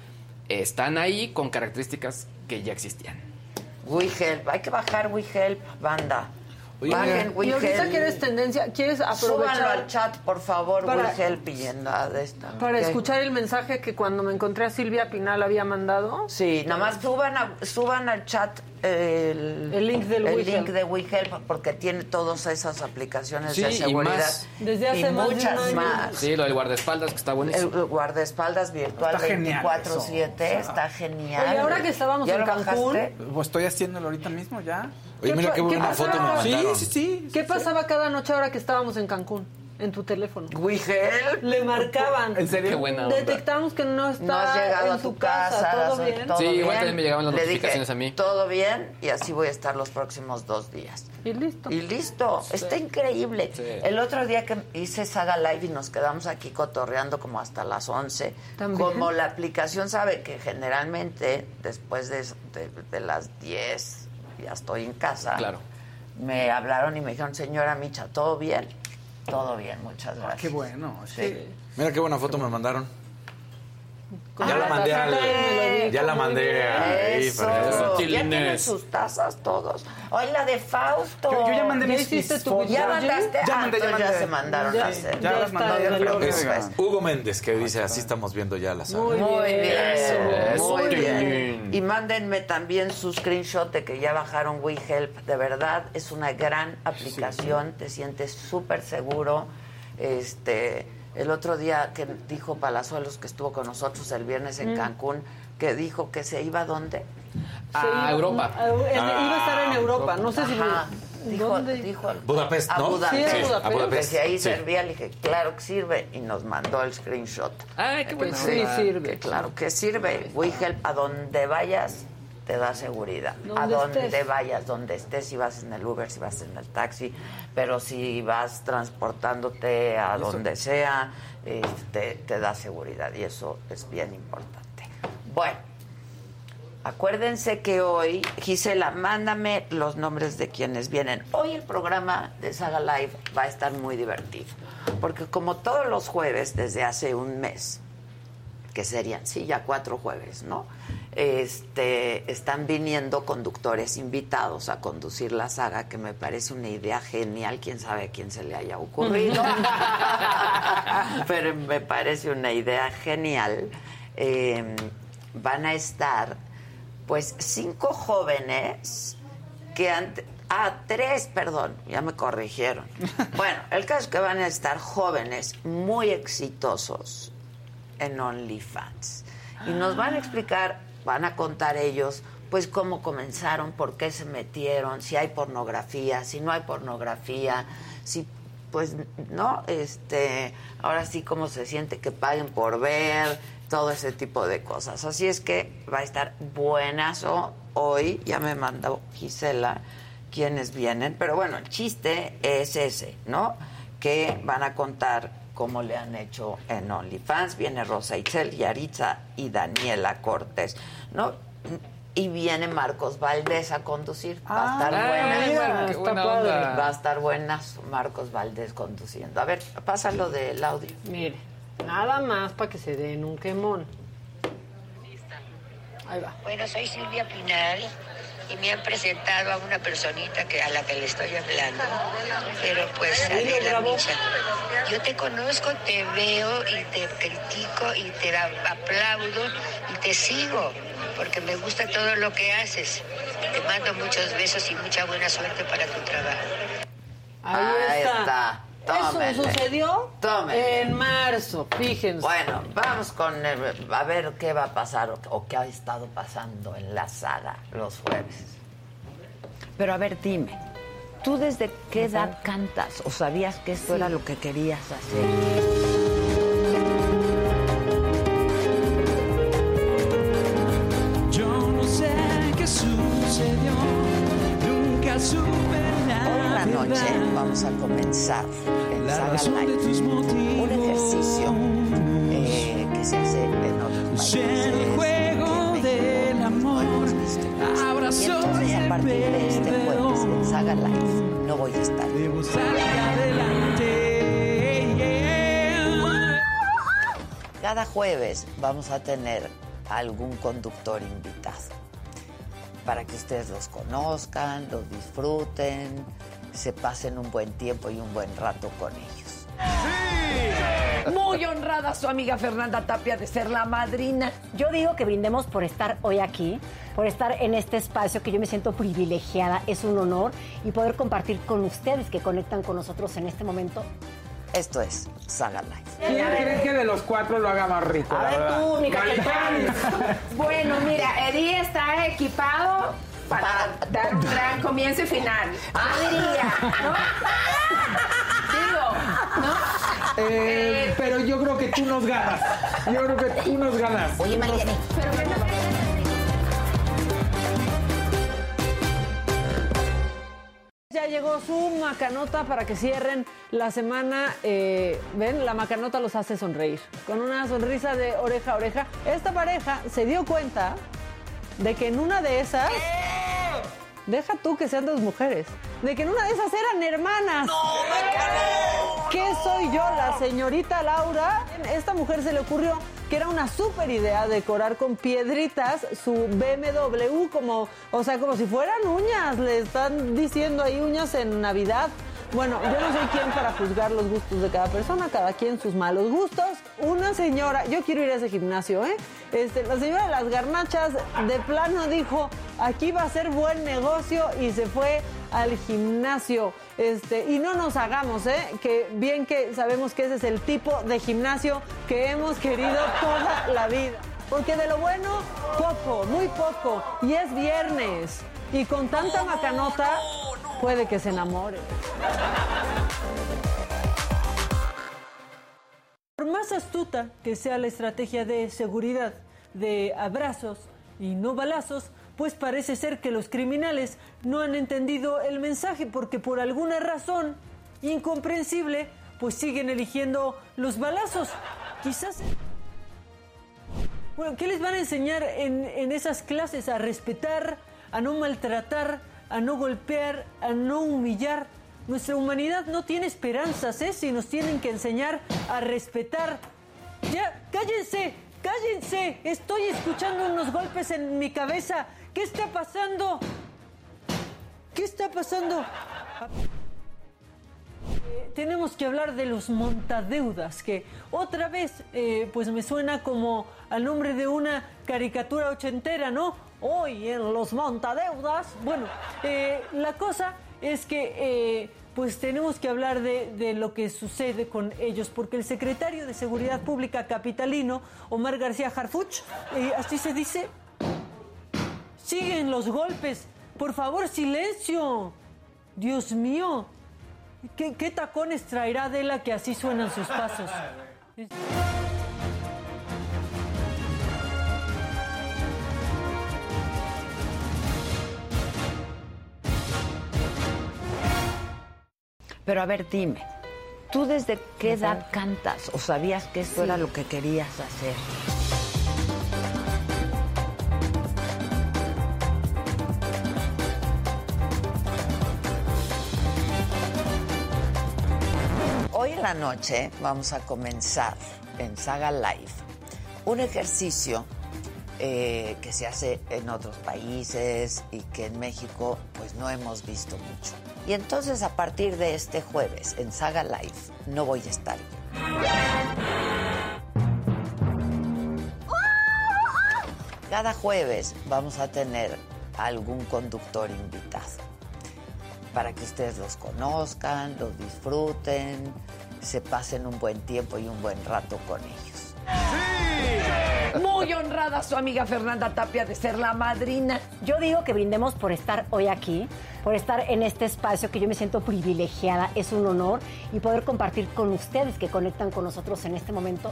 Están ahí con características que ya existían. WeHelp, hay que bajar WeHelp, banda. Oye, Bajen y ahorita WeHelp. que eres tendencia, ¿quieres Súbanlo aprovechar al chat, por favor, Para- y la de esta. para ¿Qué? escuchar el mensaje que cuando me encontré a Silvia Pinal había mandado? Sí, nada más suban, a- suban al chat el, El link del el WeHelp. link de WeHelp porque tiene todas esas aplicaciones Sí, de y seguridad. más. Desde hace y más de un muchas año. más. Sí, lo del guardaespaldas, que está buenísimo. el guardaespaldas virtual Está genial 24-7 eso. está genial. Oye, ahora que estábamos ¿Ya en lo Cancún, bajaste? Pues estoy haciéndolo ahorita mismo ya. Oye, mira qué buena pasaba? foto me Sí, mandaron. sí, sí. ¿Qué pasaba cada noche ahora que estábamos en Cancún? En tu teléfono. WeHelp. Le marcaban. ¿En serio? Qué buena onda. Detectamos que no está No has llegado en a tu casa, ¿Todo las- bien? todo Sí, igual bien. también me llegaban las Le notificaciones dije, a mí. Todo bien y así voy a estar los próximos dos días. Y listo. Y listo, está increíble. Sí. El otro día que hice Saga Live y nos quedamos aquí cotorreando como hasta las 11, También. como la aplicación sabe que generalmente después de, de- de las 10 ya estoy en casa, Claro. me hablaron y me dijeron, señora Micha, ¿todo bien? Todo bien, muchas gracias. Ah, Qué bueno. Sí. Mira qué buena foto me mandaron. Ya la mandé al- di ya la mandé ahí, Eso. Ya tienen sus tazas todos. Hoy la de Fausto. Yo- yo ya mandé ¿Ya mis- hiciste mis tu. ¿Ya mandaste? Ya Ah, mandé, ya mandé. se mandaron Ya- a hacer. ya ya las ya es. Hugo Méndez que dice, así estamos viendo ya la sala. Muy Muy bien. bien, Eso. muy bien. bien. Y mándenme también su screenshot de que ya bajaron WeHelp. De verdad, es una gran aplicación, te sientes súper seguro. Este, el otro día que dijo Palazuelos, que estuvo con nosotros el viernes en Cancún, que dijo que se iba a dónde. A Europa. A- en- iba a estar en Europa. No sé si... Ajá. Dijo, ¿Dónde? dijo Budapest, a ¿no? Budapest. Sí, a Budapest. a Budapest. Que si ahí Sí. servía, le dije, claro que sirve. Y nos mandó el screenshot. Ay, qué bueno. Sí, sirve. Que claro que sirve. WeHelp, a donde vayas, te da seguridad. a Donde estés. vayas, donde estés, si vas en el Uber, si vas en el taxi, pero si vas transportándote a donde sea, este, te da seguridad y eso es bien importante. Bueno, acuérdense que hoy, Gisela, mándame los nombres de quienes vienen. Hoy el programa de Saga Live va a estar muy divertido, porque como todos los jueves desde hace un mes, que serían, sí, ya cuatro jueves, ¿no? Este, están viniendo conductores invitados a conducir la saga, que me parece una idea genial, quién sabe a quién se le haya ocurrido, pero me parece una idea genial. Eh, van a estar, pues, cinco jóvenes que han... Ah, tres, perdón, ya me corrigieron. Bueno, el caso es que van a estar jóvenes muy exitosos en OnlyFans. Y nos van a explicar, van a contar ellos, pues cómo comenzaron, por qué se metieron, si hay pornografía, si no hay pornografía, si pues no, este, ahora sí cómo se siente que paguen por ver, todo ese tipo de cosas. Así es que va a estar buenazo hoy, ya me mandó Gisela quienes vienen, pero bueno, el chiste es ese, ¿no? Que van a contar cómo le han hecho en OnlyFans. Viene Rosa Itzel, Yaritza y Daniela Cortés, ¿no? Y viene Marcos Valdés a conducir. Va a estar Ah, buena. mira, qué está buena. Va a estar buenas Marcos Valdés conduciendo. A ver, pásalo del audio. Mire, nada más para que se den un quemón. Ahí va. Bueno, soy Silvia Pinal y me han presentado a una personita que a la que le estoy hablando. Pero pues, Adela Micha, yo te conozco, te veo y te critico y te aplaudo y te sigo porque me gusta todo lo que haces. Te mando muchos besos y mucha buena suerte para tu trabajo. Ahí, Ahí está. está. Eso sucedió Tómenle. en marzo, fíjense. Bueno, vamos con el- a ver qué va a pasar o, o qué ha estado pasando en la saga los jueves. Pero a ver, dime, ¿tú desde qué edad cantas o sabías que esto era lo que querías hacer? Hoy en la noche vamos a comenzar. En Saga Life un ejercicio eh, que se hace en otros países. el juego del amor. Y entonces a partir de este jueves en Saga Life no voy a estar. Cada jueves vamos a tener algún conductor invitado para que ustedes los conozcan, los disfruten, se pasen un buen tiempo y un buen rato con ellos. Muy honrada su amiga Fernanda Tapia de ser la madrina. Yo digo que brindemos por estar hoy aquí, por estar en este espacio que yo me siento privilegiada, es un honor y poder compartir con ustedes que conectan con nosotros en este momento. Esto es Saga Life. ¿Quién cree que de los cuatro lo haga más rico? A la ver verdad? tú, mi capitán. Bueno, mira, Eddie está equipado para dar un gran comienzo y final. Yo diría, ¿no? Digo, ¿no? Eh, pero yo creo que tú nos ganas. Yo creo que tú nos ganas. Oye, Mariana. Pero que no Ya llegó su macanota para que cierren la semana. eh, Ven, la macanota los hace sonreír. Con una sonrisa de oreja a oreja. Esta pareja se dio cuenta de que en una de esas. Deja tú que sean dos mujeres. De que en una de esas eran hermanas. ¿Qué soy yo, la señorita Laura? Esta mujer se le ocurrió que era una súper idea decorar con piedritas su BMW como, o sea, como si fueran uñas. Le están diciendo ahí uñas en Navidad. Bueno, yo no soy quien para juzgar los gustos de cada persona, cada quien sus malos gustos. Una señora, yo quiero ir a ese gimnasio, ¿eh? Este, la señora de las garnachas de plano dijo, aquí va a ser buen negocio y se fue al gimnasio. Este, y no nos hagamos, ¿eh? Que bien que sabemos que ese es el tipo de gimnasio que hemos querido toda la vida. Porque de lo bueno, poco, muy poco. Y es viernes. Y con tanta macanota, puede que se enamore. Por más astuta que sea la estrategia de seguridad de abrazos y no balazos, pues parece ser que los criminales no han entendido el mensaje porque por alguna razón incomprensible, pues siguen eligiendo los balazos. Quizás... Bueno, ¿qué les van a enseñar en, en esas clases? A respetar, a no maltratar, a no golpear, a no humillar. Nuestra humanidad no tiene esperanzas, ¿eh? Si nos tienen que enseñar a respetar. Ya, cállense, cállense. Estoy escuchando unos golpes en mi cabeza. ¿Qué está pasando? ¿Qué está pasando? Eh, tenemos que hablar de los montadeudas, que otra vez eh, pues me suena como al nombre de una caricatura ochentera, ¿no? Hoy en los montadeudas. Bueno, eh, la cosa es que pues tenemos que hablar de, lo que sucede con ellos, porque el secretario de Seguridad Pública capitalino, Omar García Harfuch, así se dice, siguen los golpes. Por favor, silencio. Dios mío. ¿Qué, qué tacones traerá Adela que así suenan sus pasos? Pero a ver, dime, ¿tú desde qué edad cantas o sabías que esto era lo que querías hacer? La noche vamos a comenzar en Saga Live un ejercicio eh, que se hace en otros países y que en México pues no hemos visto mucho. Y entonces a partir de este jueves en Saga Live no voy a estar. Cada jueves vamos a tener algún conductor invitado para que ustedes los conozcan, los disfruten, se pasen un buen tiempo y un buen rato con ellos. Muy honrada su amiga Fernanda Tapia de ser la madrina. Yo digo que brindemos por estar hoy aquí, por estar en este espacio que yo me siento privilegiada, es un honor y poder compartir con ustedes que conectan con nosotros en este momento.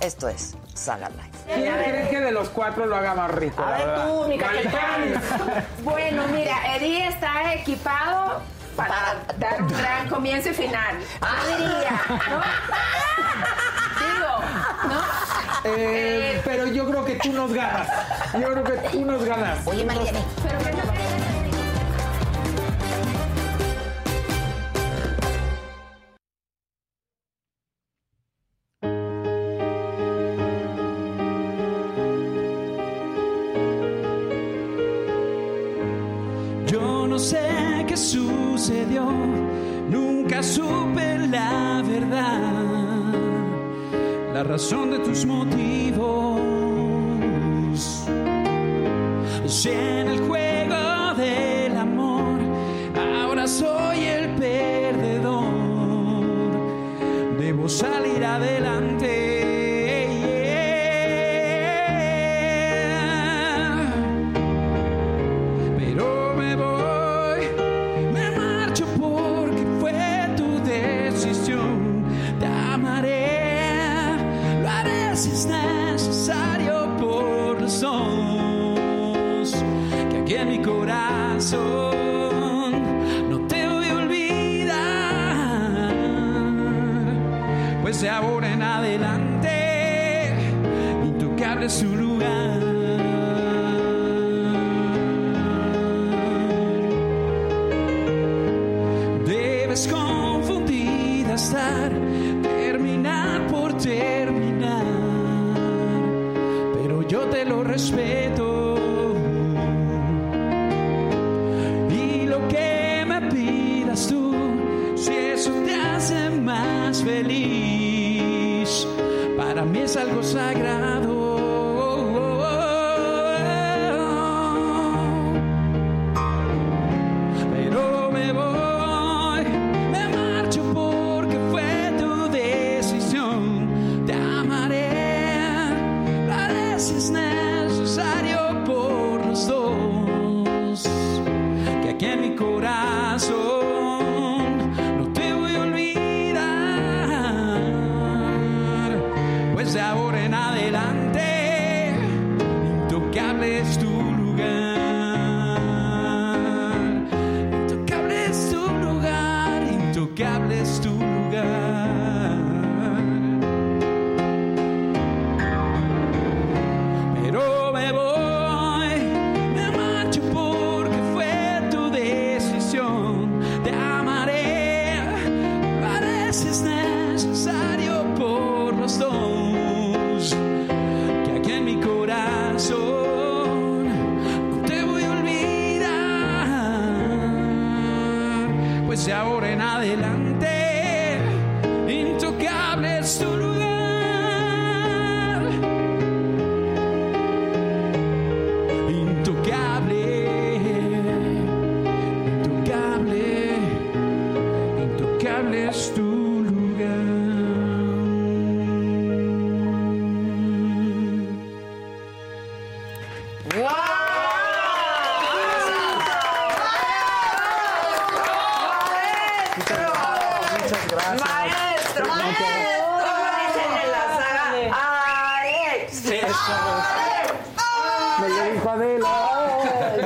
Esto es Saga Live. ¿Quién cree que de los cuatro lo haga más rico? A ver tú, mi capitán. Bueno, mira, Eddie está equipado para dar un gran comienzo y final. Yo diría, ¿no? Digo, ¿no? Eh, pero yo creo que tú nos ganas. Yo creo que tú nos ganas. Oye, Mariana. Pero que no Yo no razón de tus motivos.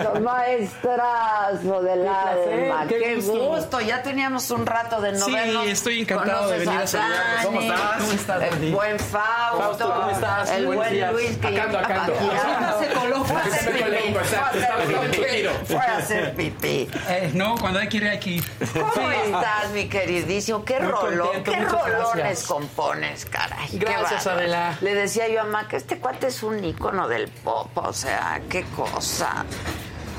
Eso, Maestrazo del alma. qué Qué gusto. gusto. Ya teníamos un rato de no Sí, vernos. estoy encantado de venir a a saludarlos. ¿Cómo estás? ¿Cómo estás, El buen Fausto. Fausto, ¿cómo estás? El buen días. Luis que Acá ando, ya acá ando. ya Se coló. Fue a hacer pipí. Fue a hacer pipí. Eh, no, cuando hay que ir aquí. ¿Cómo estás, mi queridísimo? ¿Qué rolón? ¿Qué rolones compones, caray? Gracias. Adela. Le decía yo a mamá que este cuate es un ícono del pop, o sea, qué cosa.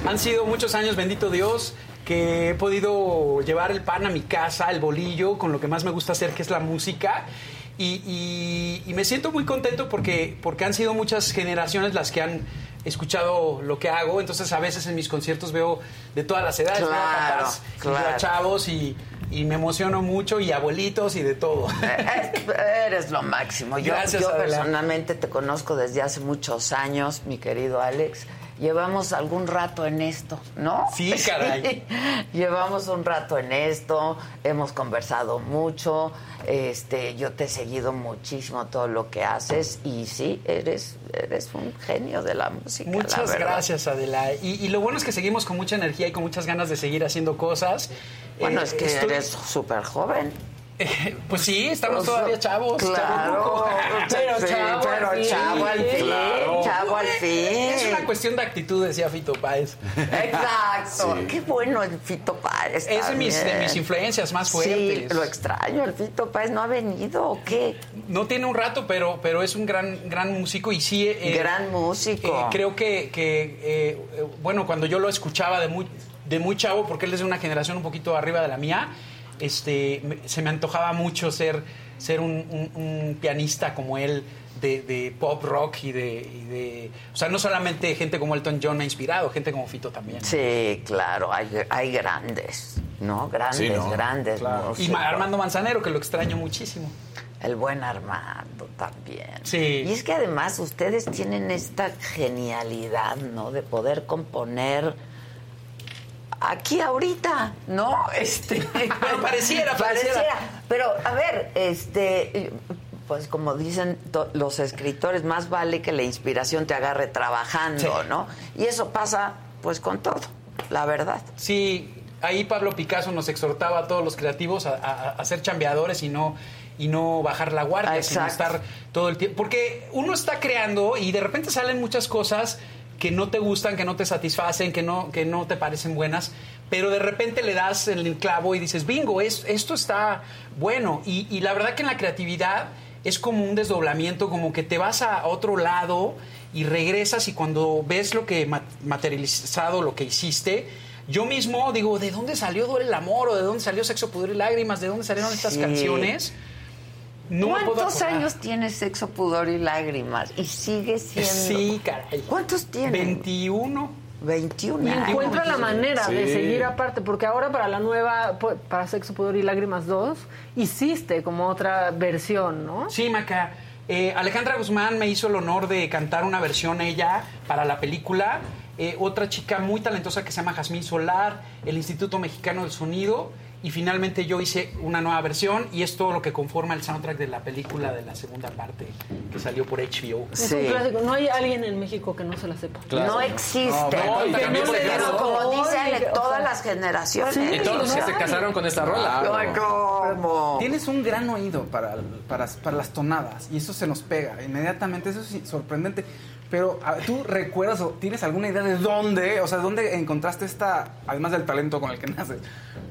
Han sido muchos años, bendito Dios, que he podido llevar el pan a mi casa, el bolillo, con lo que más me gusta hacer, que es la música. Y, y- y me siento muy contento porque, porque han sido muchas generaciones las que han escuchado lo que hago. Entonces, a veces en mis conciertos veo de todas las edades, Claro, papás y claro. a chavos y, y me emociono mucho, y abuelitos y de todo. Eres lo máximo. Yo, Gracias, yo personalmente te conozco desde hace muchos años, mi querido Alex, llevamos algún rato en esto, ¿no? Sí, caray. llevamos un rato en esto, hemos conversado mucho, este, yo te he seguido muchísimo todo lo que haces y sí, eres, eres un genio de la música. Muchas gracias, Adela. Y, y lo bueno es que seguimos con mucha energía y con muchas ganas de seguir haciendo cosas. Bueno, Eh, es que estoy- eres súper joven. Pues sí, estamos todavía chavos. claro, pero Sí, chavo al pero fin. chavo al fin, chavo al fin. Es una cuestión de actitud, decía Fito Páez. Exacto. Sí. Qué bueno el Fito Páez. Es de mis, de mis influencias más Sí, fuertes. lo extraño. El Fito Páez no ha venido o qué. No tiene un rato, pero, pero es un gran, gran músico y sí... eh, Gran músico. eh, creo que, que, eh, bueno, cuando yo lo escuchaba de muy, de muy chavo, porque él es de una generación un poquito arriba de la mía, este, me- se me antojaba mucho ser, ser un, un- un pianista como él. De, de pop rock y de, y de- O sea, no solamente gente como Elton John me ha inspirado, gente como Fito también. Sí, claro, hay, hay grandes, ¿no? Grandes, Sí, ¿no? grandes Claro. Y Armando Manzanero, que lo extraño muchísimo. El buen Armando también. Sí. Y es que además ustedes tienen esta genialidad, ¿no? De poder componer aquí ahorita, ¿no? Este, pareciera, pareciera. Pero a ver, este, pues como dicen los escritores, más vale que la inspiración te agarre trabajando, ¿no? Y eso pasa, pues, con todo, la verdad. Sí, ahí Pablo Picasso nos exhortaba a todos los creativos a, a- a ser chambeadores y no y no bajar la guardia, sino estar todo el tiempo. Porque uno está creando y de repente salen muchas cosas que no te gustan, que no te satisfacen, que no, que no te parecen buenas, pero de repente le das el clavo y dices, bingo, es, esto está bueno. Y, y la verdad que en la creatividad es como un desdoblamiento, como que te vas a otro lado y regresas y cuando ves lo que ma- materializado, lo que hiciste, yo mismo digo, ¿de dónde salió Duele el Amor? ¿O de dónde salió Sexo, Pudor y Lágrimas? ¿De dónde salieron estas Sí. canciones? No ¿Cuántos años tiene Sexo, Pudor y Lágrimas? Y sigue siendo... Sí, caray. ¿Cuántos tiene? 21. 21 Y años. encuentra la manera de seguir aparte, porque ahora para la nueva, para Sexo, Pudor y Lágrimas 2, hiciste como otra versión, ¿no? Sí, Maca. Eh, Alejandra Guzmán me hizo el honor de cantar una versión ella para la película. Eh, otra chica muy talentosa que se llama Jazmín Solar, el Instituto Mexicano del Sonido. Y finalmente yo hice una nueva versión y es todo lo que conforma el soundtrack de la película de la segunda parte que salió por HBO. Es un clásico. No hay alguien en México que no se la sepa. No existe. No, también casó. como dice Ale, Oye, o todas sea, las generaciones. sí, Y todos los que se casaron con esta rola. ¿cómo? Tienes un gran oído para, para, para las tonadas y eso se nos pega inmediatamente. Eso es sorprendente. Pero tú recuerdas o tienes alguna idea de dónde, o sea, de dónde encontraste esta, además del talento con el que naces,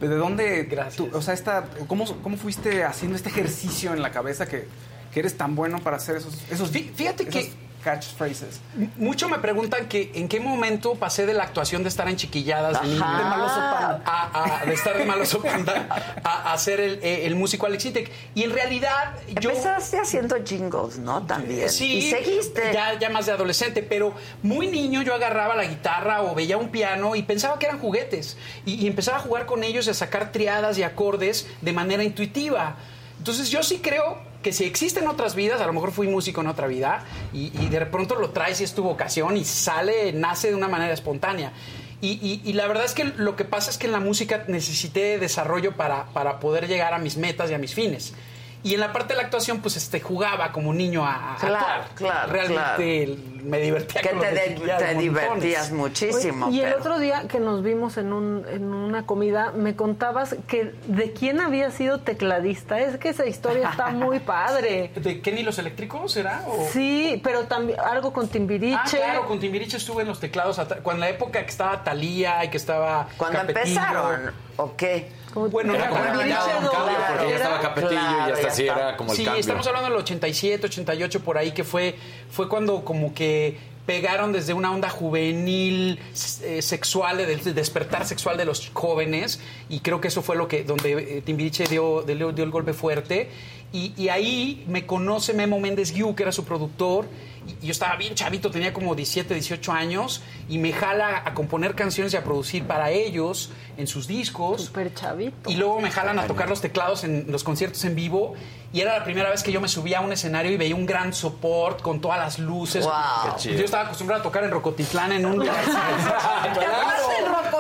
de dónde, tú- o sea, esta, cómo, cómo fuiste haciendo este ejercicio en la cabeza que, que eres tan bueno para hacer esos, esos, Fí- fíjate esos que- catchphrases. Mucho me preguntan que en qué momento pasé de la actuación de estar en chiquilladas de, niño, Ajá. de maloso panda, a, a- de estar de maloso panda a, a ser el, eh, el músico Alex Intec. Y en realidad yo... Empezaste haciendo jingles, ¿no? También. Sí, Y seguiste. Ya, ya más de adolescente, pero muy niño yo agarraba la guitarra o veía un piano y pensaba que eran juguetes. Y, y empezaba a jugar con ellos y a sacar triadas y acordes de manera intuitiva. Entonces yo sí creo que si existen otras vidas, a lo mejor fui músico en otra vida, y, de pronto lo traes y es tu vocación y sale, nace de una manera espontánea. Y, y- y la verdad es que lo que pasa es que en la música necesité desarrollo para, para poder llegar a mis metas y a mis fines. Y en la parte de la actuación, pues este, jugaba como niño a, a Claro, actuar. claro, Realmente me divertía Que con te, de divertías muchísimo. Oye, y el otro día que nos vimos en, un, en una comida, me contabas que de quién había sido tecladista. Es que esa historia está muy padre. ¿De Kenny los eléctricos será? O- Sí, pero también algo con Timbiriche. Ah, claro, con Timbiriche estuve en los teclados, cuando en la época que estaba Talía y que estaba Cuando Capetillo. empezaron, ¿o qué? Bueno, Era no, como ya- cambio, porque ya estaba Capetillo y hasta así era como el sí, cambio. estamos hablando del 87, 88 por ahí que fue fue cuando como que pegaron desde una onda juvenil eh, sexual del despertar sexual de los jóvenes y creo que eso fue lo que donde eh, Timbiriche dio, dio, dio el golpe fuerte y, y ahí me conoce Memo Méndez Guiú que era su productor y- y yo estaba bien chavito, tenía como 17, 18 años, y me jala a componer canciones y a producir para ellos en sus discos. Súper chavito. Y luego me jalan a tocar los teclados en los conciertos en vivo. Y era la primera vez que yo me subía a un escenario y veía un gran support con todas las luces. Wow. Qué chido. Yo estaba acostumbrado a tocar en Rocotitlán en un...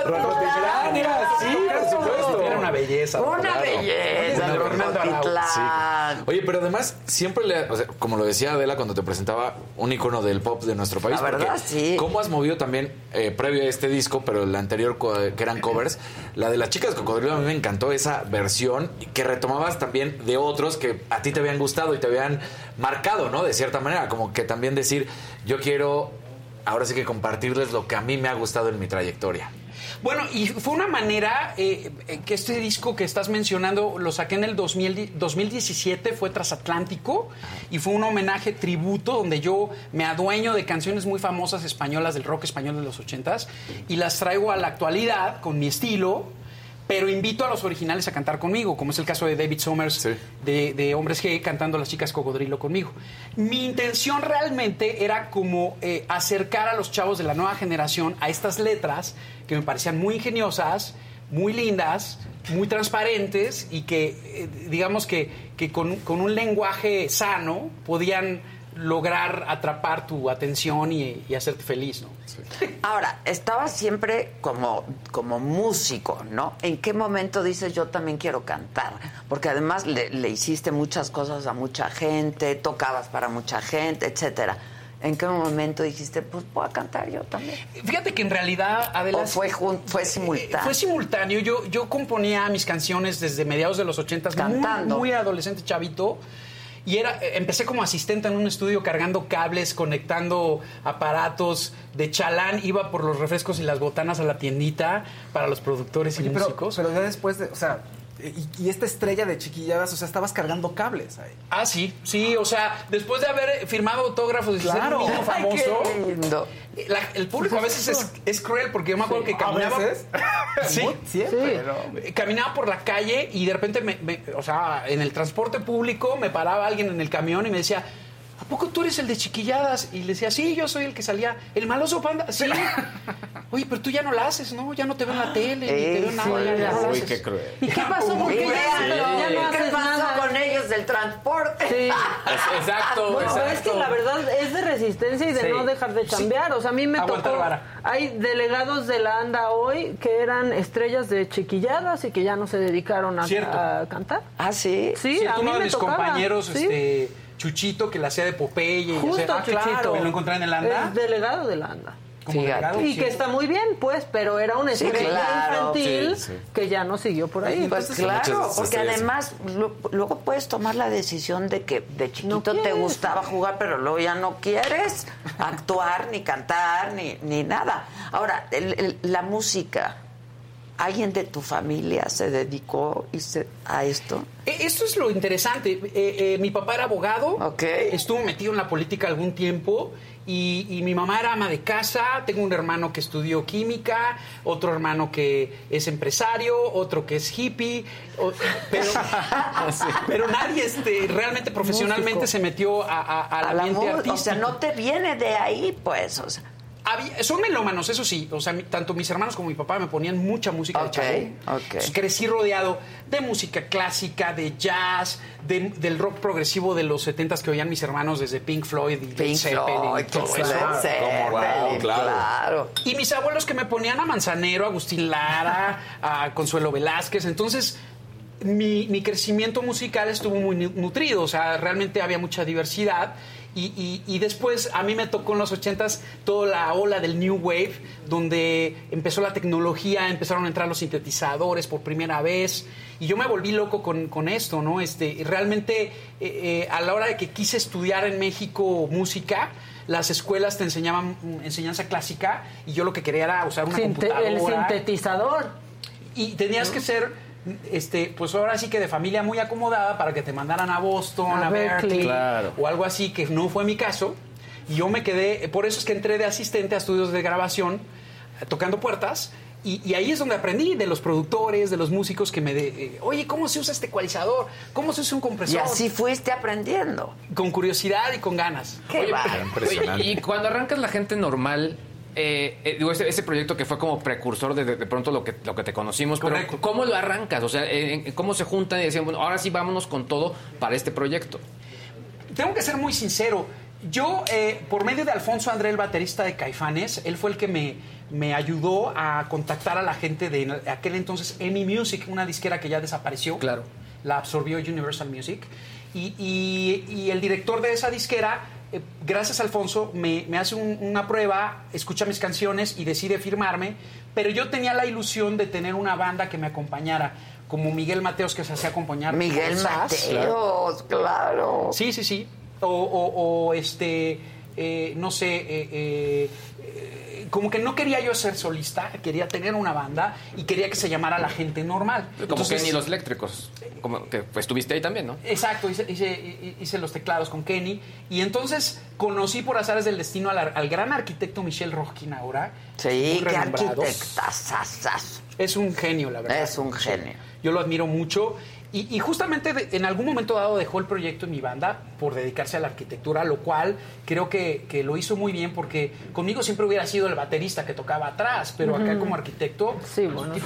Rocotitlán? Era así, por supuesto. Una belleza. Una Claro. belleza, Oye, Fernando Rocotitlán. Sí. Oye, pero además, siempre le. o sea, como lo decía Adela cuando te presentaba, un icono del pop de nuestro país. La verdad, sí. ¿Cómo has movido también, eh, previo a este disco, pero el anterior que eran covers, la de las chicas cocodrilo? A mí me encantó esa versión que retomabas también de otros que a ti te habían gustado y te habían marcado, ¿no? De cierta manera, como que también decir, yo quiero. Ahora sí que compartirles lo que a mí me ha gustado en mi trayectoria. Bueno, y fue una manera eh, eh, que este disco que estás mencionando lo saqué en el 2000 2017, fue transatlántico y fue un homenaje tributo donde yo me adueño de canciones muy famosas españolas del rock español de los 80s y las traigo a la actualidad con mi estilo. Pero invito a los originales a cantar conmigo, como es el caso de David Somers de, de Hombres G cantando Las Chicas Cocodrilo conmigo. Mi intención realmente era como eh, acercar a los chavos de la nueva generación a estas letras que me parecían muy ingeniosas, muy lindas, muy transparentes y que, eh, digamos que, que con, con un lenguaje sano podían lograr atrapar tu atención y, y hacerte feliz, ¿no? Ahora, estabas siempre como, como músico, ¿no? ¿En qué momento dices yo también quiero cantar? Porque además le, le hiciste muchas cosas a mucha gente, tocabas para mucha gente, etcétera. ¿En qué momento dijiste, pues a cantar yo también? Fíjate que en realidad, Adela... ¿O fue, fue simultáneo? Fue simultáneo. Yo, yo componía mis canciones desde mediados de los ochentas, muy, Cantando. muy adolescente chavito. Y era, eh, empecé como asistente en un estudio cargando cables, conectando aparatos de chalán, iba por los refrescos y las botanas a la tiendita para los productores y pero, músicos. pero ya después de, o sea, y, y esta estrella de chiquilladas, o sea, estabas cargando cables ahí. Ah, sí, sí, o sea, después de haber firmado autógrafos y Claro. ser un niño Ay, qué famoso, lindo. la- el público a veces es, es cruel porque yo me acuerdo que ¿A caminaba. veces? sí, Siempre, Caminaba por la calle y de repente, me, me- o sea, en el transporte público me paraba alguien en el camión y me decía. ¿A poco tú eres el de chiquilladas? Y le decía, sí, yo soy el que salía. ¿El maloso panda? Sí. Oye, pero tú ya no la haces, ¿no? Ya no te veo en la tele, ni te veo nada. sí, ya no la Uy, qué cruel. ¿Y qué pasó? ¿Por qué ya, no ¿Qué haces pasó nada? con ellos del transporte? Sí. Exacto, Bueno, exacto. es que la verdad es de resistencia y de Sí. no dejar de chambear. O sea, a mí me Aguantar tocó. vara. Hay delegados de la ANDA hoy que eran estrellas de chiquilladas y que ya no se dedicaron a, Cierto. a cantar. ¿Ah, sí? Sí, Sí, a uno mí de me mis tocaba. compañeros, Sí. este, Chuchito, que la hacía de Popeye. y Justo hacía- ah, Chuchito. claro, me lo encontré en el ANDA. Es delegado de la ANDA. Delegado, Y sí. que está muy bien, pues, pero era una Sí, estrella claro. infantil Sí, sí. que ya no siguió por ahí. Pues Entonces, claro, muchas porque además lo- luego puedes tomar la decisión de que de chiquito te quieres. gustaba jugar, pero luego ya no quieres actuar, ni cantar, ni, ni nada. Ahora, el- el- la música, ¿alguien de tu familia se dedicó a esto? Eh, Esto es lo interesante. Eh, eh, mi papá era abogado, estuvo metido en la política algún tiempo y, y mi mamá era ama de casa. Tengo un hermano que estudió química, otro hermano que es empresario, otro que es hippie, o- pero, pero nadie este, realmente profesionalmente se metió a, a- al ambiente artístico. o sea, no te viene de ahí, pues. O sea, Había- son melómanos, eso sí. O sea, mi- tanto mis hermanos como mi papá me ponían mucha música de chavo. ok. Entonces, crecí rodeado de música clásica, de jazz, de- del rock progresivo de los 70s que oían mis hermanos desde Pink Floyd y Led Pink Zeppelin Floyd, y todo Led eso. Zeppelin, Wow, claro. claro. Y mis abuelos que me ponían a Manzanero, a Agustín Lara, a Consuelo Velázquez. Entonces, mi, mi crecimiento musical estuvo muy nu- nutrido. O sea, realmente había mucha diversidad. Y, y- y después a mí me tocó en los ochentas toda la ola del New Wave, donde empezó la tecnología, empezaron a entrar los sintetizadores por primera vez. Y yo me volví loco con, con esto, ¿no? Este, realmente, eh, eh, a la hora de que quise estudiar en México música, las escuelas te enseñaban mm, enseñanza clásica y yo lo que quería era usar una Sinte- computadora. el sintetizador. Y tenías que ser, este, pues ahora sí que de familia muy acomodada para que te mandaran a Boston, A a, Berkeley. Berkeley, Claro. o algo así, que no fue mi caso. Y yo me quedé, por eso es que entré de asistente a estudios de grabación, tocando puertas. Y, y ahí es donde aprendí de los productores, de los músicos que me... De, eh, Oye, ¿cómo se usa este ecualizador? ¿Cómo se usa un compresor? Y así fuiste aprendiendo. Con curiosidad y con ganas. Qué Oye, y cuando arrancas la gente normal, eh, eh, digo, ese, ese proyecto que fue como precursor de, de, de pronto lo que, lo que te conocimos, pero. ¿cómo lo arrancas? O sea, eh, ¿cómo se juntan y decían, bueno, ahora sí vámonos con todo para este proyecto? Tengo que ser muy sincero. Yo, eh, por medio de Alfonso André, el baterista de Caifanes, él fue el que me, me ayudó a contactar a la gente de aquel entonces EMI Music, una disquera que ya desapareció. Claro. La absorbió Universal Music. Y, y- y el director de esa disquera, eh, gracias Alfonso, me, me hace un- una prueba, escucha mis canciones y decide firmarme. Pero yo tenía la ilusión de tener una banda que me acompañara, como Miguel Mateos, que se hacía acompañar. Miguel. Mateos, claro. Sí, sí, sí. O, o- o, este, eh, no sé, eh, eh, como que no quería yo ser solista, quería tener una banda y quería que se llamara La Gente Normal. Como Entonces- Kenny y los eléctricos. Como que pues, estuviste ahí también, ¿no? Exacto, hice, hice- hice los teclados con Kenny y entonces conocí por azares del destino al, gran arquitecto Michel Rojkin ahora. Sí, muy qué arquitectazazazo. Es un genio, la verdad. Es un genio. Yo lo admiro mucho. Y, y justamente de- en algún momento dado dejó el proyecto en mi banda por dedicarse a la arquitectura, lo cual creo que, que lo hizo muy bien porque conmigo siempre hubiera sido el baterista que tocaba atrás, pero acá como arquitecto... Sí, bueno, Sí,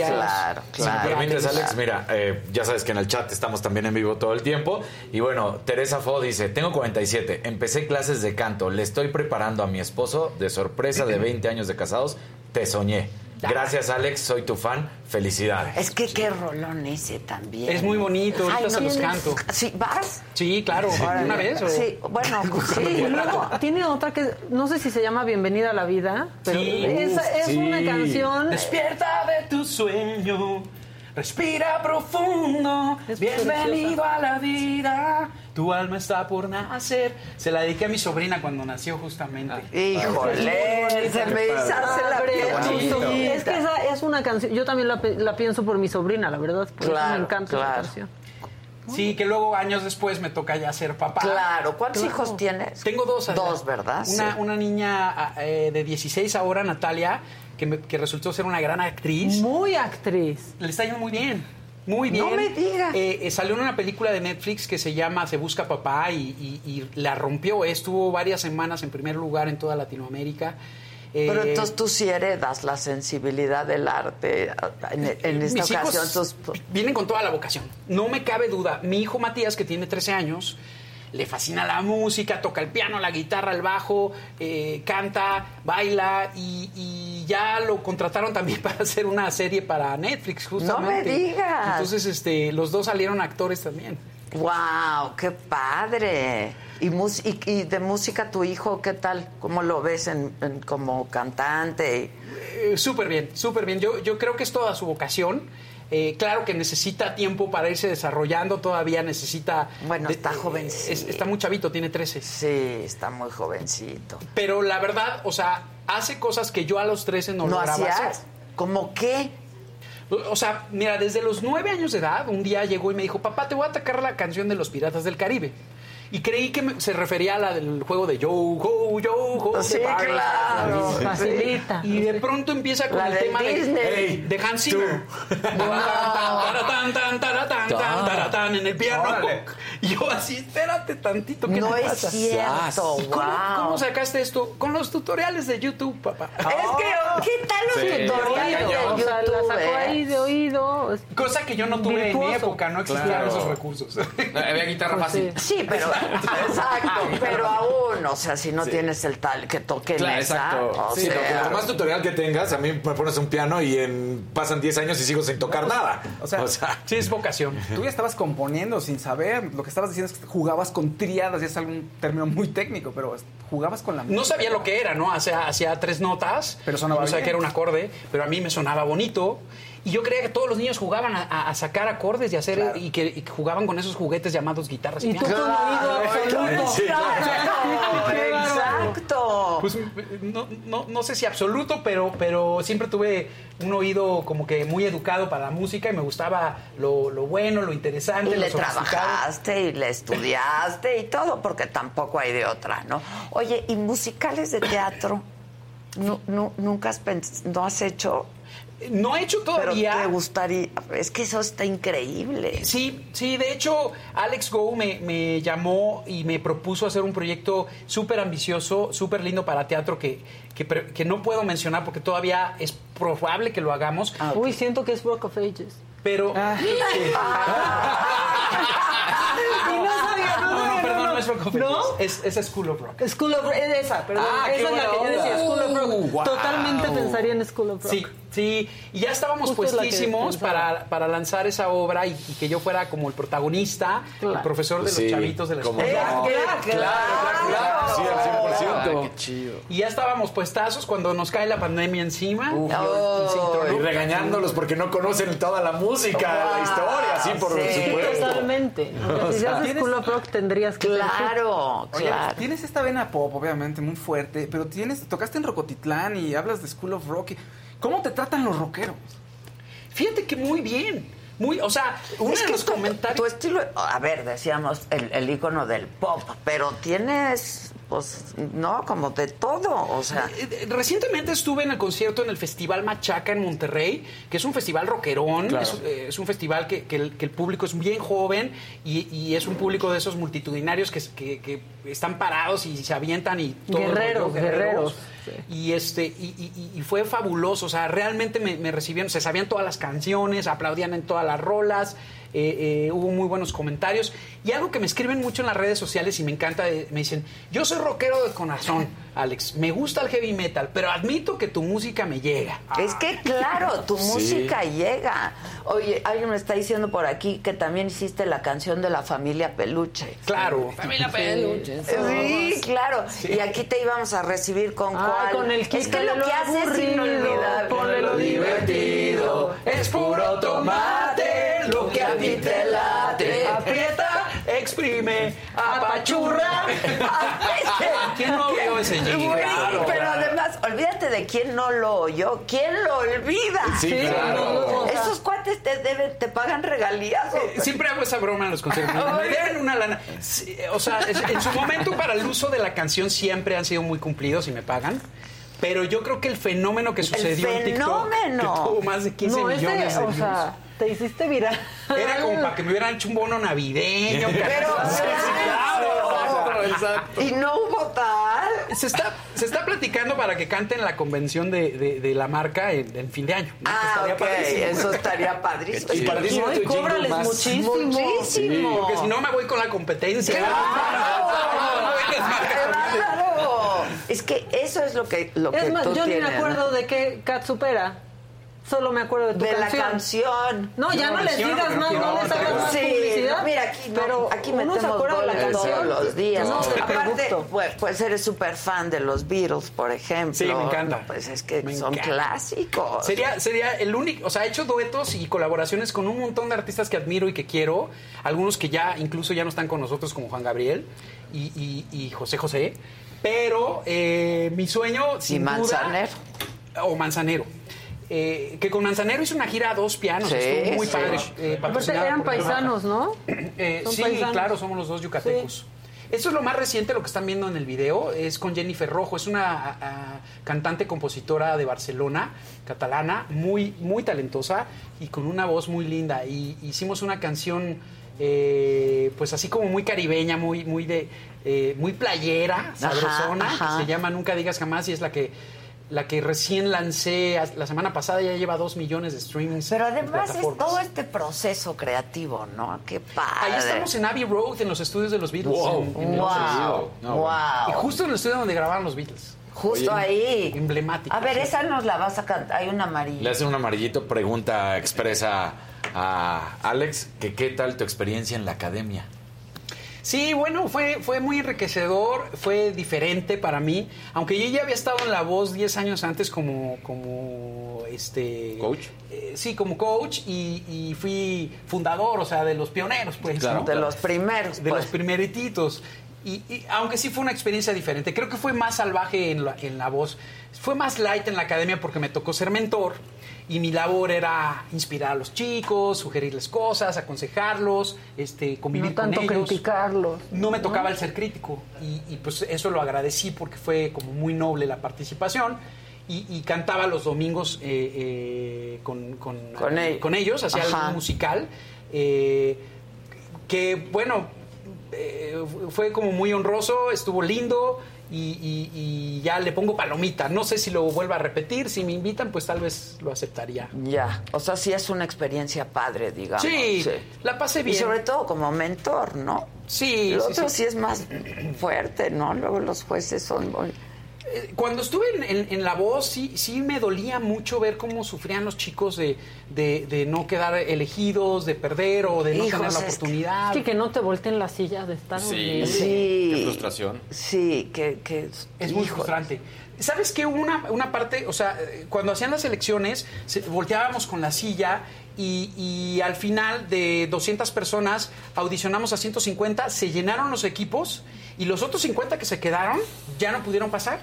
claro, Si me claro. permites, Alex, claro. mira, eh, ya sabes que en el chat estamos también en vivo todo el tiempo. Y bueno, Teresa Fo dice, tengo 47, empecé clases de canto, le estoy preparando a mi esposo de sorpresa de 20 años de casados, te soñé. Gracias, Alex, soy tu fan, felicidades. Es que qué rolón ese también. Es muy bonito, ahorita se los tienes- canto. ¿Sí, vas? Sí, claro, una vez. o- Sí, bueno, sí. Y luego tiene otra que no sé si se llama Bienvenida a la Vida, pero Sí. esa es Sí. una canción. Despierta de tu sueño, respira profundo, bienvenido a la vida, tu alma está por nacer. Se la dediqué a mi sobrina cuando nació justamente. Híjole, se me la chinita. ojos. Es que esa es una canción. Yo también la, pienso por mi sobrina, la verdad. Por eso Claro, me encanta claro. esa canción. Sí, que luego años después me toca ya ser papá. Claro, ¿cuántos hijos tienes? Tengo dos. Dos, ¿verdad? Una, Sí. una niña eh, de 16 ahora, Natalia, que, me- que resultó ser una gran actriz. Muy actriz. Le está yendo muy bien. Muy bien. No me digas. Eh, eh, salió en una película de Netflix que se llama Se Busca Papá y, y- y la rompió. Estuvo varias semanas en primer lugar en toda Latinoamérica. Eh, Pero entonces tú sí heredas la sensibilidad del arte. En, en esta mis hijos ocasión, tus- vienen con toda la vocación. No me cabe duda. Mi hijo Matías, que tiene 13 años, le fascina la música, toca el piano, la guitarra, el bajo, eh, canta, baila y, y ya lo contrataron también para hacer una serie para Netflix, justamente. digas. Entonces, este, los dos salieron actores también. ¡Wow! ¡Qué padre! ¿Y, y, y de música tu hijo qué tal? ¿Cómo lo ves en, en- como cantante? Eh, súper bien, súper bien. Yo, yo creo que es toda su vocación. Eh, claro que necesita tiempo para irse desarrollando, todavía necesita... Bueno, está eh, jovencito. es- está muy chavito, tiene 13. Sí, está muy jovencito. Pero la verdad, o sea, hace cosas que yo a los 13 no, ¿No lograba hacías? hacer. ¿Cómo qué? O sea, mira, desde los nueve años de edad, un día llegó y me dijo, papá, te voy a atacar la canción de los Piratas del Caribe. Y creí que me- se refería a la del juego de Yo, Ho, Yo, Ho. Sí, Party. claro. Facilita. Y de pronto empieza con La el tema de, Disney. de Hans Zimmer. En el piano. Órale. Y yo así, espérate tantito, ¿qué No te es pasa? cierto, ¿Y cómo, wow. cómo sacaste esto? Con los tutoriales de YouTube, papá. Es que, ¿qué tal los Sí. tutoriales de O sea, la YouTube? sacó ahí de oído. Cosa que yo no tuve en mi época, no existían Claro. esos recursos. Había guitarra Pues fácil. Sí, pero exacto, pero aún, o sea, si no Sí. tienes el tal que toque Claro, mesa, exacto. o Sí, sea, por más tutorial que tengas, a mí me pones un piano y en, pasan 10 años y sigo sin tocar nada. O sea, sí es vocación. Tú ya estabas componiendo sin saber. Lo que estabas diciendo es que jugabas con tríadas, y es algún término muy técnico, pero jugabas con la música. No sabía lo que era, ¿no? Hacía, hacía tres notas. Pero sonaba No sabía bien. que era un acorde, pero a mí me sonaba bonito. Y yo creía que todos los niños jugaban a, sacar acordes y hacer y, que, y que jugaban con esos juguetes llamados guitarras y, Y tú. Sí, Claro, exacto. Pues no, no, no sé si absoluto, pero, pero siempre tuve un oído como que muy educado para la música y me gustaba lo, lo bueno, lo interesante. Y lo le trabajaste y le estudiaste y todo, porque tampoco hay de otra, ¿no? Oye, ¿y musicales de teatro? Nu- nu- ¿Nunca has pens- no has hecho? No he hecho todavía. Pero te gustaría, es que eso está increíble. Sí, sí, de hecho, Alex Go me, me llamó y me propuso hacer un proyecto súper ambicioso, súper lindo para teatro que, que, no puedo mencionar porque todavía es probable que lo hagamos. Uy, siento que es Rock of Ages. Pero. Y no sabía, no, No, no, perdón, no, es Rock of ¿No? Es, es School of Rock. School of Rock, es esa, perdón. Ah, esa es la que yo decía. School of Rock. Uh, wow. Totalmente pensaría en School of Rock. Sí, sí. Y ya estábamos Justo es puestísimos pensaba. para, para lanzar esa obra y, y que yo fuera como el protagonista, el profesor de los Sí, chavitos de la escuela. no. Claro, claro, claro. Sí, al 100%. Ah, qué chido. Y ya estábamos puestazos cuando nos cae la pandemia encima. Uf. Y trono. Y regañándolos porque no conocen toda la música, la historia, sí, por supuesto. Totalmente. Aunque si O sea, haces School of Rock tendrías que ser tú. Oye, tienes esta vena pop, obviamente, muy fuerte, pero tienes, tocaste en Rocotitlán y hablas de School of Rock. ¿Cómo te tratan los rockeros? Fíjate que muy bien. Muy, o sea, uno Es de que los tu- comentarios. Tu estilo, a ver, decíamos el, el icono del pop, pero tienes, pues, no, como de todo, o sea. Eh, Recientemente estuve en el concierto en el Festival Machaca en Monterrey, que es un festival rockerón, Claro. es, eh, es un festival que, que el, que el público es bien joven y, y es un público de esos multitudinarios que, que- que están parados y se avientan y todo el Guerreros, rollo, guerreros. Y este y, y- y fue fabuloso, o sea, realmente me, me recibieron, se sabían todas las canciones, aplaudían en todas las rolas, eh, eh, hubo muy buenos comentarios. Y algo que me escriben mucho en las redes sociales y me encanta, eh, me dicen, yo soy rockero de corazón, Alex, me gusta el heavy metal, pero admito que tu música me llega. Es que claro, tu Sí. música llega. Oye, alguien me está diciendo por aquí que también hiciste la canción de la familia Peluche. Claro. Familia Peluche. Sí, claro. Y aquí te íbamos a recibir con Ah, cuál. con el es que lo lo que haces es inolvidable. ponle lo divertido, es puro tomate, lo que a ti te late. Aprieta, exprime, apachurra. ¿Quién no vio ese jingle? Claro. pero además, olvídate de quién no lo oyó, quién lo olvida. Sí, Sí, claro. Esos cuates te deben, te pagan regalías. ¿o? Siempre hago esa broma en los conciertos. Me- deben una lana. Sí, O sea, en su momento para el uso de la canción siempre han sido muy cumplidos y me pagan. Pero yo creo que el fenómeno que sucedió en TikTok, que fenómeno. tuvo más de 15 No, ese, millones de o sea, te hiciste viral. era como para que me hubieran hecho un bono navideño. Pero, Sí, sí, claro, exacto. Y no hubo tal. Se está, se está platicando para que canten la convención de, de- de la marca en, en fin de año. ¿no? Ah, estaría ok, padrísimo. eso estaría padrísimo. Y Sí. jingle cóbrales más. muchísimo. Muchísimo. Porque si no me voy con la competencia. ¡Claro! Es que eso es lo que, lo Es que más, tú yo ni me tienes, acuerdo ¿no? de qué Cat supera. Solo me acuerdo de tu De la canción. No, ya no, les digas no más, no les hagas más Sí, publicidad. no, mira, aquí, no, pero aquí uno se acuerda de la canción. todos los días. No, Aparte, pues, pues eres súper fan de los Beatles, por ejemplo. Sí, me encanta. Pues es que Me son encanta. clásicos. Sería, sería el único, o sea, he hecho duetos y colaboraciones con un montón de artistas que admiro y que quiero, algunos que ya incluso ya no están con nosotros como Juan Gabriel y, y- y José José, pero eh, mi sueño sin duda- Manzanero. o Manzanero. Eh, que con Manzanero hizo una gira a dos pianos, Sí, estuvo muy sí. padre. eh, eran paisanos, ¿no? Eh, sí, paisanos. claro, somos los dos yucatecos. Esto es lo más reciente, lo que están viendo en el video, es con Jennifer Rojo, es una a- a, cantante, compositora de Barcelona, catalana, muy, muy talentosa y con una voz muy linda. Y hicimos una canción, eh, pues así como muy caribeña, muy, muy de, eh, muy playera, sabrosona, ajá. que se llama Nunca digas jamás y es la que la que recién lancé la semana pasada ya lleva dos millones de streamings. Pero además es todo este proceso creativo, ¿no? Qué padre. Ahí estamos en Abbey Road, en los estudios de los Beatles. Wow. en- en Wow. No, Wow. Y justo en el estudio donde grabaron los Beatles. Justo ahí. Emblemático. A ver, esa nos la vas a cantar. Hay una amarilla. Le hacen un amarillito, pregunta expresa a Alex que qué tal tu experiencia en la academia. Sí, bueno, fue, fue muy enriquecedor, fue diferente para mí. Aunque yo ya había estado en La Voz 10 años antes como, como este... ¿Coach? eh, sí, como coach y, y fui fundador, o sea, de los pioneros, pues. Claro. ¿no? De los primeros, De pues. los primerititos. Y, y aunque sí fue una experiencia diferente, creo que fue más salvaje en la, en la voz. Fue más light en la academia porque me tocó ser mentor y mi labor era inspirar a los chicos, sugerirles cosas, aconsejarlos, este, convivir No tanto con ellos. criticarlos. No me tocaba el ser crítico y, y, pues eso lo agradecí porque fue como muy noble la participación. y, y cantaba los domingos eh, eh, con, con, Con con ellos, hacía algo musical. eh, que bueno, eh, fue como muy honroso, estuvo lindo y, y- y ya le pongo palomita. No sé si lo vuelva a repetir, si me invitan, pues tal vez lo aceptaría. Ya, o sea, sí es una experiencia padre, digamos. Sí, la pasé bien. Y sobre todo como mentor, ¿no? Sí, sí, otro sí. sí es más fuerte, ¿no? Luego los jueces son muy... Eh, Cuando estuve en, en- en La Voz, sí, sí me dolía mucho ver cómo sufrían los chicos de, de- de no quedar elegidos, de perder o de no Hijos, tener la es que- oportunidad. Sí, que no te volteen la silla de estar. Sí. Qué frustración. Sí, que... que Es muy frustrante. ¿Sabes qué? Hubo una, una parte, o sea, eh, cuando hacían las elecciones, se- volteábamos con la silla y, y al final de 200 personas audicionamos a 150, se llenaron los equipos y los otros 50 que se quedaron ya no pudieron pasar.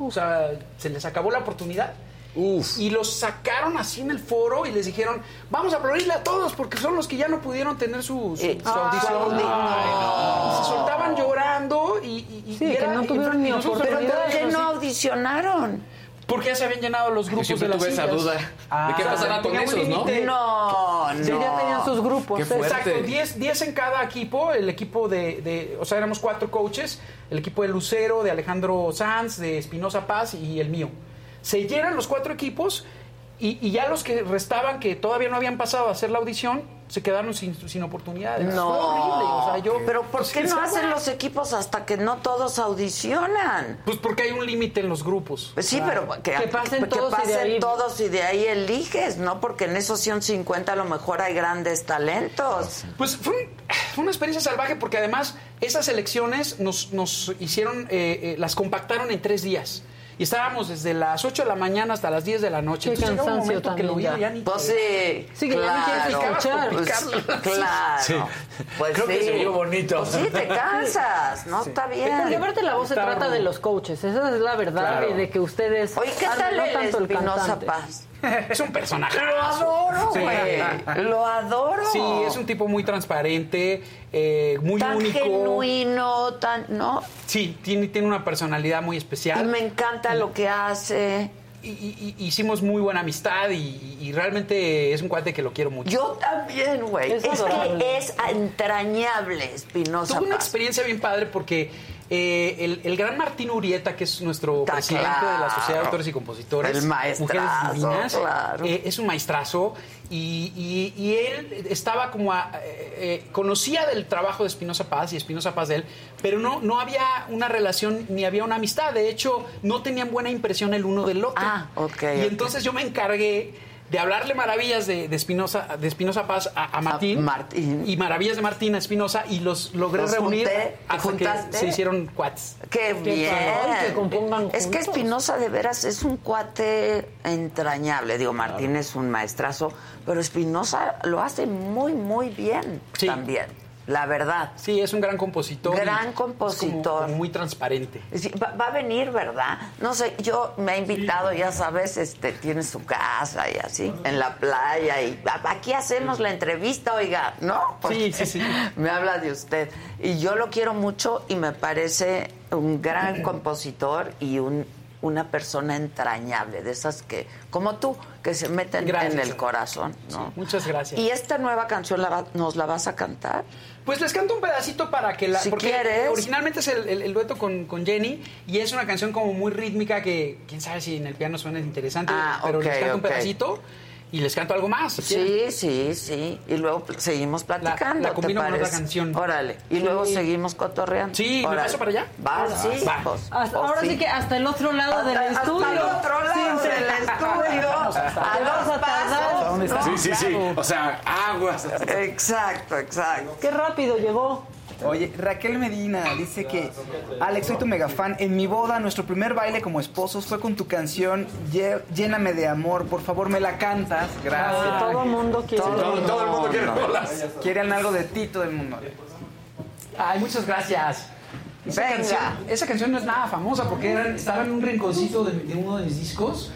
O sea, se les acabó la oportunidad. Y los sacaron así en el foro y les dijeron, vamos a aplaudirle a todos porque son los que ya no pudieron tener su, su- Eh, su audición. ay, no. Y se soltaban llorando y, y- y Sí, que era- no tuvieron y ni Pero oportunidad. ¿por qué así, no audicionaron? Porque ya se habían llenado los grupos siempre de las tuve esa sillas. duda. ¿De qué o sea, pasará con tenía un esos, no? límite. No, no. Sí, ya tenían sus grupos. Qué fuerte. Exacto, 10 10 en cada equipo, el equipo de, de- o sea, éramos cuatro coaches, el equipo de Lucero, de Alejandro Sanz, de Espinosa Paz y el mío. Se llenan los cuatro equipos y, y ya los que restaban, que todavía no habían pasado a hacer la audición, se quedaron sin, sin oportunidades. No. Fue horrible, o sea, yo... Pero ¿por pues, qué no hacen los equipos hasta que no todos audicionan? Pues porque hay un límite en los grupos. Pues sí, pero que, Que pasen que todos y de pasen ahí- todos y de ahí eliges, ¿no? Porque en esos 150 a lo mejor hay grandes talentos. Pues fue, un- fue una experiencia salvaje porque además esas elecciones nos, nos hicieron, eh, eh, las compactaron en tres días. Y estábamos desde las 8 de la mañana hasta las 10 de la noche. Qué Entonces llegaba un cansancio momento que lo también oía ya. ya ni Pues sí, Sí, que ya no quieres claro. escuchar. Pues, claro. Sí. Pues Creo que sí. se oyó bonito. Pues sí, te cansas, ¿no? Está bien. Porque aparte la voz se trata de los coaches, esa es la verdad Claro. y de que ustedes Oye, ¿qué tal no el tanto el Espinosa. Paz? Es un personaje. Lo adoro, Sí. güey. Lo adoro. Sí, es un tipo muy transparente, eh, muy tan único. genuino, tan, ¿no? Sí, tiene, tiene una personalidad muy Y especial. me encanta lo que hace. Y, y- y- hicimos muy buena amistad y, y realmente es un cuate que lo quiero mucho. Yo también, güey. Es que es entrañable, Espinosa Tuve una Paz. experiencia bien padre porque eh, el, el gran Martín Urieta, que es nuestro Está presidente de la Sociedad de. Autores y Compositores, El Mujeres Divinas, claro. eh, es un maestrazo y, y- y él estaba como a- eh, eh, conocía del trabajo de Espinosa Paz y Espinosa Paz de él, pero no, no había una relación ni había una amistad. De hecho, no tenían buena impresión el uno del otro. Ah, ok, Y entonces yo me encargué de hablarle maravillas de de Espinosa de Espinosa Paz a, a Martín, Martín. y maravillas de Martín a Espinosa y los logré ¿Los reunir junté? hasta ¿Juntaste? que se hicieron cuates. Qué, bien. padre, que compongan es que. Espinosa de veras es un cuate entrañable. Digo, Martín es un maestrazo, pero Espinosa lo hace muy, muy bien Sí. también. La verdad. Sí, es un gran compositor. Gran como- compositor. como muy transparente. Sí, va, va a venir, ¿verdad? No sé, yo me ha invitado, ya sabes, este, tiene su casa y así, en la playa y aquí hacemos la entrevista, oiga, ¿no? Sí, sí, sí. Me habla de usted y yo lo quiero mucho y me parece un gran compositor y un una persona entrañable, de esas que, como tú, que se meten Gracias. en el corazón, ¿no? Muchas gracias. ¿Y esta nueva canción la va- nos la vas a cantar? Pues les canto un pedacito para que la. Si porque quieres. originalmente es el, el- el dueto con, con Jenny y es una canción como muy rítmica que quién sabe si en el piano suena interesante. Ah, pero les canto un pedacito y les canto algo más. si quieren. Sí, sí, sí. Y luego seguimos platicando. la combino ¿te con otra parece? canción. Órale. Y Sí. luego seguimos cotorreando. Sí, ¿me Órale. paso para allá? Va, sí. Va. pues, Hasta- pues ahora sí. que hasta el otro lado del estudio. Hasta el otro lado Sí, del estudio. A tardar. pasos. Sí, sí, sí. O sea, aguas. Exacto, exacto. Qué rápido llegó. Oye, Raquel Medina dice que Alex, soy tu mega fan. En mi boda, nuestro primer baile como esposos fue con tu canción Lléname de amor. Por favor, me la cantas. Gracias. Todo el mundo quiere. Todo, todo el mundo quiere rolas. Quieren algo de ti, todo el mundo. Ay, muchas gracias. Esa Venga. canción, esa canción no es nada famosa porque era- estaba en un rinconcito de, de uno de mis discos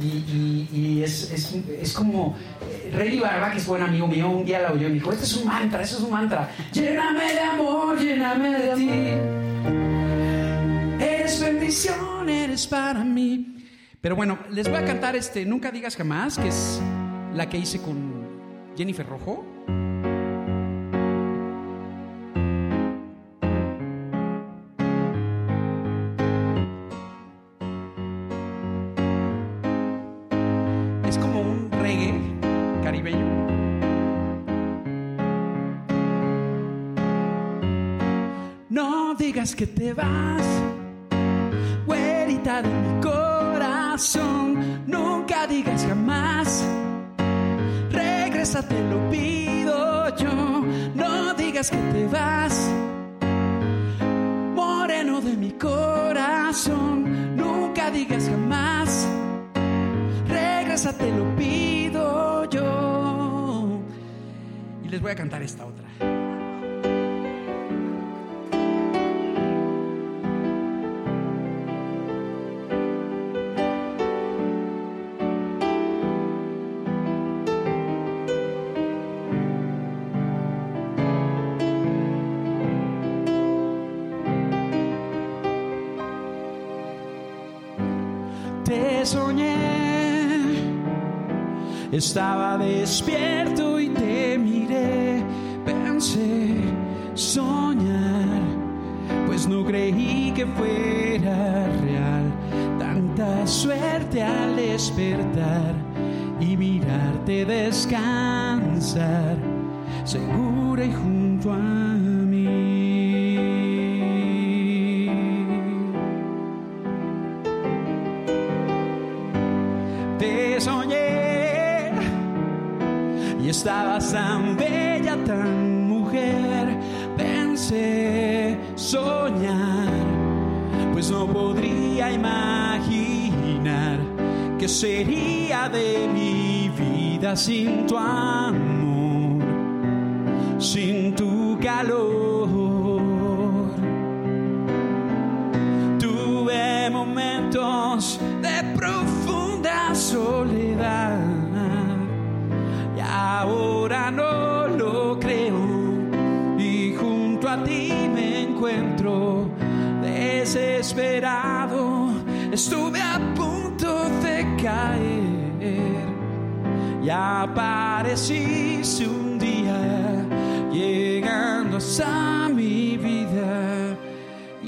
y, y- es, es- es como eh, Rey Barba, que es buen amigo mío, un día la oyó y me dijo, este es un mantra, este es un mantra. Lléname de amor, lléname de ti. Eres bendición, eres para mí. Pero bueno, les voy a cantar este Nunca digas jamás, que es la que hice con Jennifer Rojo. Que te vas, güerita de mi corazón. Nunca digas jamás, regresa, te lo pido yo. No digas que te vas, moreno de mi corazón. Nunca digas jamás, regresa, te lo pido yo. Y les voy a cantar esta otra. Soñé. Estaba despierto y te miré. Pensé soñar, pues no creí que fuera real. Tanta suerte al despertar y mirarte descansar, segura y junto a que sería de mi vida sin tu amor, sin tu calor. Tuve momentos de profunda soledad y ahora no lo creo y junto a ti me encuentro desesperado estuve a caer. Y apareciste un día llegando hasta mi vida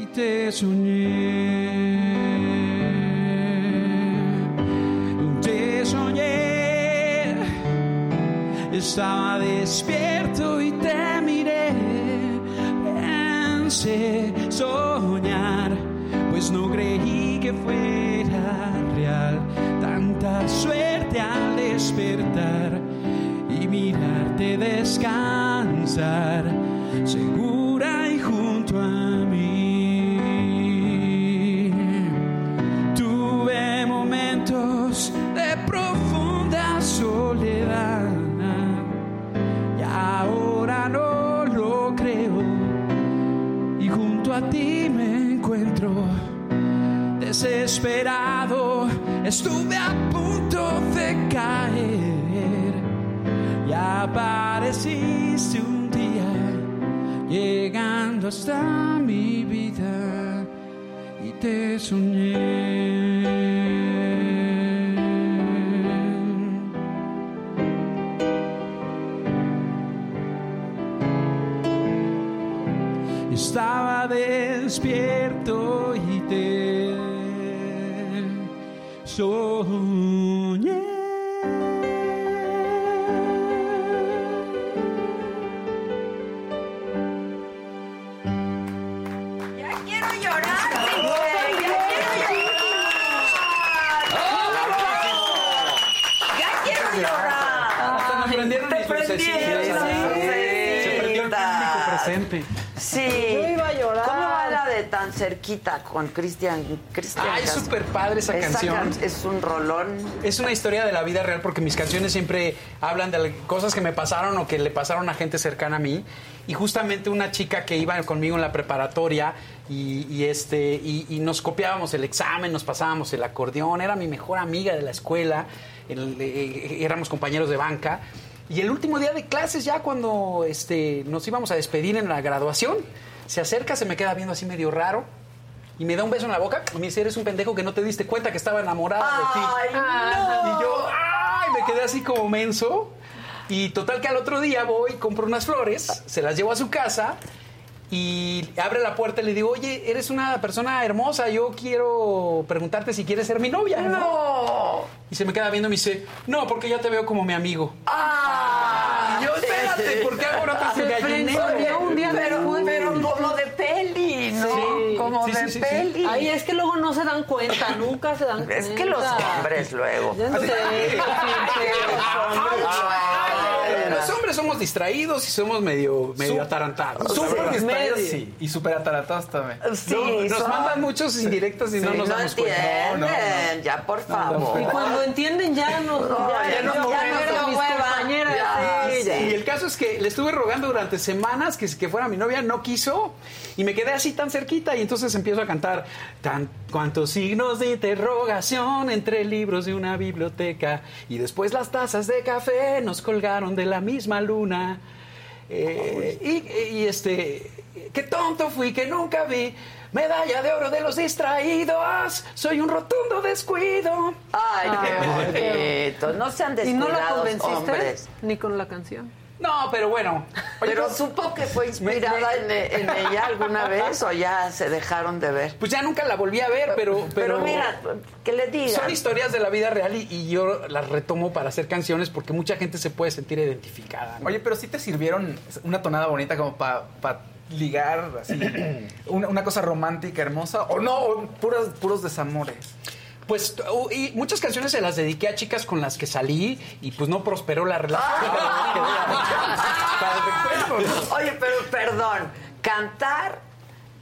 y te soñé. Te soñé. Estaba despierto y te miré. Pensé soñar pues no creí que fuera al despertar y mirarte descansar segura y junto a mí. Tuve momentos de profunda soledad y ahora no lo creo. Y junto a ti me encuentro desesperado. Estuve a caer y apareciste un día llegando hasta mi vida y te soñé estaba despierto y te. Sí. Yo iba a llorar. ¿Cómo va la de tan cerquita con Cristian? Cristian Ay, es súper padre esa canción. can- es un rolón. Es una historia de la vida real porque mis canciones siempre hablan de cosas que me pasaron o que le pasaron a gente cercana a mí. Y justamente una chica que iba conmigo en la preparatoria y, y este, y, y nos copiábamos el examen, nos pasábamos el acordeón, era mi mejor amiga de la escuela, el- eh, éramos compañeros de banca. Y el último día de clases, ya cuando este, nos íbamos a despedir en la graduación, se acerca, se me queda viendo así medio raro y me da un beso en la boca y me dice, eres un pendejo que no te diste cuenta que estaba enamorada de ti. No. Y yo, ay, me quedé así como menso. Y total que al otro día voy, compro unas flores, se las llevo a su casa y abre la puerta y le digo, oye, eres una persona hermosa, yo quiero preguntarte si quieres ser mi novia. No. Y se me queda viendo y me dice, no, porque ya te veo como mi amigo. Ah, Y yo, espérate, ¿por qué ahora otra Se frenzoneó un día pero, pero como de peli, ¿no? Sí. como Sí, de sí, sí, sí. peli. Ay, es que luego no se dan cuenta, nunca se dan cuenta. Es que los hombres luego. Yo no sé, Ay, Los hombres somos distraídos y somos medio, medio atarantados. Súper distraídos, sí. Y súper atarantados también. Sí, No, nos son- mandan muchos indirectos y no Sí, nos no damos cuenta. entienden, ya por favor. Y cuando entienden ya no, No, ya, ya no ya, ya. Ya, ya. Y el caso es que le estuve rogando durante semanas que, que fuera mi novia, no quiso y me quedé así tan cerquita y entonces empiezo a cantar tan cuantos signos de interrogación entre libros de una biblioteca y después las tazas de café nos colgaron de la misma luna. Eh, y, y, este, qué tonto fui que nunca vi medalla de oro de los distraídos. Soy un rotundo descuido. Ay, qué bonito. No sean ¿Y no la descuidados, convenciste? hombres. Ni con la canción. No, pero bueno. Oye, Pero pues, supo que fue inspirada en, en ella alguna vez o ya se dejaron de ver. Pues ya nunca la volví a ver, pero... Pero, Pero, mira, que le digan. Son historias de la vida real y, y yo las retomo para hacer canciones porque mucha gente se puede sentir identificada. ¿no? Oye, pero sí te sirvieron una tonada bonita como para ligar así una, una cosa romántica, hermosa, o no, o puros, puros desamores. Pues uh, y muchas canciones se las dediqué a chicas con las que salí y pues no prosperó la relación. ¿no? Oye, pero perdón, cantar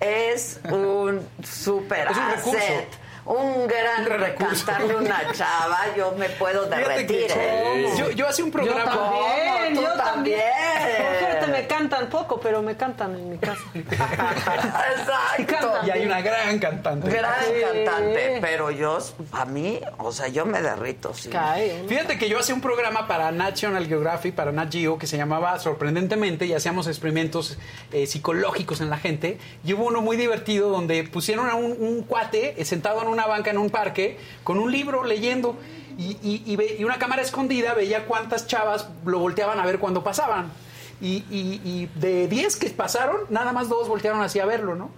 es un super Es un recurso. asset. Un gran Un recurso. cantarle una chava, yo me puedo derretir. ¿eh? yo, yo hacía un Yo programa. también, ¿Cómo? yo Tú también. también. Me cantan poco, pero me cantan en mi casa. Exacto. Y hay una gran cantante. Gran Sí. cantante, pero yo, a mí, o sea, yo me derrito, sí. Cae. ¿no? Fíjate que yo hacía un programa para National Geographic, para Nat Geo, que se llamaba Sorprendentemente, y hacíamos experimentos eh, psicológicos en la gente. Y hubo uno muy divertido donde pusieron a un, un cuate eh, sentado en una banca en un parque con un libro leyendo. Y, y- y ve- y una cámara escondida veía cuántas chavas lo volteaban a ver cuando pasaban. Y, y- y de 10 que pasaron, nada más dos voltearon así a verlo, ¿no?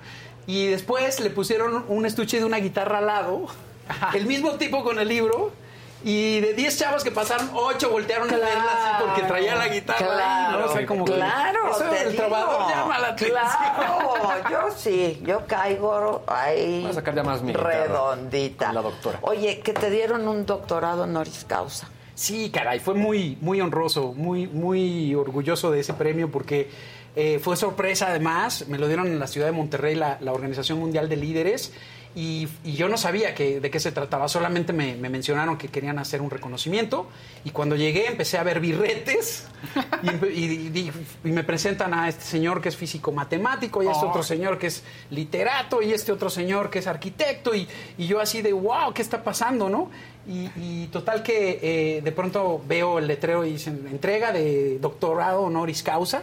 Y después le pusieron un estuche de una guitarra al lado, el mismo tipo con el libro, y de 10 chavas que pasaron, 8 voltearon a verla así porque traía la guitarra ahí, ¿no? O sea, como que- claro, eso te el digo. trovador llama la atención. Claro, yo sí, yo caigo ahí Voy a sacar ya más mi redondita. con la doctora. Oye, que te dieron un doctorado honoris causa. Sí, caray, fue muy, muy honroso, muy, muy orgulloso de ese premio porque eh, fue sorpresa además, me lo dieron en la ciudad de Monterrey, la, la Organización Mundial de Líderes, y, y yo no sabía que, de qué se trataba, solamente me, me mencionaron que querían hacer un reconocimiento, y cuando llegué empecé a ver birretes, y me presentan a este señor que es físico matemático, y a este Oh. otro señor que es literato, y este otro señor que es arquitecto, y, y yo así de, wow, ¿qué está pasando, no? Y, y total que eh, de pronto veo el letrero y dicen entrega de doctorado honoris causa.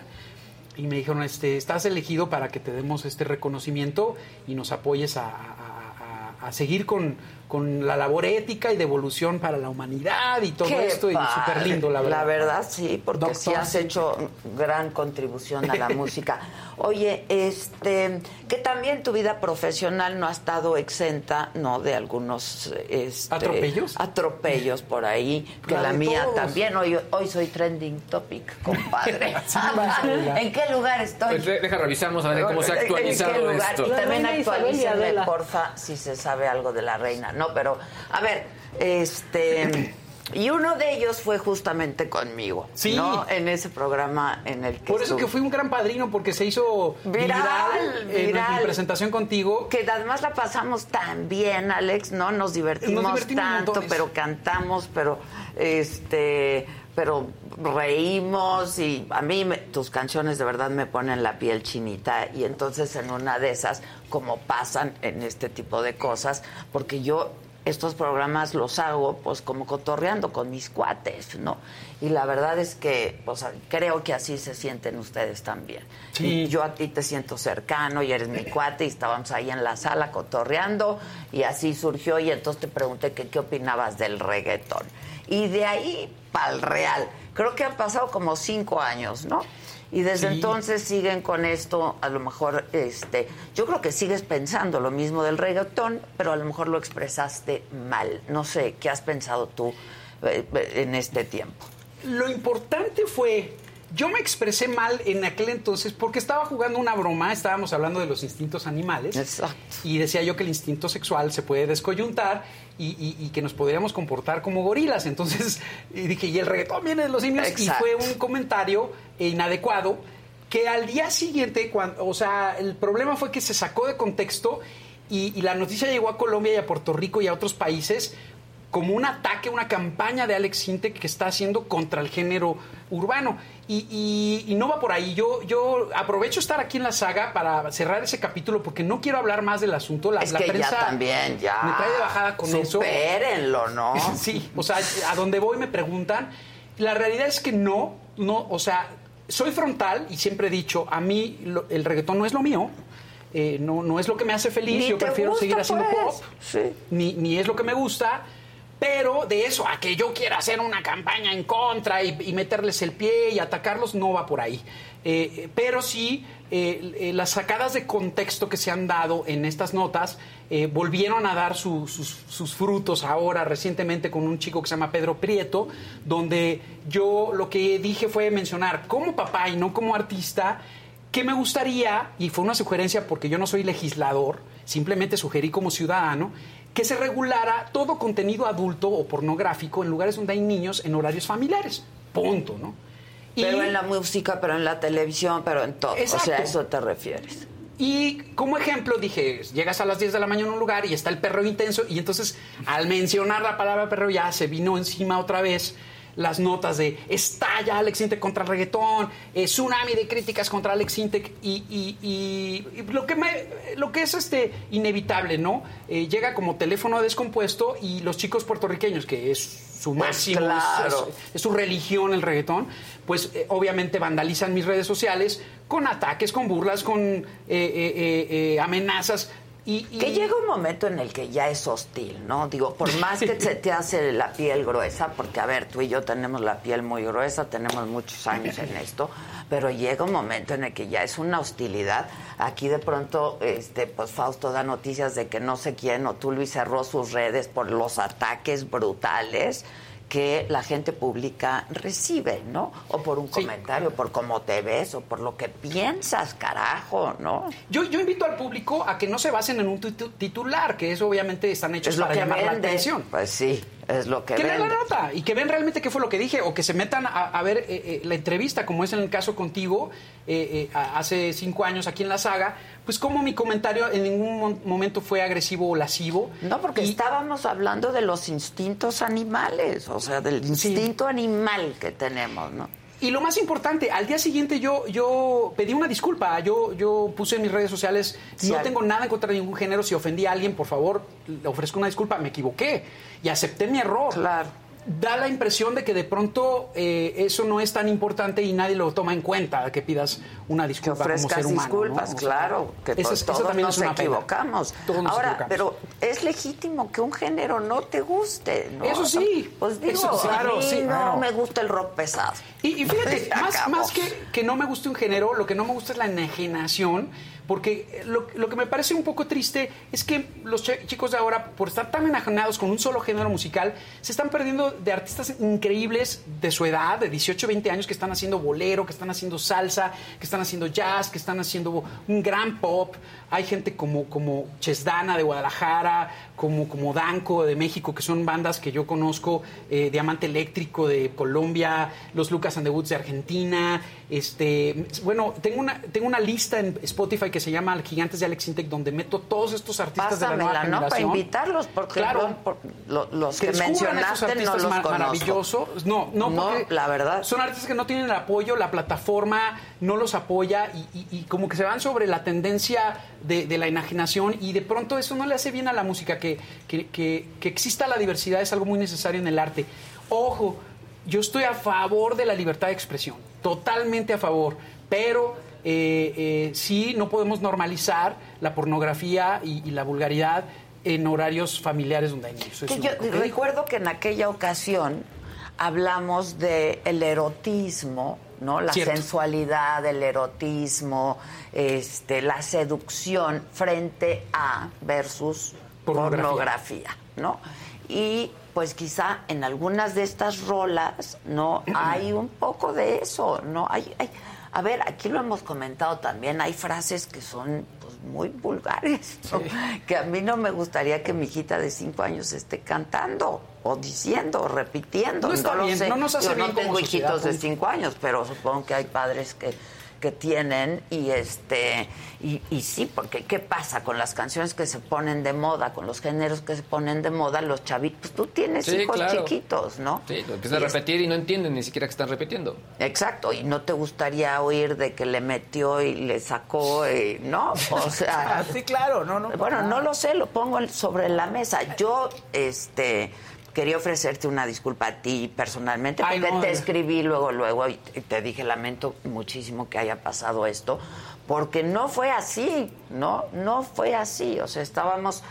Y me dijeron, este, estás elegido para que te demos este reconocimiento y nos apoyes a, a- a- a seguir con, con la labor ética y de evolución para la humanidad y todo Qué esto. Y súper lindo, la verdad. La verdad, sí, porque sí Doctor, has sí. hecho gran contribución a la música. Oye, este, que también tu vida profesional no ha estado exenta, ¿no? De algunos este, ¿Atropellos? Atropellos por ahí, que La mía todos. también. Hoy, hoy soy trending topic, compadre. Sí. ¿En qué lugar estoy? Pues de- deja revisamos a ver cómo se ha ¿En- en qué actualizado lugar? esto. Y también actualícenme, porfa, si se sabe algo de la reina. No, pero, a ver, este... Y uno de ellos fue justamente conmigo, Sí. ¿no? En ese programa en el que Por eso que fui un gran padrino, porque se hizo Viral, viral, en mi presentación contigo. Que además la pasamos tan bien, Alex, ¿no? Nos divertimos, Nos divertimos tanto, montones. pero cantamos, pero este, pero reímos y a mí me- tus canciones de verdad me ponen la piel chinita y entonces en una de esas, como pasan en este tipo de cosas, porque yo estos programas los hago pues como cotorreando con mis cuates, ¿no? Y la verdad es que pues creo que así se sienten ustedes también. Sí. Y yo a ti te siento cercano y eres mi cuate y estábamos ahí en la sala cotorreando y así surgió y entonces te pregunté que qué opinabas del reggaetón. Y de ahí para el real. Creo que han pasado como cinco años, ¿no? Y desde Sí. entonces siguen con esto, a lo mejor, este, yo creo que sigues pensando lo mismo del reggaetón, pero a lo mejor lo expresaste mal. No sé, ¿qué has pensado tú eh, en este tiempo? Lo importante fue, yo me expresé mal en aquel entonces porque estaba jugando una broma, estábamos hablando de los instintos animales. Exacto. Y decía yo que el instinto sexual se puede descoyuntar y, y- y que nos podríamos comportar como gorilas. Entonces y dije, y el reggaetón viene de los simios. Exacto. Y fue un comentario inadecuado que al día siguiente, cuando, o sea, el problema fue que se sacó de contexto y, y la noticia llegó a Colombia y a Puerto Rico y a otros países como un ataque, una campaña de Alex Sintek que está haciendo contra el género urbano. Y, y- y no va por ahí. Yo, yo aprovecho estar aquí en la saga para cerrar ese capítulo porque no quiero hablar más del asunto. La, es la que prensa ya también, ya. me trae de bajada con eso. Supérenlo, ¿no? Sí, o sea, a donde voy me preguntan. La realidad es que no, no, o sea, soy frontal y siempre he dicho, a mí lo- el reggaetón no es lo mío. eh, no, no es lo que me hace feliz, Ni yo prefiero gusta, seguir haciendo pues. pop Sí. ni, ni es lo que me gusta, pero de eso a que yo quiera hacer una campaña en contra y, meterles el pie y atacarlos, no va por ahí. Eh, pero sí, eh, eh, las sacadas de contexto que se han dado en estas notas volvieron a dar su- sus, sus frutos ahora recientemente con un chico que se llama Pedro Prieto, donde yo lo que dije fue mencionar como papá y no como artista que me gustaría, y fue una sugerencia porque yo no soy legislador, simplemente sugerí como ciudadano, que se regulara todo contenido adulto o pornográfico en lugares donde hay niños en horarios familiares. Punto, ¿no? Pero Y- en la música, pero en la televisión, pero en todo. O Exacto. sea, a eso te refieres. Y como ejemplo dije, llegas a las 10 de la mañana a un lugar y está el perro intenso y entonces al mencionar la palabra perro ya se vino encima otra vez las notas de estalla Alex Intec contra el reggaetón, eh, tsunami de críticas contra Alex Intec y, y- y- y lo, que me, lo que es este inevitable, ¿no? Eh, llega como teléfono descompuesto y los chicos puertorriqueños, que es su Pues máximo, es- claro. es, es su religión el reggaetón, pues eh, obviamente vandalizan mis redes sociales con ataques, con burlas, con amenazas. Y, y- Que llega un momento en el que ya es hostil, ¿no? Digo, por más que se te hace la piel gruesa, porque a ver, tú y yo tenemos la piel muy gruesa, tenemos muchos años en esto, pero llega un momento en el que ya es una hostilidad. Aquí de pronto, este, pues Fausto da noticias de que no sé quién o tú Luis cerró sus redes por los ataques brutales que la gente pública recibe, ¿no? O por un comentario, por cómo te ves, o por lo que piensas, carajo, ¿no? Yo, yo invito al público a que no se basen en un titu- titular, que eso obviamente están hechos Es lo para que llamar la atención. Pues sí, es lo que, Que lean la nota y que vean realmente qué fue lo que dije o que se metan a, a ver eh, eh, la entrevista, como es en el caso contigo, eh, eh, hace cinco años aquí en la saga, pues como mi comentario en ningún mo- momento fue agresivo o lascivo. No, porque estábamos hablando de los instintos animales, o sea, del instinto animal que tenemos, ¿no? Y lo más importante, al día siguiente yo, yo pedí una disculpa. Yo, yo puse en mis redes sociales, Sí, no tengo nada en contra de ningún género. Si ofendí a alguien, por favor, le ofrezco una disculpa. Me equivoqué y acepté mi error. Claro. Da la impresión de que de pronto eh, eso no es tan importante y nadie lo toma en cuenta, que pidas una Que disculpa como ofrezcas ser humano. disculpas, ¿no? O sea, claro, que esa todos también nos es una pena. equivocamos. Todos nos Ahora, equivocamos. pero es legítimo que un género no te guste, ¿no? Eso sí. Pues digo, Eso sí. a Claro, mí sí, no claro. me gusta el rock pesado. Y, y fíjate, más que, que no me guste un género, lo que no me gusta es la enajenación, porque lo, lo que me parece un poco triste es que los ch- chicos de ahora, por estar tan enajenados con un solo género musical, se están perdiendo de artistas increíbles de su edad, de 18, 20 años, que están haciendo bolero, que están haciendo salsa, que están haciendo jazz, que están haciendo un gran pop. Hay gente como, como Chesdana de Guadalajara, como, como Danco de México, que son bandas que yo conozco, eh, Diamante Eléctrico de Colombia, los Lucas and the Woods de Argentina, Este, bueno, tengo una, tengo una lista en Spotify que se llama Gigantes de Alex Intec, donde meto todos estos artistas de la nueva ¿no? Para invitarlos, porque Claro. no, por- lo- los que, esos mencionaste no artistas los ma- conozco. maravillosos. No, no, No, la verdad. Son artistas que no tienen el apoyo, la plataforma no los apoya y, y- y como que se van sobre la tendencia de, de la enajenación y de pronto eso no le hace bien a la música. Que, que, que- que exista la diversidad es algo muy necesario en el arte. Ojo, yo estoy a favor de la libertad de expresión, totalmente a favor, pero eh, eh, sí no podemos normalizar la pornografía y, y la vulgaridad en horarios familiares donde hay niños. Que yo recuerdo que en aquella ocasión hablamos del el erotismo, ¿no? La Cierto. sensualidad, el erotismo, este, la seducción frente a versus Pornografía. pornografía, ¿no? Y pues quizá en algunas de estas rolas, ¿no? Hay un poco de eso, ¿no? Hay, hay- a ver, aquí lo hemos comentado también, hay frases que son pues, muy vulgares, ¿no? que a mí no me gustaría que mi hijita de cinco años esté cantando o diciendo o repitiendo. No está lo bien, sé. no nos hace Yo no como tengo sociedad, hijitos de cinco años, pero supongo que hay padres que, que tienen y este y, y sí, porque ¿qué pasa con las canciones que se ponen de moda, con los géneros que se ponen de moda, los chavitos? Tú tienes Sí, hijos claro. chiquitos, ¿no? Sí, lo empiezan a Y es- repetir y no entienden ni siquiera que están repitiendo. Exacto, y no te gustaría oír de que le metió y le sacó, y, ¿no? O sea, Sí, claro, no, no. bueno, no lo sé, lo pongo sobre la mesa. Yo, este, quería ofrecerte una disculpa a ti personalmente, Ay, porque no, te escribí luego, luego, y y te dije, lamento muchísimo que haya pasado esto, porque no fue así, ¿no? No fue así, o sea, estábamos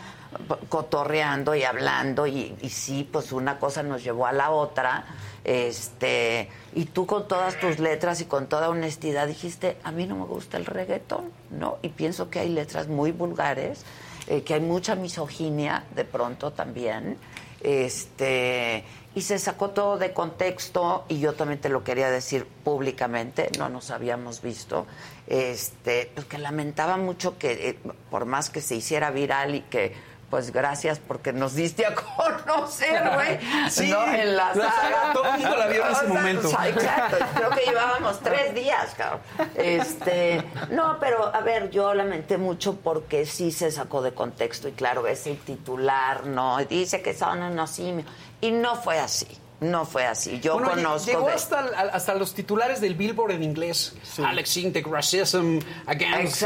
cotorreando y hablando y, y sí, pues una cosa nos llevó a la otra, este, y tú con todas tus letras y con toda honestidad dijiste, a mí no me gusta el reggaetón, ¿no? Y pienso que hay letras muy vulgares, eh, que hay mucha misoginia de pronto también, este, y se sacó todo de contexto y yo también te lo quería decir públicamente, no nos habíamos visto, este, pues que lamentaba mucho que eh, por más que se hiciera viral y que pues gracias porque nos diste a conocer, güey. Sí, ¿no? En la saga. todo el mundo la vio en ese momento. sea, Exacto, creo que llevábamos tres días, cabrón. Este, no, pero a ver, yo lamenté mucho porque sí se sacó de contexto y claro, ves el titular, ¿no? Dice que son unos simios. Y no fue así, no fue así. Yo Bueno, conozco Llegó de- hasta, hasta los titulares del Billboard en inglés. Alex Intec, Racism, Against.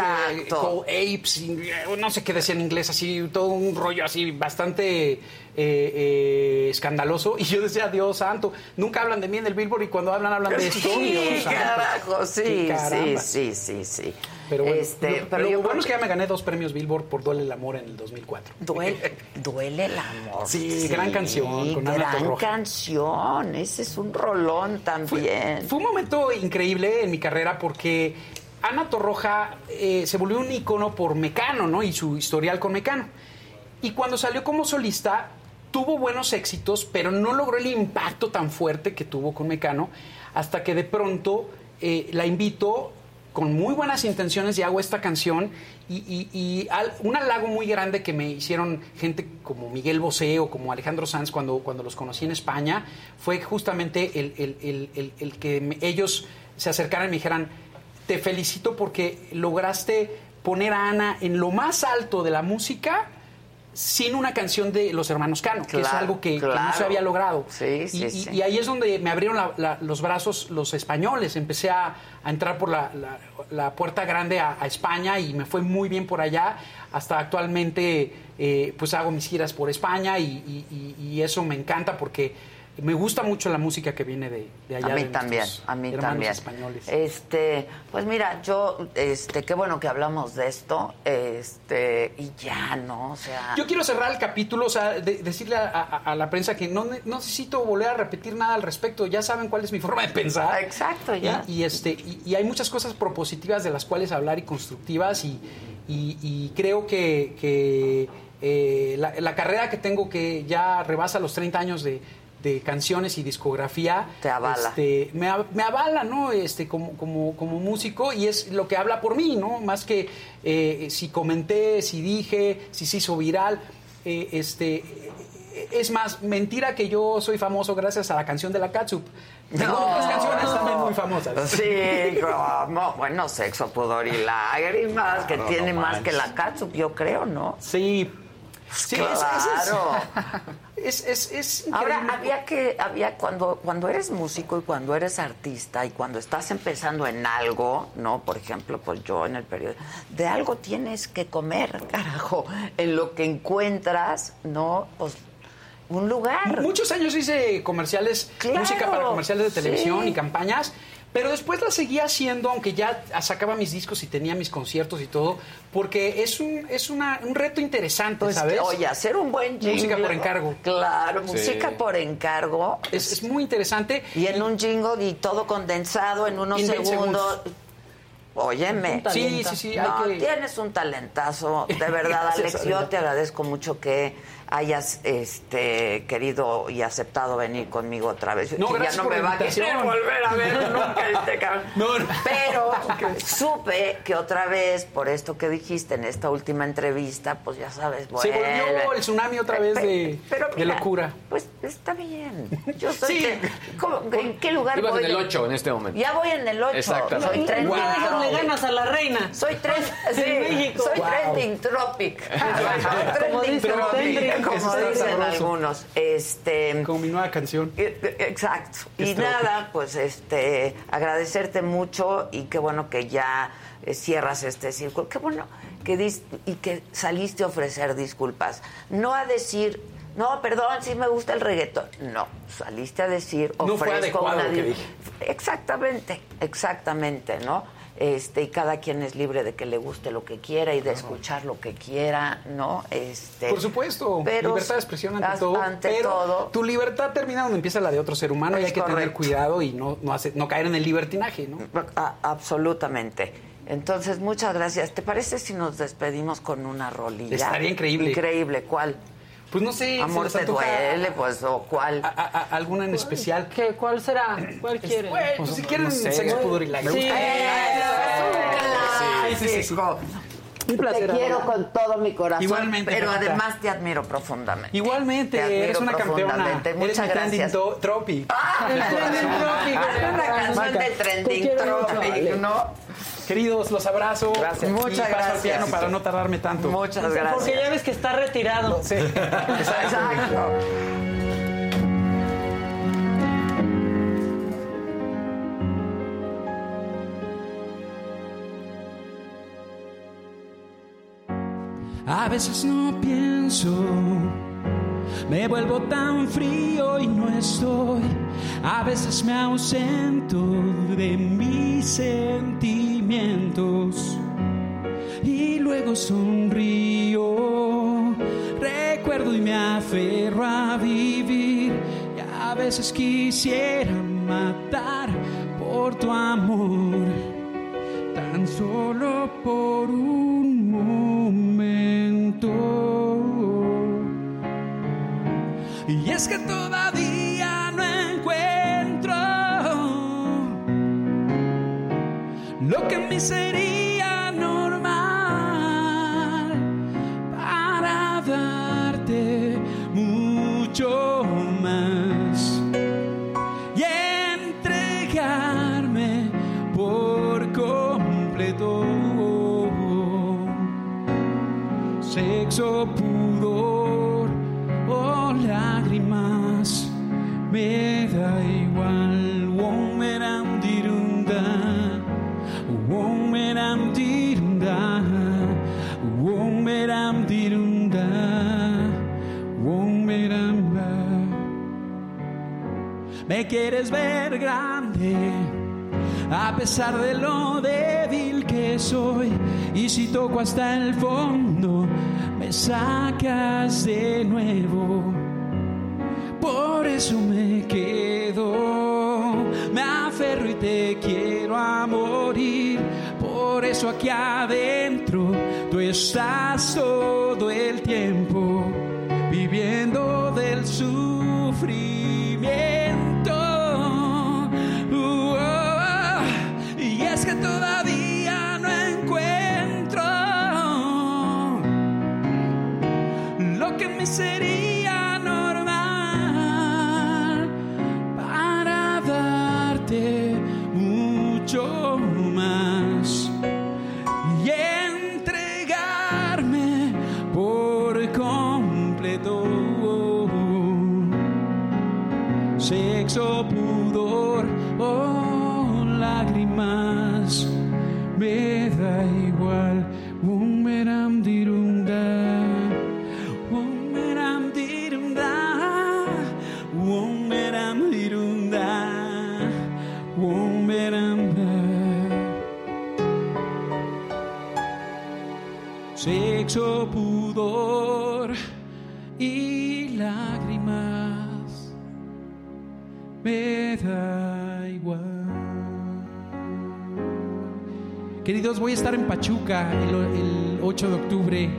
Cold Apes, y, eh, no sé qué decía en inglés, así, todo un rollo así bastante eh, eh, escandaloso. Y yo decía, Dios santo, nunca hablan de mí en el Billboard y cuando hablan, hablan de esto. Sí, Dios santo. carajo, sí, sí, sí, sí, sí. Pero bueno, Este, lo, pero lo yo bueno es que ya me gané dos premios Billboard por Duele el Amor en el 2004. Duele, duele el amor. Sí, gran canción, con gran canción. Ese es un rolón también. Fue un momento increíble en mi carrera porque Ana Torroja eh, se volvió un ícono por Mecano, ¿no? Y su historial con Mecano. Y cuando salió como solista, tuvo buenos éxitos, pero no logró el impacto tan fuerte que tuvo con Mecano, hasta que de pronto eh, la invito con muy buenas intenciones y hago esta canción y, y- un halago muy grande que me hicieron gente como Miguel Bosé o como Alejandro Sanz cuando, cuando los conocí en España fue justamente el, el- el- el- que ellos se acercaran y me dijeran te felicito porque lograste poner a Ana en lo más alto de la música sin una canción de los hermanos Cano, que es algo que, que no se había logrado. Sí, sí, y, sí. y ahí es donde me abrieron la- la- los brazos los españoles. Empecé a, a entrar por la, la- puerta grande a, a España y me fue muy bien por allá. Hasta actualmente, eh, pues hago mis giras por España y, y- y- y eso me encanta porque me gusta mucho la música que viene de, de allá. A mí de también, a mí también. españoles. Este, pues mira, yo, este, qué bueno que hablamos de esto, este, y ya, ¿no? O sea, Yo quiero cerrar el capítulo, o sea, de- decirle a, a- a la prensa que no, ne- no necesito volver a repetir nada al respecto. Ya saben cuál es mi forma de pensar. Exacto, ya. Y, y, este, y, y hay muchas cosas propositivas de las cuales hablar y constructivas. Y, y- y creo que, que, eh, la, la carrera que tengo, que ya rebasa los 30 años de, de canciones y discografía, Te avala. este, me, avala, ¿no? Este, como, como, como músico y es lo que habla por mí, ¿no? Más que eh, si comenté, si dije, si se hizo viral, eh, este, Es más, mentira que yo soy famoso gracias a la canción de la Catsup. Tengo otras canciones también muy famosas. Sí, como, bueno, sexo, pudor y lágrimas, que tiene no más que la catsup, yo creo, ¿no? Sí. Sí, es- es- es- claro. Es, es, es Ahora, había que, había cuando, cuando eres músico y cuando eres artista y cuando estás empezando en algo, ¿no? Por ejemplo, pues yo en el periodo, de algo tienes que comer, carajo, en lo que encuentras, ¿no? Pues un lugar. Muchos años hice comerciales, Claro, música para comerciales de televisión sí. y campañas, pero después la seguía haciendo, aunque ya sacaba mis discos y tenía mis conciertos y todo, porque es un, es una, un reto interesante, Pues, ¿sabes? oye, hacer un buen Música jingle. por encargo. Claro, música por encargo. Es, es muy interesante. Y en un jingle y todo condensado en unos En 20 segundos. segundos. Óyeme. Sí, sí, sí, hay No, que- tienes un talentazo. De verdad, Alex, yo te agradezco mucho que hayas este querido y aceptado venir conmigo otra vez. No, Que ya no por me la va a querer volver a ver nunca este cabrón. No, no. Pero supe que otra vez, por esto que dijiste en esta última entrevista, pues ya sabes, Se vuelve. volvió el tsunami otra vez de, Pero mira, locura. Pues está bien. Yo soy Sí. que- ¿cómo- ¿En qué lugar Ibas voy? en el de- 8 en este momento. Ya voy en el 8. Exactamente. Soy trending Wow. Le ganas a la reina. Soy, tres, sí, soy Wow. trending tropic. Como trending dicen, tropic. Como dicen algunos. Este, Como mi nueva canción. eh, Exacto. Y nada, pues este agradecerte mucho y qué bueno que ya eh, cierras este círculo. Qué bueno que dis y que saliste a ofrecer disculpas. No a decir, no, perdón, sí me gusta el reggaetón. No, saliste a decir, No fue ofrezco una lo que di- dije. Exactamente, exactamente, ¿no? Este, y cada quien es libre de que le guste lo que quiera y de escuchar lo que quiera, ¿no? Este, Por supuesto, pero- libertad de expresión ante todo. ante pero todo. tu libertad termina donde empieza la de otro ser humano y hay que tener cuidado y no, no, hace- no caer en el libertinaje, ¿no? A- absolutamente. Entonces, muchas gracias. ¿Te parece si nos despedimos con una rolilla? Estaría increíble. Increíble, ¿cuál? Pues no sé, Amor se te duele, pues, o cuál. a- a- alguna en especial. ¿Qué, ¿Cuál será? ¿Cuál quieren? Bueno, pues si quieren no sé. sexo, pudor y lágrimas. Sí. Sí, sí, sí. hijo. Un placer. Te quiero con todo mi corazón. Igualmente, Pero Carlita. además te admiro profundamente. Igualmente, Te admiro eres una campeona. profundamente. Eres Muchas mi trending gracias. to- tropic. El trending tropic. Una canción de trending Ale. ¿no? Queridos, los abrazo. Gracias. Y Muchas paso al gracias. piano para no tardarme tanto. Muchas Porque ya gracias. ves que está retirado. Sí. Exacto. A veces no pienso, me vuelvo tan frío y no estoy. A veces me ausento de mis sentimientos y luego sonrío. Recuerdo y me aferro a vivir y a veces quisiera matar por tu amor tan solo por un es que todavía no encuentro lo que en mí quieres ver grande, a pesar de lo débil que soy. Y si toco hasta el fondo, me sacas de nuevo. Por eso me quedo, me aferro y te quiero a morir. Por eso aquí adentro tú estás todo el tiempo viviendo del sufrimiento. Queridos, voy a estar en Pachuca el, el 8 de octubre,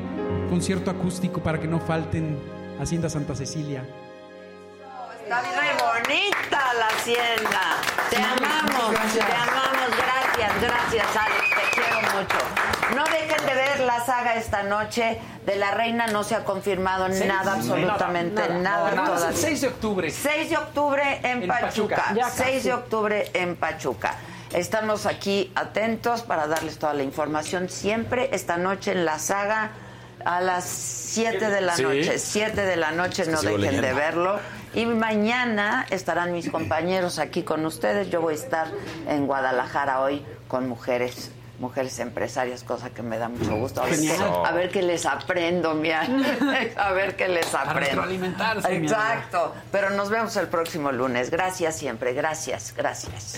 concierto acústico para que no falten Hacienda Santa Cecilia. Está re bonita la hacienda. Te amamos, gracias. te amamos. Gracias, gracias, Alex. Te quiero mucho. No dejen de ver la saga esta noche. De la reina no se ha confirmado Seis. nada, absolutamente Nada, nada. nada. Nada, todavía. el 6 de octubre. 6 de octubre en, En Pachuca. Pachuca. Ya 6 de octubre en Pachuca. Estamos aquí atentos para darles toda la información siempre. Esta noche en la saga a las 7 de la Sí. noche. 7 de la noche, no dejen de verlo. Y mañana estarán mis compañeros aquí con ustedes. Yo voy a estar en Guadalajara hoy con mujeres. Mujeres empresarias, cosa que me da mucho gusto. A ver, qué, a ver qué les aprendo, mi Ángeles. A ver qué les aprendo. mi Exacto. Pero nos vemos el próximo lunes. Gracias siempre. Gracias, gracias.